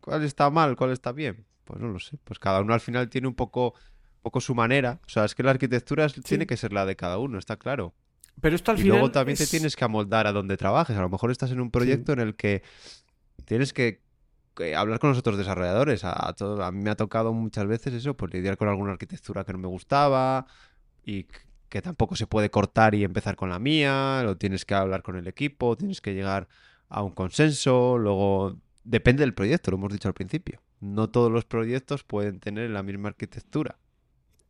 ¿Cuál está mal? ¿Cuál está bien? Pues no lo sé. Pues cada uno al final tiene un poco, poco su manera. O sea, es que la arquitectura tiene que ser la de cada uno, está claro. Pero esto al y final. luego también te tienes que amoldar a donde trabajes. A lo mejor estás en un proyecto en el que tienes que, hablar con los otros desarrolladores. A, todo, a mí me ha tocado muchas veces eso, pues lidiar con alguna arquitectura que no me gustaba y que tampoco se puede cortar y empezar con la mía. Lo tienes que hablar con el equipo, tienes que llegar a un consenso. Luego depende del proyecto, lo hemos dicho al principio no todos los proyectos pueden tener la misma arquitectura.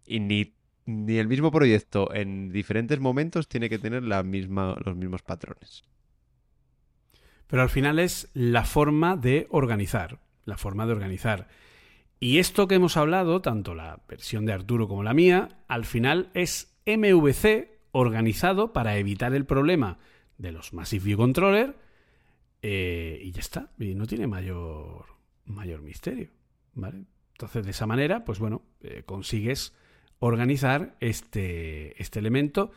Y ni, ni el mismo proyecto en diferentes momentos tiene que tener la misma, los mismos patrones. Pero al final es la forma de organizar, la forma de organizar. Y esto que hemos hablado, tanto la versión de Arturo como la mía, al final es MVC organizado para evitar el problema de los Massive View Controller eh, y ya está. Y no tiene mayor, mayor misterio. ¿vale? Entonces, de esa manera, pues bueno, eh, consigues organizar este, este elemento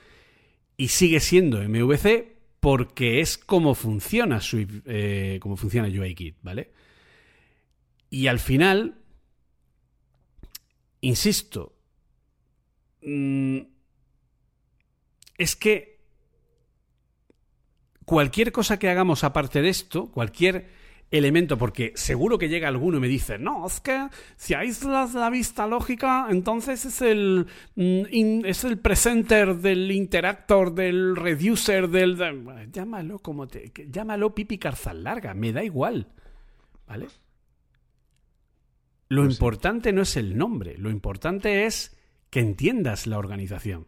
y sigue siendo MVC porque es como funciona Swift, eh, como funciona UIKit, ¿vale? Y al final, insisto, mm, es que cualquier cosa que hagamos aparte de esto, cualquier elemento, porque seguro que llega alguno y me dice, no, es que si aíslas la vista lógica, entonces es el, mm, es el presenter del interactor, del reducer, del... llámalo como te... Llámalo pipi carzal larga, me da igual. ¿Vale? Lo pues importante no es el nombre, lo importante es que entiendas la organización.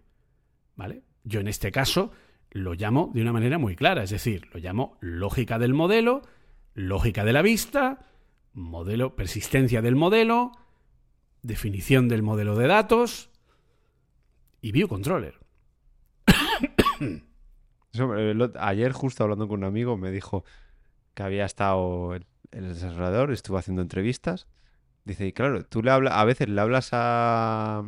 ¿Vale? Yo en este caso lo llamo de una manera muy clara, es decir, lo llamo lógica del modelo, lógica de la vista, modelo, persistencia del modelo, definición del modelo de datos y view controller. ayer justo hablando con un amigo me dijo que había estado el, el desarrollador, estuvo haciendo entrevistas. Dice, y claro, tú le hablas, a veces le hablas a, a,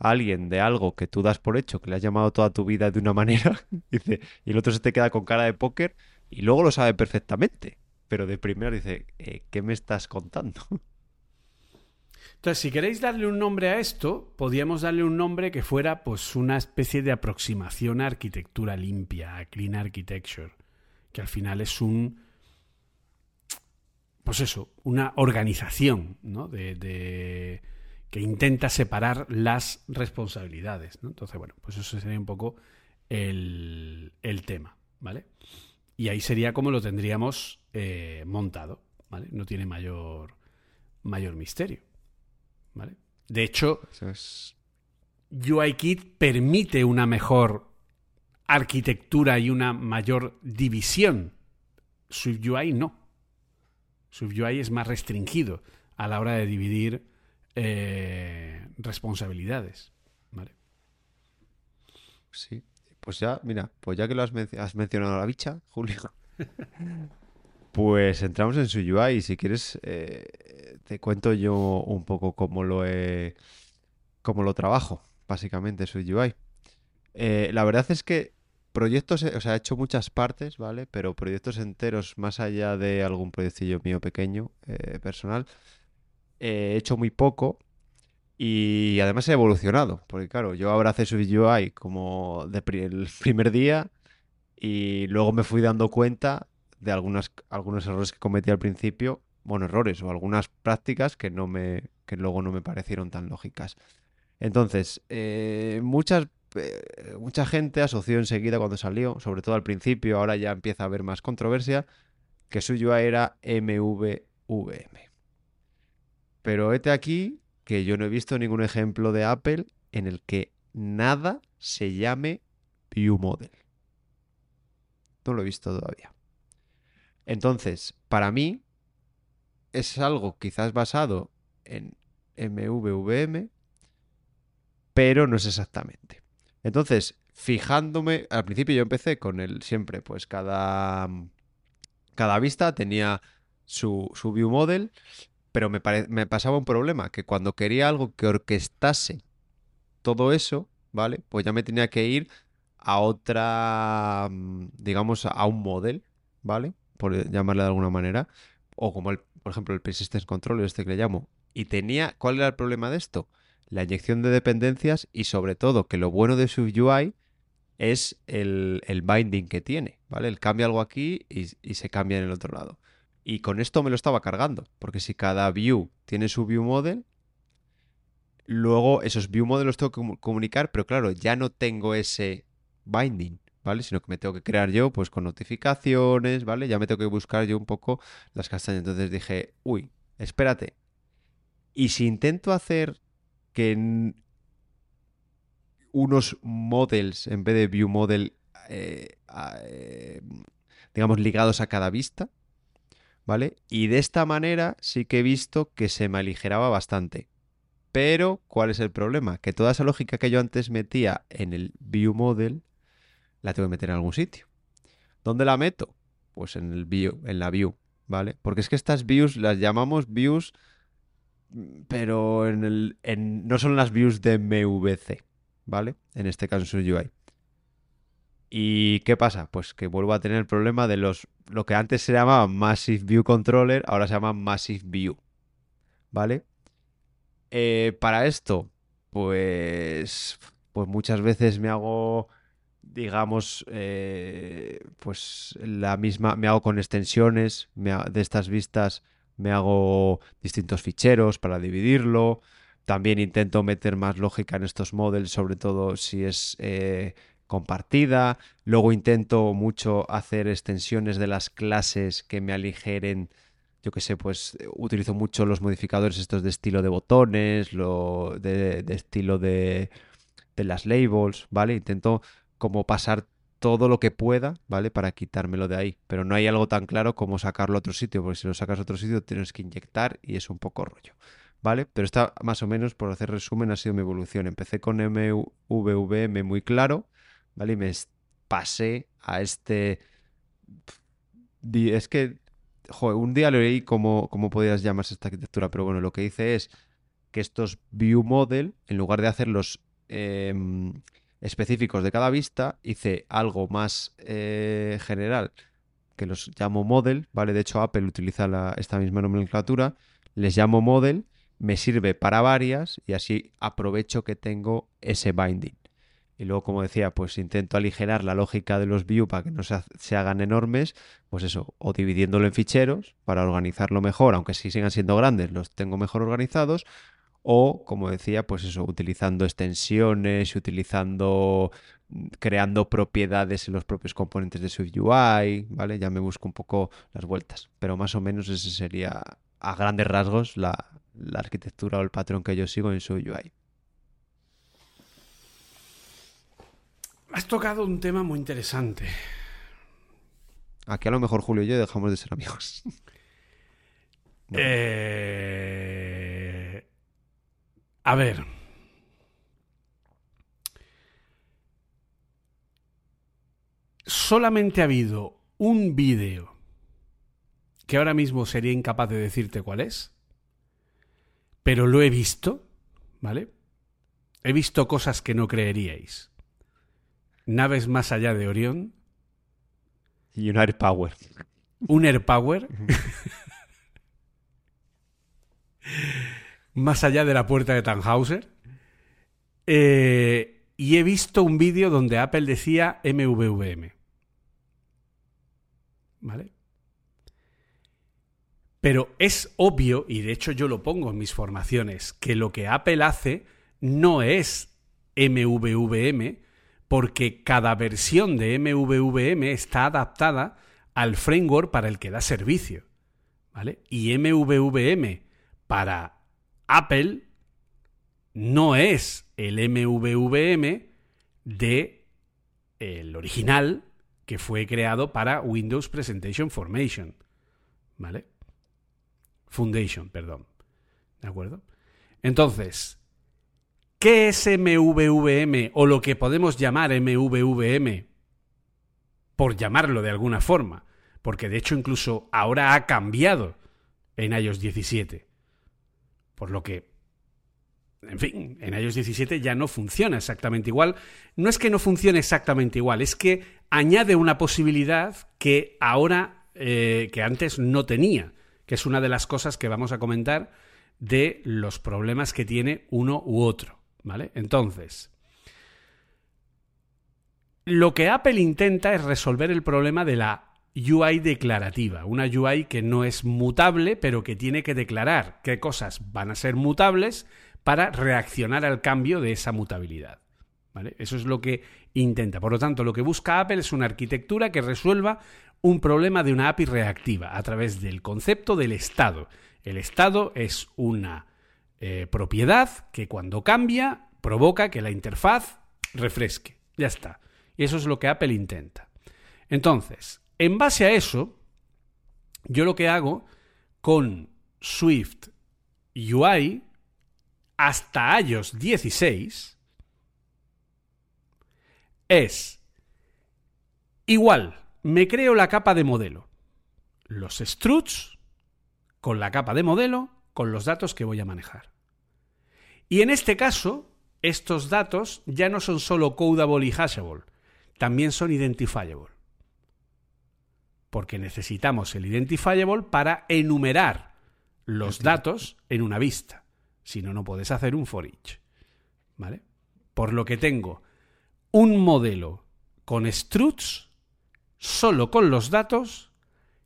alguien de algo que tú das por hecho, que le has llamado toda tu vida de una manera, dice, y el otro se te queda con cara de póker y luego lo sabe perfectamente pero de primera dice, eh, ¿qué me estás contando? Entonces, si queréis darle un nombre a esto, podríamos darle un nombre que fuera pues una especie de aproximación a arquitectura limpia, a clean architecture, que al final es un, pues eso, una organización, ¿no? De, que intenta separar las responsabilidades. Entonces, bueno, pues eso sería un poco el, tema, ¿vale? Y ahí sería como lo tendríamos eh, montado, ¿vale? No tiene mayor, mayor misterio, ¿vale? De hecho, UIKit permite una mejor arquitectura y una mayor división. SwiftUI no. SwiftUI es más restringido a la hora de dividir eh, responsabilidades. ¿vale? Sí, pues ya, mira, pues ya que lo has, has mencionado a la bicha, Julio, pues entramos en SwiftUI y si quieres eh, te cuento yo un poco cómo lo he, cómo lo trabajo, básicamente SwiftUI. Eh, la verdad es que proyectos, o sea, he hecho muchas partes, ¿vale? Pero proyectos enteros, más allá de algún proyectillo mío pequeño, eh, personal, he hecho muy poco y además he evolucionado, porque claro, yo ahora su UI como de el primer día y luego me fui dando cuenta de algunos errores que cometí al principio, bueno, errores o algunas prácticas que, no me, que luego no me parecieron tan lógicas. Entonces, eh, muchas eh, mucha gente asoció enseguida cuando salió, sobre todo al principio, ahora ya empieza a haber más controversia, que suyo era MVVM. Pero este aquí que yo no he visto ningún ejemplo de Apple en el que nada se llame ViewModel. No lo he visto todavía. Entonces, para mí, es algo quizás basado en MVVM, pero no es exactamente. Entonces, fijándome, al principio yo empecé con el siempre, pues cada, cada vista tenía su, su view model, pero me, me pasaba un problema, que cuando quería algo que orquestase todo eso, ¿vale? Pues ya me tenía que ir a otra, digamos, a un model, ¿vale? Por llamarle de alguna manera. O como, el, por ejemplo, el Persistence Controller, este que le llamo. Y tenía, ¿cuál era el problema de esto? la inyección de dependencias y sobre todo que lo bueno de su UI es el, binding que tiene, ¿vale? Él cambia algo aquí y, se cambia en el otro lado. Y con esto me lo estaba cargando, porque si cada view tiene su view model, luego esos view models los tengo que comunicar, pero claro, ya no tengo ese binding, ¿vale? Sino que me tengo que crear yo, pues con notificaciones, ¿vale? Ya me tengo que buscar yo un poco las castañas. Entonces dije, uy, espérate. Y si intento hacer que unos models en vez de view model, eh, eh, digamos, ligados a cada vista, ¿vale? Y de esta manera sí que he visto que se me aligeraba bastante. Pero, ¿cuál es el problema? Que toda esa lógica que yo antes metía en el view model, la tengo que meter en algún sitio. ¿Dónde la meto? Pues en el view, en la view, ¿vale? Porque es que estas views las llamamos views pero en el, en, no son las views de MVC, ¿vale? En este caso es UI. ¿Y qué pasa? Pues que vuelvo a tener el problema de los lo que antes se llamaba Massive View Controller, ahora se llama Massive View, ¿vale? Eh, para esto, pues, pues muchas veces me hago, digamos, eh, pues la misma, me hago con extensiones de estas vistas me hago distintos ficheros para dividirlo. También intento meter más lógica en estos models, sobre todo si es eh, compartida. Luego intento mucho hacer extensiones de las clases que me aligeren. Yo que sé, pues utilizo mucho los modificadores estos de estilo de botones, lo de, de estilo de, de las labels, ¿vale? Intento como pasar todo lo que pueda, ¿vale? Para quitármelo de ahí. Pero no hay algo tan claro como sacarlo a otro sitio, porque si lo sacas a otro sitio tienes que inyectar y es un poco rollo, ¿vale? Pero está más o menos, por hacer resumen, ha sido mi evolución. Empecé con MVVM muy claro, ¿vale? Y me pasé a este... Es que, joder, un día leí cómo, cómo podías llamarse esta arquitectura, pero bueno, lo que hice es que estos view model, en lugar de hacerlos... Eh, específicos de cada vista, hice algo más eh, general que los llamo model, ¿vale? De hecho, Apple utiliza esta misma nomenclatura, les llamo model, me sirve para varias y así aprovecho que tengo ese binding. y luego, como decía, pues intento aligerar la lógica de los view para que no se, se, hagan enormes, pues eso, o dividiéndolo en ficheros para organizarlo mejor, aunque si sigan siendo grandes, los tengo mejor organizados, o, como decía, pues eso, utilizando extensiones, utilizando, creando propiedades en los propios componentes de SwiftUI, ¿vale? Ya me busco un poco las vueltas, pero más o menos ese sería, a grandes rasgos, la, la arquitectura o el patrón que yo sigo en SwiftUI. Has tocado un tema muy interesante. Aquí a lo mejor Julio y yo dejamos de ser amigos. no. eh... A ver. Solamente ha habido un vídeo que ahora mismo sería incapaz de decirte cuál es, pero lo he visto, ¿vale? He visto cosas que no creeríais. Naves más allá de Orión. Y un Air Power. Un Air Power. más allá de la puerta de Tannhauser. Eh, y he visto un vídeo donde Apple decía MVVM. ¿Vale? Pero es obvio, y de hecho yo lo pongo en mis formaciones, que lo que Apple hace no es MVVM, porque cada versión de MVVM está adaptada al framework para el que da servicio. ¿Vale? Y MVVM para Apple no es el MVVM de el original que fue creado para Windows Presentation Formation. ¿Vale? Foundation, perdón. ¿De acuerdo? Entonces, ¿qué es MVVM o lo que podemos llamar MVVM? Por llamarlo de alguna forma. Porque de hecho incluso ahora ha cambiado en iOS 17. Por lo que, en fin, en iOS 17 ya no funciona exactamente igual. No es que no funcione exactamente igual, es que añade una posibilidad que ahora, eh, que antes no tenía, que es una de las cosas que vamos a comentar de los problemas que tiene uno u otro. ¿Vale? Entonces, lo que Apple intenta es resolver el problema de la UI declarativa, una UI que no es mutable, pero que tiene que declarar qué cosas van a ser mutables para reaccionar al cambio de esa mutabilidad. Eso es lo que intenta. Por lo tanto, lo que busca Apple es una arquitectura que resuelva un problema de una API reactiva a través del concepto del estado. El estado es una eh, propiedad que cuando cambia provoca que la interfaz refresque. Ya está. Y eso es lo que Apple intenta. Entonces, en base a eso, yo lo que hago con Swift UI hasta iOS 16 es igual, me creo la capa de modelo. Los struts con la capa de modelo con los datos que voy a manejar. Y en este caso, estos datos ya no son solo codable y hashable, también son identifiable porque necesitamos el identifiable para enumerar los datos en una vista. Si no, no puedes hacer un for each. ¿Vale? Por lo que tengo un modelo con struts solo con los datos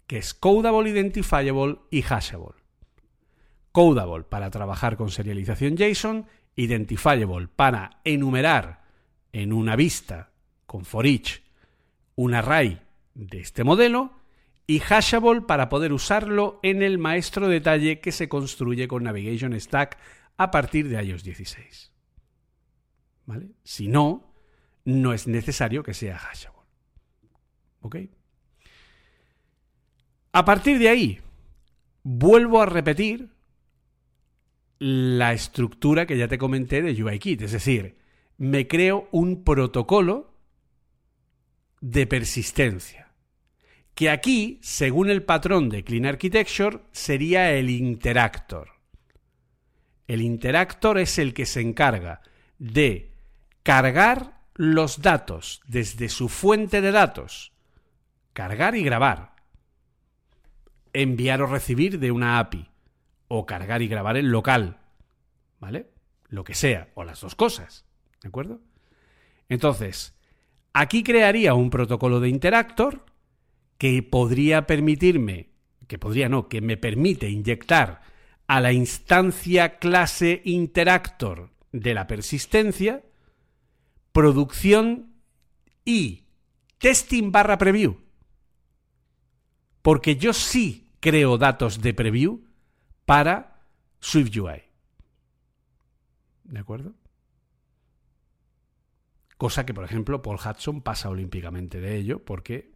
que es codable, identifiable y hashable. Codable para trabajar con serialización JSON, identifiable para enumerar en una vista con for each un array de este modelo y Hashable para poder usarlo en el maestro detalle que se construye con Navigation Stack a partir de iOS 16. ¿Vale? Si no, no es necesario que sea Hashable. ¿Ok? A partir de ahí, vuelvo a repetir la estructura que ya te comenté de UIKit, es decir, me creo un protocolo de persistencia que aquí, según el patrón de Clean Architecture, sería el interactor. El interactor es el que se encarga de cargar los datos desde su fuente de datos, cargar y grabar, enviar o recibir de una API, o cargar y grabar en local, ¿vale? Lo que sea, o las dos cosas, ¿de acuerdo? Entonces, aquí crearía un protocolo de interactor que podría permitirme, que podría no, que me permite inyectar a la instancia clase interactor de la persistencia producción y testing barra preview. Porque yo sí creo datos de preview para SwiftUI. ¿De acuerdo? Cosa que, por ejemplo, Paul Hudson pasa olímpicamente de ello, porque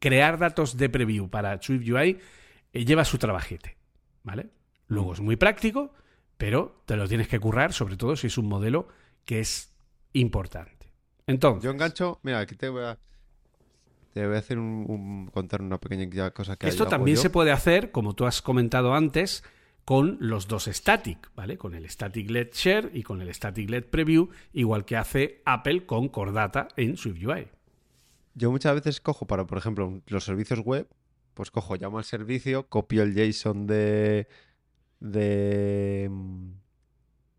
crear datos de preview para SwiftUI eh, lleva su trabajete. ¿Vale? Luego es muy práctico, pero te lo tienes que currar, sobre todo si es un modelo que es importante. Entonces. Yo engancho. Mira, aquí te voy a. Te voy a hacer un, contar una pequeña cosa que Esto también se puede hacer, como tú has comentado antes, con los dos static, ¿vale? Con el static LED share y con el static LED preview, igual que hace Apple con Cordata en SwiftUI. Yo muchas veces cojo para, por ejemplo, los servicios web, pues cojo, llamo al servicio, copio el JSON de de mm,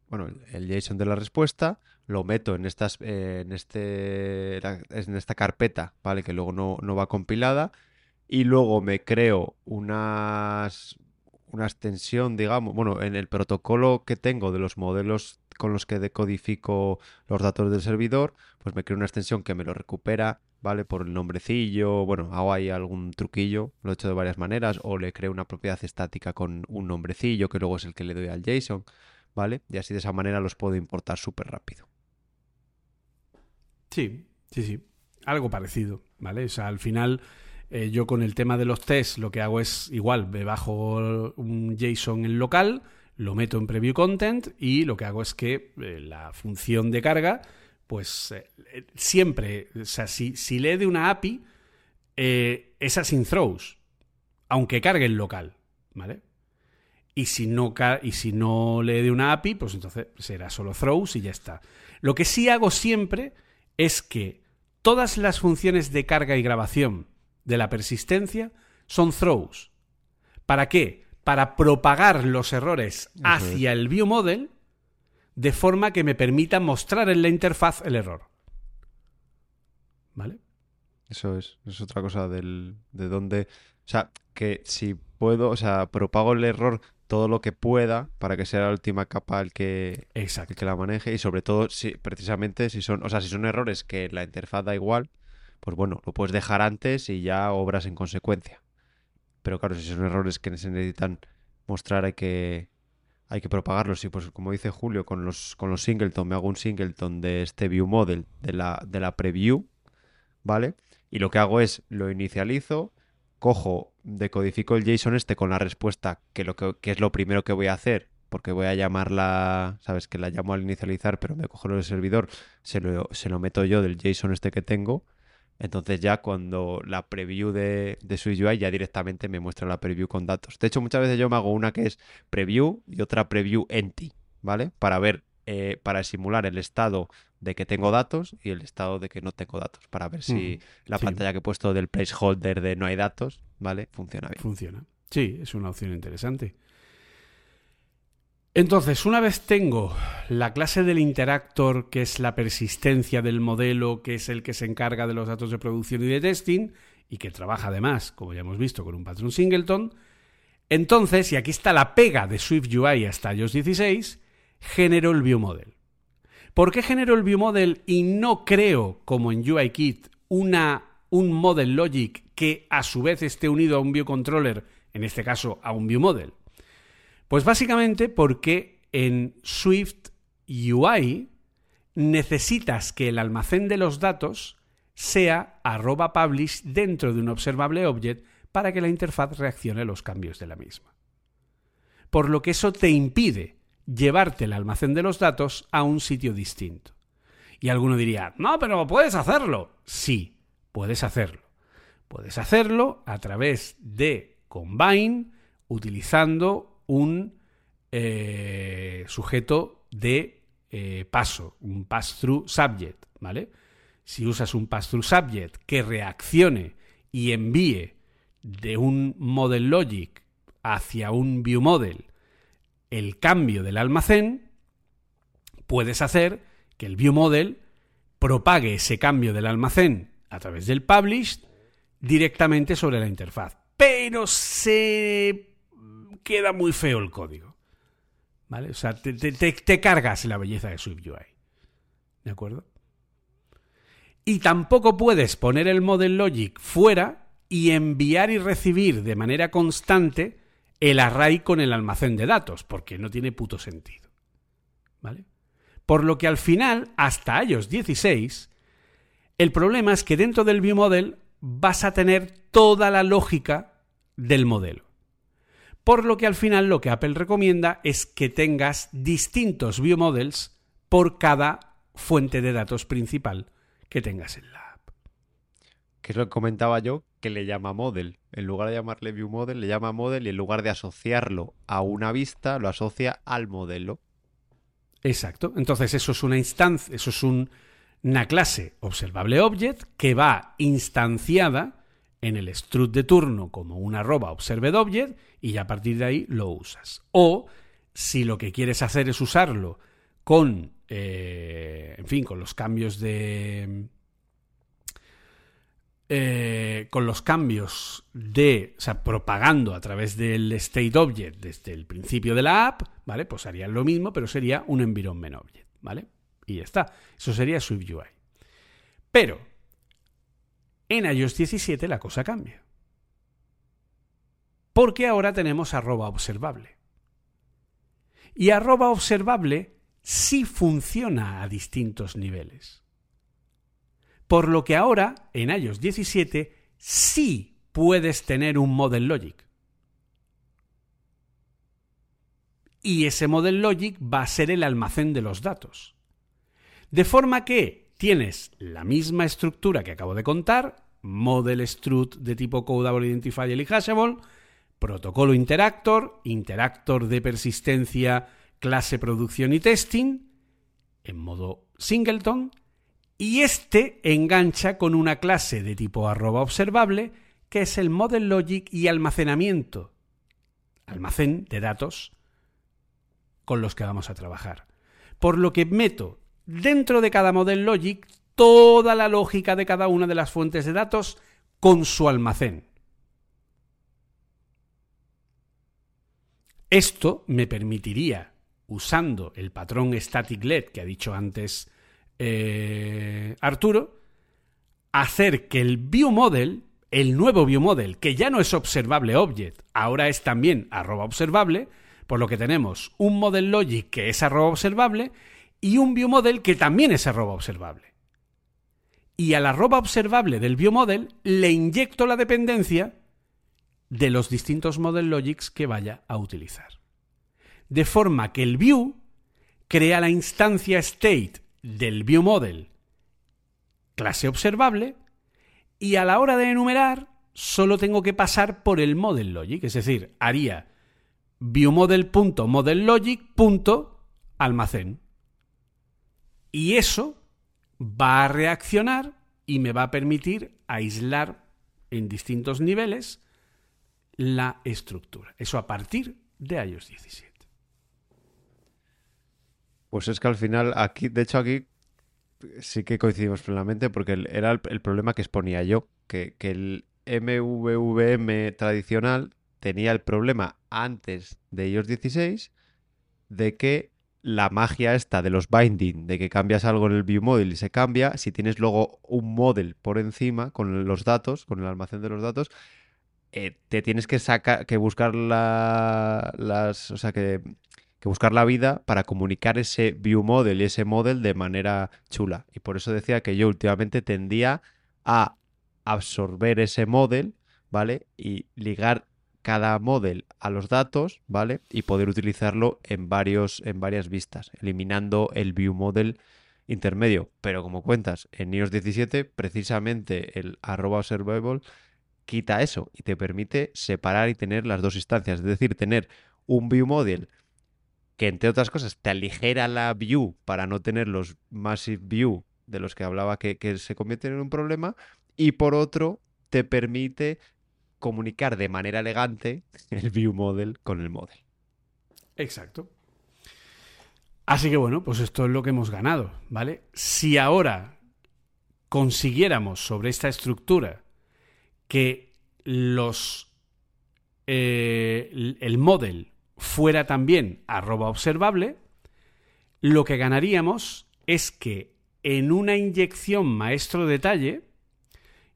bueno, el JSON de la respuesta, lo meto en estas en este en esta carpeta, ¿vale? Que luego no, no va compilada y luego me creo unas una extensión, digamos, bueno, en el protocolo que tengo de los modelos con los que decodifico los datos del servidor, pues me creo una extensión que me lo recupera, ¿vale? Por el nombrecillo, bueno, hago ahí algún truquillo, lo he hecho de varias maneras, o le creo una propiedad estática con un nombrecillo que luego es el que le doy al JSON, ¿vale? Y así de esa manera los puedo importar súper rápido. Sí, sí, sí. Algo parecido, ¿vale? O sea, al final eh, yo con el tema de los tests lo que hago es igual, me bajo un JSON en local, lo meto en preview content y lo que hago es que eh, la función de carga, pues eh, siempre, o sea, si, si lee de una API, es async throws, aunque cargue en local, ¿vale? Y si, no, y si no lee de una API, pues entonces será solo throws y ya está. Lo que sí hago siempre es que todas las funciones de carga y grabación de la persistencia son throws. ¿Para qué? Para propagar los errores hacia el view model de forma que me permita mostrar en la interfaz el error. ¿Vale? Eso es, es otra cosa del, de dónde... O sea, que si puedo, o sea, propago el error todo lo que pueda para que sea la última capa el que, el que la maneje y sobre todo si precisamente si son, o sea, si son errores que la interfaz da igual, pues bueno, lo puedes dejar antes y ya obras en consecuencia. Pero claro, si son errores que se necesitan mostrar, hay que, hay que propagarlos. Y pues como dice Julio, con los, con los singleton, me hago un singleton de este view model, de la, de la preview, ¿vale? Y lo que hago es, lo inicializo, cojo, decodifico el JSON este con la respuesta, que, lo que, es lo primero que voy a hacer, porque voy a llamarla, sabes que la llamo al inicializar, pero me cojo el servidor, se lo, se lo meto yo del JSON este que tengo entonces ya cuando la preview de, de SwiftUI ya directamente me muestra la preview con datos. De hecho, muchas veces yo me hago una que es preview y otra preview empty, ¿vale? Para ver, eh, para simular el estado de que tengo datos y el estado de que no tengo datos, para ver si la pantalla que he puesto del placeholder de no hay datos, ¿vale? Funciona bien. Funciona. Sí, es una opción interesante. Entonces, una vez tengo la clase del interactor, que es la persistencia del modelo, que es el que se encarga de los datos de producción y de testing, y que trabaja además, como ya hemos visto, con un patrón singleton, entonces, y aquí está la pega de SwiftUI hasta iOS 16, genero el viewModel. ¿Por qué genero el viewModel y no creo, como en UIKit, una, un model logic que a su vez esté unido a un viewController, en este caso a un viewModel? Pues básicamente porque en Swift UI necesitas que el almacén de los datos sea arroba publish dentro de un observable object para que la interfaz reaccione a los cambios de la misma. Por lo que eso te impide llevarte el almacén de los datos a un sitio distinto. Y alguno diría, no, pero puedes hacerlo. Sí, puedes hacerlo. Puedes hacerlo a través de Combine utilizando un eh, sujeto de eh, paso, un pass-through subject, ¿vale? Si usas un pass-through subject que reaccione y envíe de un model logic hacia un view model el cambio del almacén, puedes hacer que el view model propague ese cambio del almacén a través del publish directamente sobre la interfaz. Pero se queda muy feo el código. ¿Vale? O sea, te, cargas la belleza de SwiftUI. ¿De acuerdo? Y tampoco puedes poner el model logic fuera y enviar y recibir de manera constante el array con el almacén de datos, porque no tiene puto sentido. ¿Vale? Por lo que al final, hasta iOS 16, el problema es que dentro del ViewModel vas a tener toda la lógica del modelo. Por lo que al final lo que Apple recomienda es que tengas distintos ViewModels por cada fuente de datos principal que tengas en la app. Que es lo que comentaba yo, que le llama model. En lugar de llamarle view model, le llama model y en lugar de asociarlo a una vista, lo asocia al modelo. Exacto. Entonces eso es una instancia, eso es una clase observable object que va instanciada en el strut de turno como una arroba observed object y ya a partir de ahí lo usas. O si lo que quieres hacer es usarlo con eh, en fin, con los cambios de... Eh, con los cambios de, o sea, propagando a través del state object desde el principio de la app, ¿vale? Pues harían lo mismo, pero sería un environment object, ¿vale? Y ya está. Eso sería SwiftUI. Pero en iOS 17 la cosa cambia. Porque ahora tenemos arroba observable. Y arroba observable sí funciona a distintos niveles. Por lo que ahora, en iOS 17, sí puedes tener un model logic. Y ese model logic va a ser el almacén de los datos. De forma que tienes la misma estructura que acabo de contar, model strut de tipo codable identifiable y hashable, protocolo interactor, interactor de persistencia clase producción y testing en modo singleton y este engancha con una clase de tipo arroba observable que es el model logic y almacenamiento, almacén de datos con los que vamos a trabajar. Por lo que meto dentro de cada model logic toda la lógica de cada una de las fuentes de datos con su almacén. Esto me permitiría usando el patrón static LED que ha dicho antes eh, Arturo, hacer que el viewModel, el nuevo viewModel, que ya no es observable object, ahora es también arroba observable, por lo que tenemos un model logic que es arroba observable y un viewModel que también es arroba observable. Y al arroba observable del viewModel le inyecto la dependencia de los distintos model logics que vaya a utilizar de forma que el view crea la instancia state del view model clase observable y a la hora de enumerar solo tengo que pasar por el model logic, es decir, haría viewModel.modelLogic.almacén. Y eso va a reaccionar y me va a permitir aislar en distintos niveles la estructura. Eso a partir de iOS 17. Pues es que al final, aquí, de hecho aquí sí que coincidimos plenamente porque era el, problema que exponía yo, que, el MVVM tradicional tenía el problema antes de iOS 16 de que la magia esta de los binding, de que cambias algo en el view model y se cambia, si tienes luego un model por encima con los datos, con el almacén de los datos, eh, te tienes que sacar, que buscar las, o sea, que que buscar la vida para comunicar ese view model y ese model de manera chula. Y por eso decía que yo últimamente tendía a absorber ese model, ¿vale? Y ligar cada model a los datos, ¿vale? Y poder utilizarlo en, varios, en varias vistas, eliminando el view model intermedio. Pero como cuentas, en iOS 17, precisamente el arroba observable quita eso y te permite separar y tener las dos instancias. Es decir, tener un view model que entre otras cosas te aligera la view para no tener los massive view de los que hablaba que, se convierten en un problema y por otro te permite comunicar de manera elegante el view model con el model. Exacto. Así que bueno, pues esto es lo que hemos ganado, ¿vale? Si ahora consiguiéramos sobre esta estructura que los eh, el model fuera también arroba observable, lo que ganaríamos es que en una inyección maestro detalle,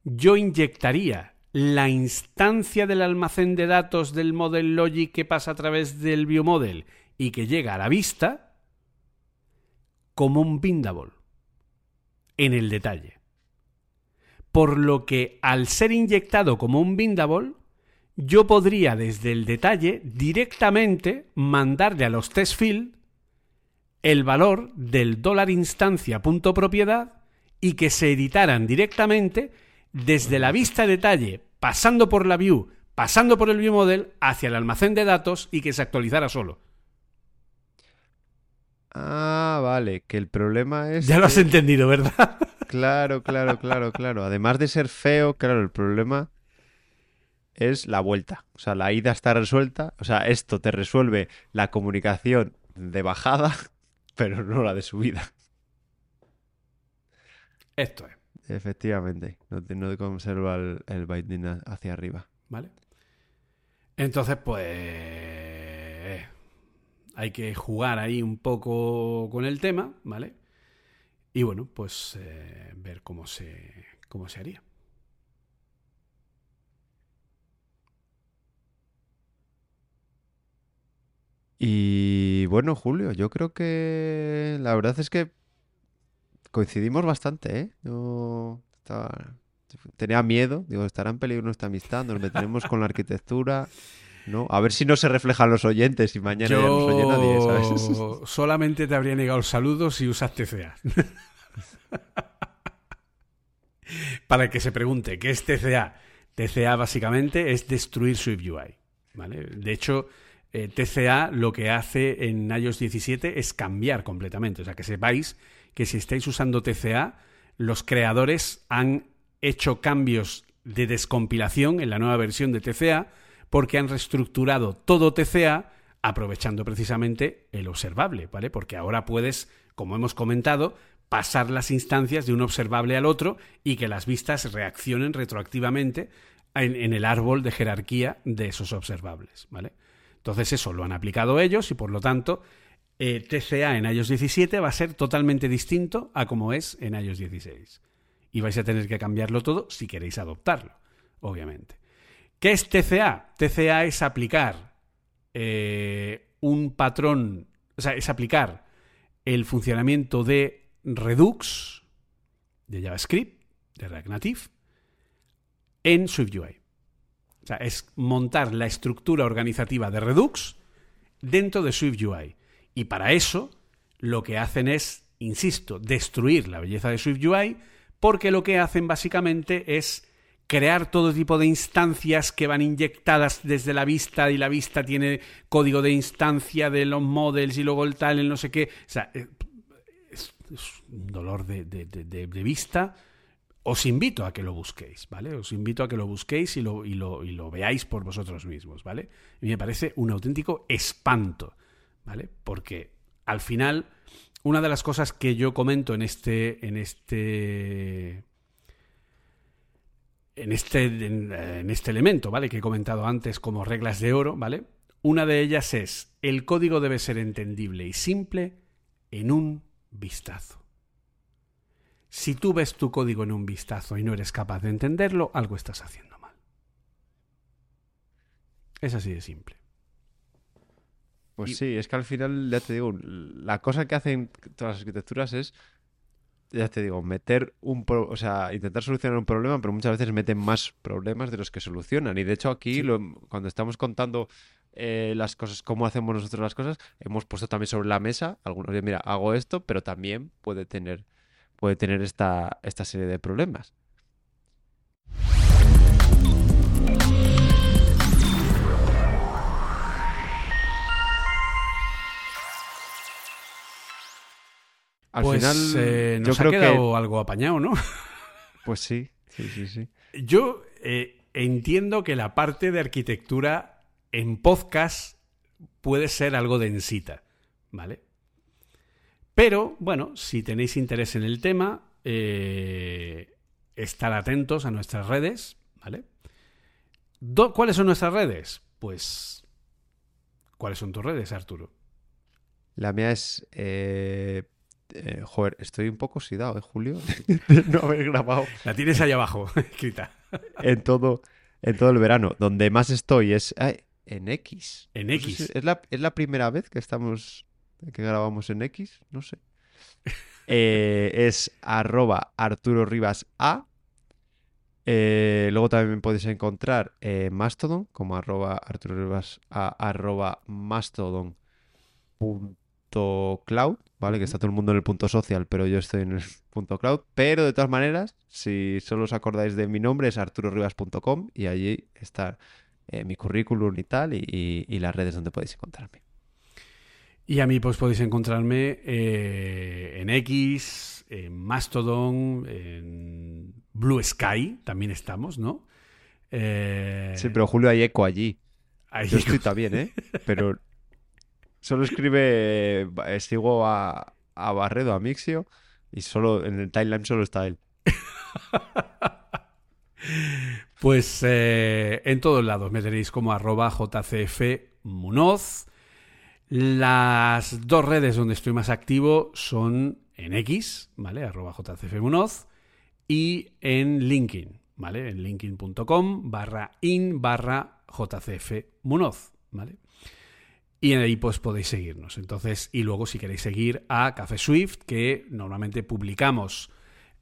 yo inyectaría la instancia del almacén de datos del model logic que pasa a través del viewmodel y que llega a la vista como un bindable en el detalle. Por lo que al ser inyectado como un bindable, yo podría desde el detalle directamente mandarle a los test field el valor del dólar instancia punto propiedad y que se editaran directamente desde la vista detalle, pasando por la view, pasando por el view model hacia el almacén de datos y que se actualizara solo. Ah, vale, que el problema es... Ya lo has entendido, ¿verdad? Claro, claro, claro, claro. Además de ser feo, claro, el problema es la vuelta. O sea, la ida está resuelta. O sea, esto te resuelve la comunicación de bajada, pero no la de subida. Esto es. Efectivamente. No no conserva el, el binding hacia arriba. ¿Vale? Entonces, pues. Hay que jugar ahí un poco con el tema, ¿vale? Y bueno, pues eh, ver cómo se, cómo se haría. Y bueno, Julio, yo creo que la verdad es que coincidimos bastante, ¿eh? Yo estaba... tenía miedo, digo, estará en peligro nuestra amistad, nos meteremos con la arquitectura, ¿no? A ver si no se reflejan los oyentes y mañana ya no nos oye nadie, ¿sabes? solamente te habría negado el saludo si usas TCA. Para que se pregunte, ¿qué es TCA? TCA básicamente es destruir SwiftUI, ¿vale? De hecho, eh, TCA lo que hace en iOS 17 es cambiar completamente. O sea, que sepáis que si estáis usando TCA, los creadores han hecho cambios de descompilación en la nueva versión de TCA porque han reestructurado todo TCA aprovechando precisamente el observable, ¿vale? Porque ahora puedes, como hemos comentado, pasar las instancias de un observable al otro y que las vistas reaccionen retroactivamente en, el árbol de jerarquía de esos observables, ¿vale? Entonces eso lo han aplicado ellos y por lo tanto TCA en iOS 17 va a ser totalmente distinto a como es en iOS 16. Y vais a tener que cambiarlo todo si queréis adoptarlo, obviamente. ¿Qué es TCA? TCA es aplicar eh, un patrón, o sea, es aplicar el funcionamiento de Redux, de JavaScript, de React Native, en SwiftUI. O sea, es montar la estructura organizativa de Redux dentro de SwiftUI. Y para eso lo que hacen es, insisto, destruir la belleza de SwiftUI porque lo que hacen básicamente es crear todo tipo de instancias que van inyectadas desde la vista y la vista tiene código de instancia de los models y luego el tal, el no sé qué. O sea, eh, es, un dolor de, de, vista. Os invito a que lo busquéis, ¿vale? Os invito a que lo busquéis y lo, veáis por vosotros mismos, ¿vale? Y me parece un auténtico espanto, ¿vale? Porque al final, una de las cosas que yo comento en este, en este en este, en, este elemento, ¿vale? Que he comentado antes como reglas de oro, ¿vale? Una de ellas es, el código debe ser entendible y simple en un vistazo. Si tú ves tu código en un vistazo y no eres capaz de entenderlo, algo estás haciendo mal. Es así de simple. Pues sí, es que al final, ya te digo, la cosa que hacen todas las arquitecturas es ya te digo, meter un o sea, intentar solucionar un problema, pero muchas veces meten más problemas de los que solucionan. Y de hecho aquí, cuando estamos contando eh, las cosas, cómo hacemos nosotros las cosas, hemos puesto también sobre la mesa, algunos mira, hago esto, pero también puede tener, puede tener esta, esta serie de problemas. Al pues, final, eh, nos ha quedado algo apañado, ¿no? Pues sí, sí, sí, sí. Yo eh, entiendo que la parte de arquitectura en podcast puede ser algo densita, ¿vale? Pero, bueno, si tenéis interés en el tema, eh, estar atentos a nuestras redes, ¿vale? Do- ¿Cuáles son nuestras redes? Pues, ¿cuáles son tus redes, Arturo? La mía es. eh, eh, joder, estoy un poco oxidado, ¿eh, Julio? De no haber grabado La tienes ahí abajo, escrita. en todo, en todo el verano. Donde más estoy es ay, en X. En No X. si- ¿es, la, es la primera vez que estamos. Que grabamos en X, no sé. Eh, es arroba Arturo Rivas A. Eh, luego también podéis encontrar en Mastodon como arroba Arturo Rivas A arroba Mastodon punto cloud, ¿vale? Que está todo el mundo en el punto social, pero yo estoy en el punto cloud. Pero de todas maneras, si solo os acordáis de mi nombre, es arturorivas.com y allí está eh, mi currículum y tal, y, y- y las redes donde podéis encontrarme. Y a mí pues podéis encontrarme eh, en X, en Mastodon, en Blue Sky, también estamos, ¿no? Eh, Sí, pero Julio hay eco allí. ahí- Yo estoy también, ¿eh? Pero solo escribe, eh, sigo a, a Barredo, a Mixio, y solo en el timeline solo está él. Pues en todos lados me tenéis como arroba jcfmunoz. Las dos redes donde estoy más activo son en X, ¿vale? Arroba jcfmunoz y en LinkedIn, ¿vale? En linkedin.com barra in barra jcfmunoz, ¿vale? Y ahí pues podéis seguirnos. Entonces, y luego si queréis seguir a Café Swift, que normalmente publicamos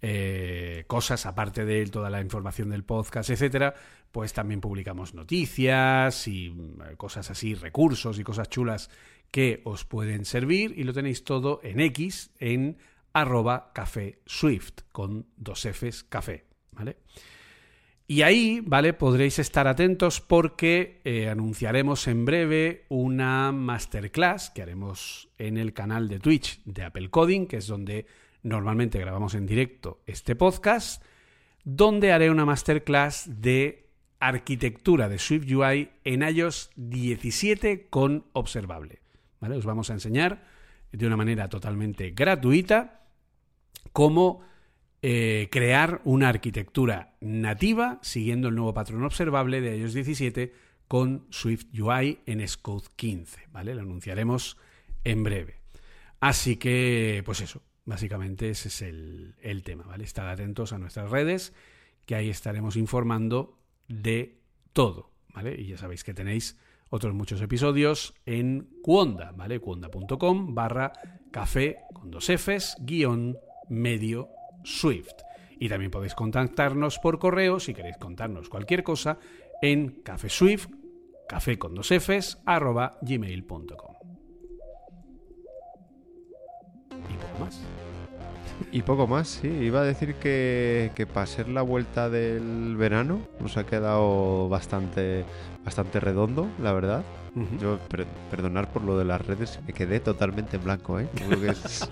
eh, cosas aparte de toda la información del podcast, etcétera, pues también publicamos noticias y mm, cosas así, recursos y cosas chulas que os pueden servir y lo tenéis todo en X en arroba café swift con dos Fs café, ¿vale? Y ahí, ¿vale? Podréis estar atentos porque eh, anunciaremos en breve una masterclass que haremos en el canal de Twitch de Apple Coding, que es donde normalmente grabamos en directo este podcast, donde haré una masterclass de arquitectura de Swift UI en iOS 17 con observable. ¿vale? Os vamos a enseñar de una manera totalmente gratuita cómo eh, crear una arquitectura nativa siguiendo el nuevo patrón observable de iOS 17 con Swift UI en Xcode 15. ¿vale? Lo anunciaremos en breve. Así que, pues eso, básicamente ese es el, tema. ¿vale? Estad atentos a nuestras redes, que ahí estaremos informando de todo. ¿vale? Y ya sabéis que tenéis otros muchos episodios en Cuonda, ¿vale? Cuonda.com barra café con dos Fs guion medio Swift. Y también podéis contactarnos por correo si queréis contarnos cualquier cosa en cafeswift, café con dos Fs, arroba gmail.com. poco más. Y poco más, sí. Iba a decir que, que para ser la vuelta del verano nos ha quedado bastante, bastante redondo, la verdad. Yo, per- perdonar por lo de las redes, me quedé totalmente en blanco, ¿eh? Creo que es,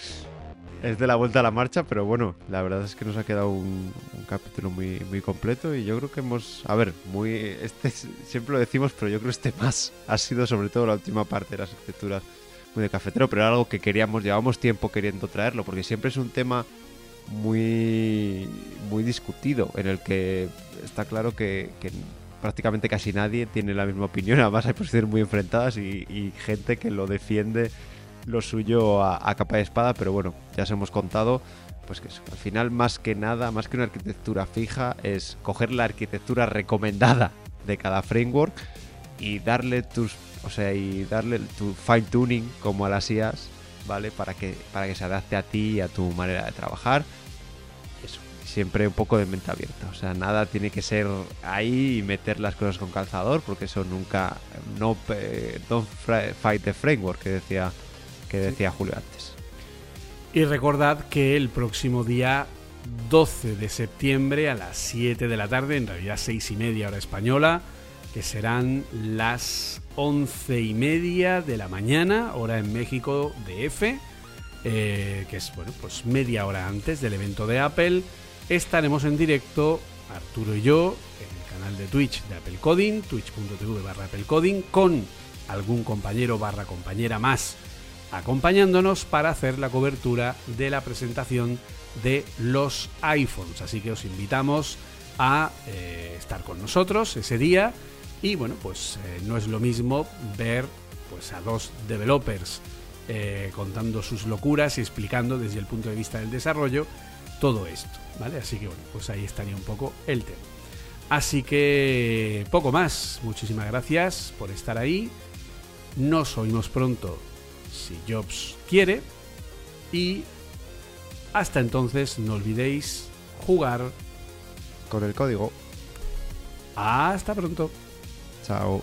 es de la vuelta a la marcha, pero bueno, la verdad es que nos ha quedado un, un capítulo muy, muy completo y yo creo que hemos, a ver, muy, este es- siempre lo decimos, pero yo creo que este más ha sido sobre todo la última parte de las arquitecturas muy de cafetero, pero era algo que queríamos, llevamos tiempo queriendo traerlo, porque siempre es un tema muy, muy discutido, en el que está claro que, que prácticamente casi nadie tiene la misma opinión, además hay posiciones muy enfrentadas y, y gente que lo defiende lo suyo a, a capa de espada, pero bueno, ya os hemos contado, pues que eso, al final más que nada, más que una arquitectura fija, es coger la arquitectura recomendada de cada framework y darle tus, o sea, y darle tu fine tuning como a las IAs, ¿vale? Para que, para que se adapte a ti y a tu manera de trabajar. Eso, siempre un poco de mente abierta, o sea, nada tiene que ser ahí y meter las cosas con calzador, porque eso nunca, no, eh, don't fight the framework que decía, que decía Julio antes. Y recordad que el próximo día 12 de septiembre a las 7 de la tarde, en realidad 6 y media hora española, que serán las 11 y media de la mañana, hora en México de F, eh, que es bueno, pues media hora antes del evento de Apple, estaremos en directo, Arturo y yo, en el canal de Twitch de Apple Coding, twitch.tv barra Apple Coding, con algún compañero barra compañera más acompañándonos para hacer la cobertura de la presentación de los iPhones. Así que os invitamos a eh, estar con nosotros ese día y bueno, pues eh, no es lo mismo ver pues a dos developers eh, contando sus locuras y explicando desde el punto de vista del desarrollo todo esto, ¿vale? Así que bueno, pues ahí estaría un poco el tema. Así que poco más. Muchísimas gracias por estar ahí. Nos oímos pronto si Jobs quiere. Y hasta entonces no olvidéis jugar. Con el código. Hasta pronto. Ciao.